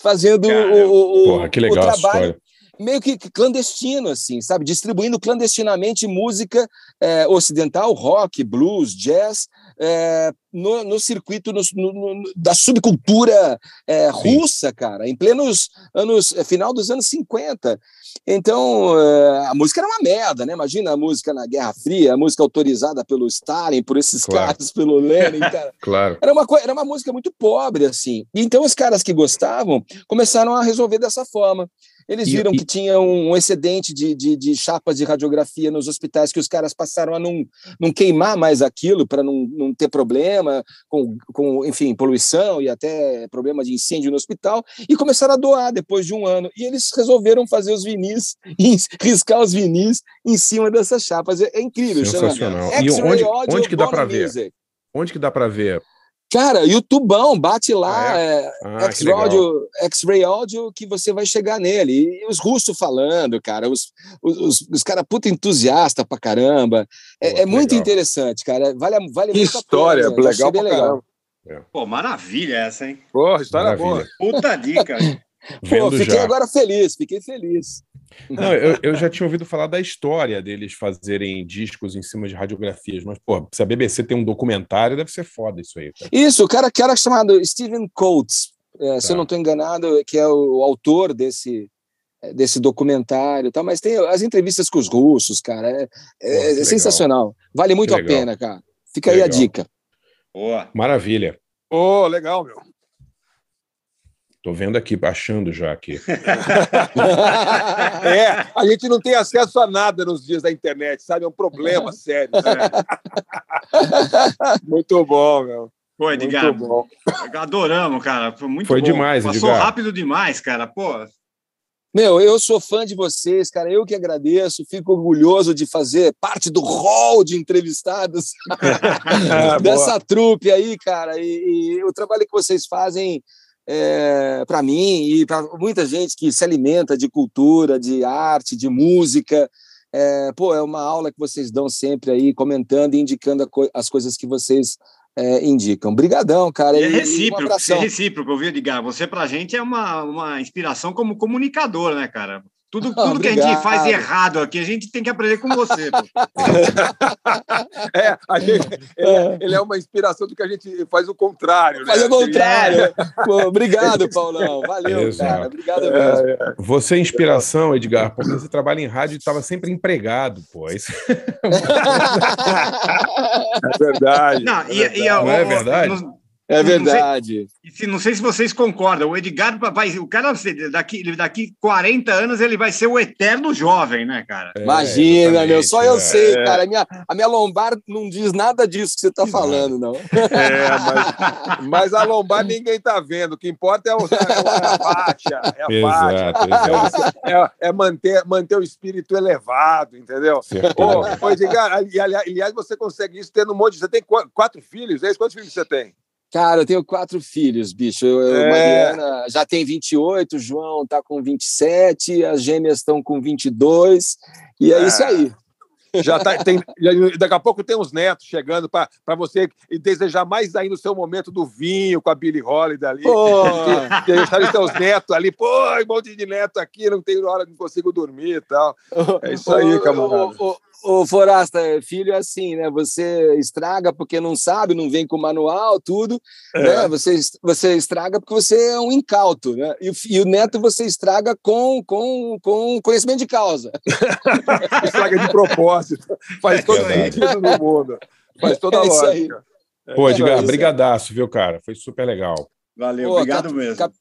fazendo o, o- o-
Porra, que legal
o trabalho
história.
Meio que clandestino, assim, sabe? Distribuindo clandestinamente música é, ocidental, rock, blues, jazz, é, no, no circuito no- no- da subcultura é, russa, cara, em plenos anos, final dos anos 50. Então, a música era uma merda, né? Imagina a música na Guerra Fria, a música autorizada pelo Stalin, por esses
Claro.
caras, pelo Lenin, cara. <laughs>
Claro.
Era uma, era uma música muito pobre, assim. E então os caras que gostavam começaram a resolver dessa forma. Eles
E-
viram
e-
que tinha um, excedente de, de, de chapas de radiografia nos hospitais, que os caras passaram a não, não queimar mais aquilo para não, não ter problema com, com, enfim, poluição e até problema de incêndio no hospital, e começaram a doar depois de um ano. E eles resolveram fazer os vinis, <laughs> e riscar os vinis em cima dessas chapas. É, é incrível, chama
Sensacional. E
X-Ray
onde, onde que dá para ver? Onde que dá para ver?
Cara, YouTubão, bate lá, é,
Ah, que
X-Ray. Audio, Audio, que você vai chegar nele. E os russos falando, cara, os, os, os, os caras puta entusiasta pra caramba. É, é muito
legal.
interessante, cara. Vale, a- vale
Que
muito a
história,
gente.
legal pra
legal.
Pô, maravilha essa, hein?
Porra, história
Maravilha.
boa.
Puta dica.
Pô, fiquei
já.
agora feliz, fiquei feliz.
Não, eu, eu já tinha ouvido falar da história deles fazerem discos em cima de radiografias, mas, pô, se a BBC tem um documentário, deve ser foda isso aí. cara.
Isso, o cara, cara chamado Stephen Coates, é, se
Tá.
eu não estou enganado, que é o, o autor desse, é, desse documentário, e tal, mas tem as entrevistas com os russos, cara, é, é-
Pô,
é sensacional. Vale muito a pena, cara. Fica aí a dica.
Boa.
Maravilha.
Ô, legal, meu.
Tô vendo aqui, achando já aqui. <laughs>
É, a gente não tem acesso a nada nos dias da internet, sabe? É um problema sério. né? <laughs> Muito bom, meu.
Pô, Edgar,
Muito bom.
adoramos, cara. Foi muito
Foi
bom.
demais,
Passou
Edgar.
rápido demais, cara. Pô,
Meu, eu sou fã de vocês, cara. Eu que agradeço, fico orgulhoso de fazer parte do hall de entrevistados <laughs> dessa trupe aí, cara. E, e, o trabalho que vocês fazem é, para mim e para muita gente que se alimenta de cultura, de arte, de música. É, pô, é uma aula que vocês dão sempre aí, comentando e indicando co as coisas que vocês é, indicam. Brigadão, cara.
E é recíproco, e um é recíproco, viu, Edgar? Você, pra gente, é uma, uma inspiração como comunicador, né, cara? Tudo, tudo que a gente faz errado aqui, a gente tem que aprender com você. <laughs>
é, a gente, ele, é, ele, é uma inspiração do que a gente faz o contrário. Né?
Faz o contrário. É. Pô, obrigado, <laughs> Paulão. Valeu, Exato. cara. Obrigado é, mesmo.
É, Você é inspiração, Edgar, porque você trabalha em rádio e estava sempre empregado, pô. Isso... <laughs>
é verdade.
Não,
e,
e,
Não é verdade?
No, é verdade.
Não sei, não sei, se vocês concordam. O Edgar vai. O cara, daqui, daqui 40 anos, ele vai ser o eterno jovem, né, cara?
É, Imagina, meu. Só eu é, sei, cara. A minha, a minha lombar não diz nada disso que você está falando, não.
É, mas, <laughs> mas, a lombar ninguém está vendo. O que importa é, o, é a faixa. É a exato, faixa. É, é, manter, manter o espírito elevado, entendeu? Ô, Edgar, aliás, você consegue isso tendo um monte de. Você tem quatro filhos? É isso? Quantos filhos você tem?
Cara, eu tenho quatro filhos, bicho. Eu, é... Mariana já tem 28, o João tá com 27, as gêmeas estão com 22, e é, é isso aí.
Já tá, tem, daqui a pouco tem uns netos chegando para você desejar mais aí no seu momento do vinho com a Billy Holiday ali. Pô. Deixar seus netos ali, pô, um monte de neto aqui, não tenho hora, não consigo dormir e tal. É isso aí, camarada.
Ô, Forasta, filho é assim, né? Você estraga porque não sabe, não vem com manual, tudo. É. Né? Você, você estraga porque você é um incauto, né? E, e o neto você estraga com, com, com conhecimento de causa. <laughs>
estraga de propósito. Faz todo sentido no mundo. Faz toda a é lógica.
É Pô, Edgar, brigadaço, viu, cara? Foi super legal.
Valeu, Pô, obrigado cap, mesmo. Cap,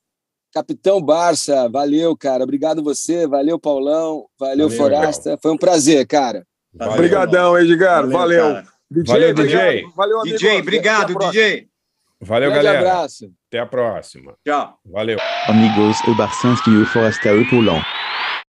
Capitão Barça, valeu, cara. Obrigado você, valeu, Paulão, valeu, valeu Forasta. Foi um prazer, cara.
Obrigadão, Edgar. Valeu.
Valeu, DJ. Valeu, DJ.
Valeu, amigo. DJ, obrigado, DJ.
Valeu,
Grande
galera.
abraço.
Até a próxima.
Tchau.
Valeu.
Amigos, o Barcinski e o Forasta e o Paulão.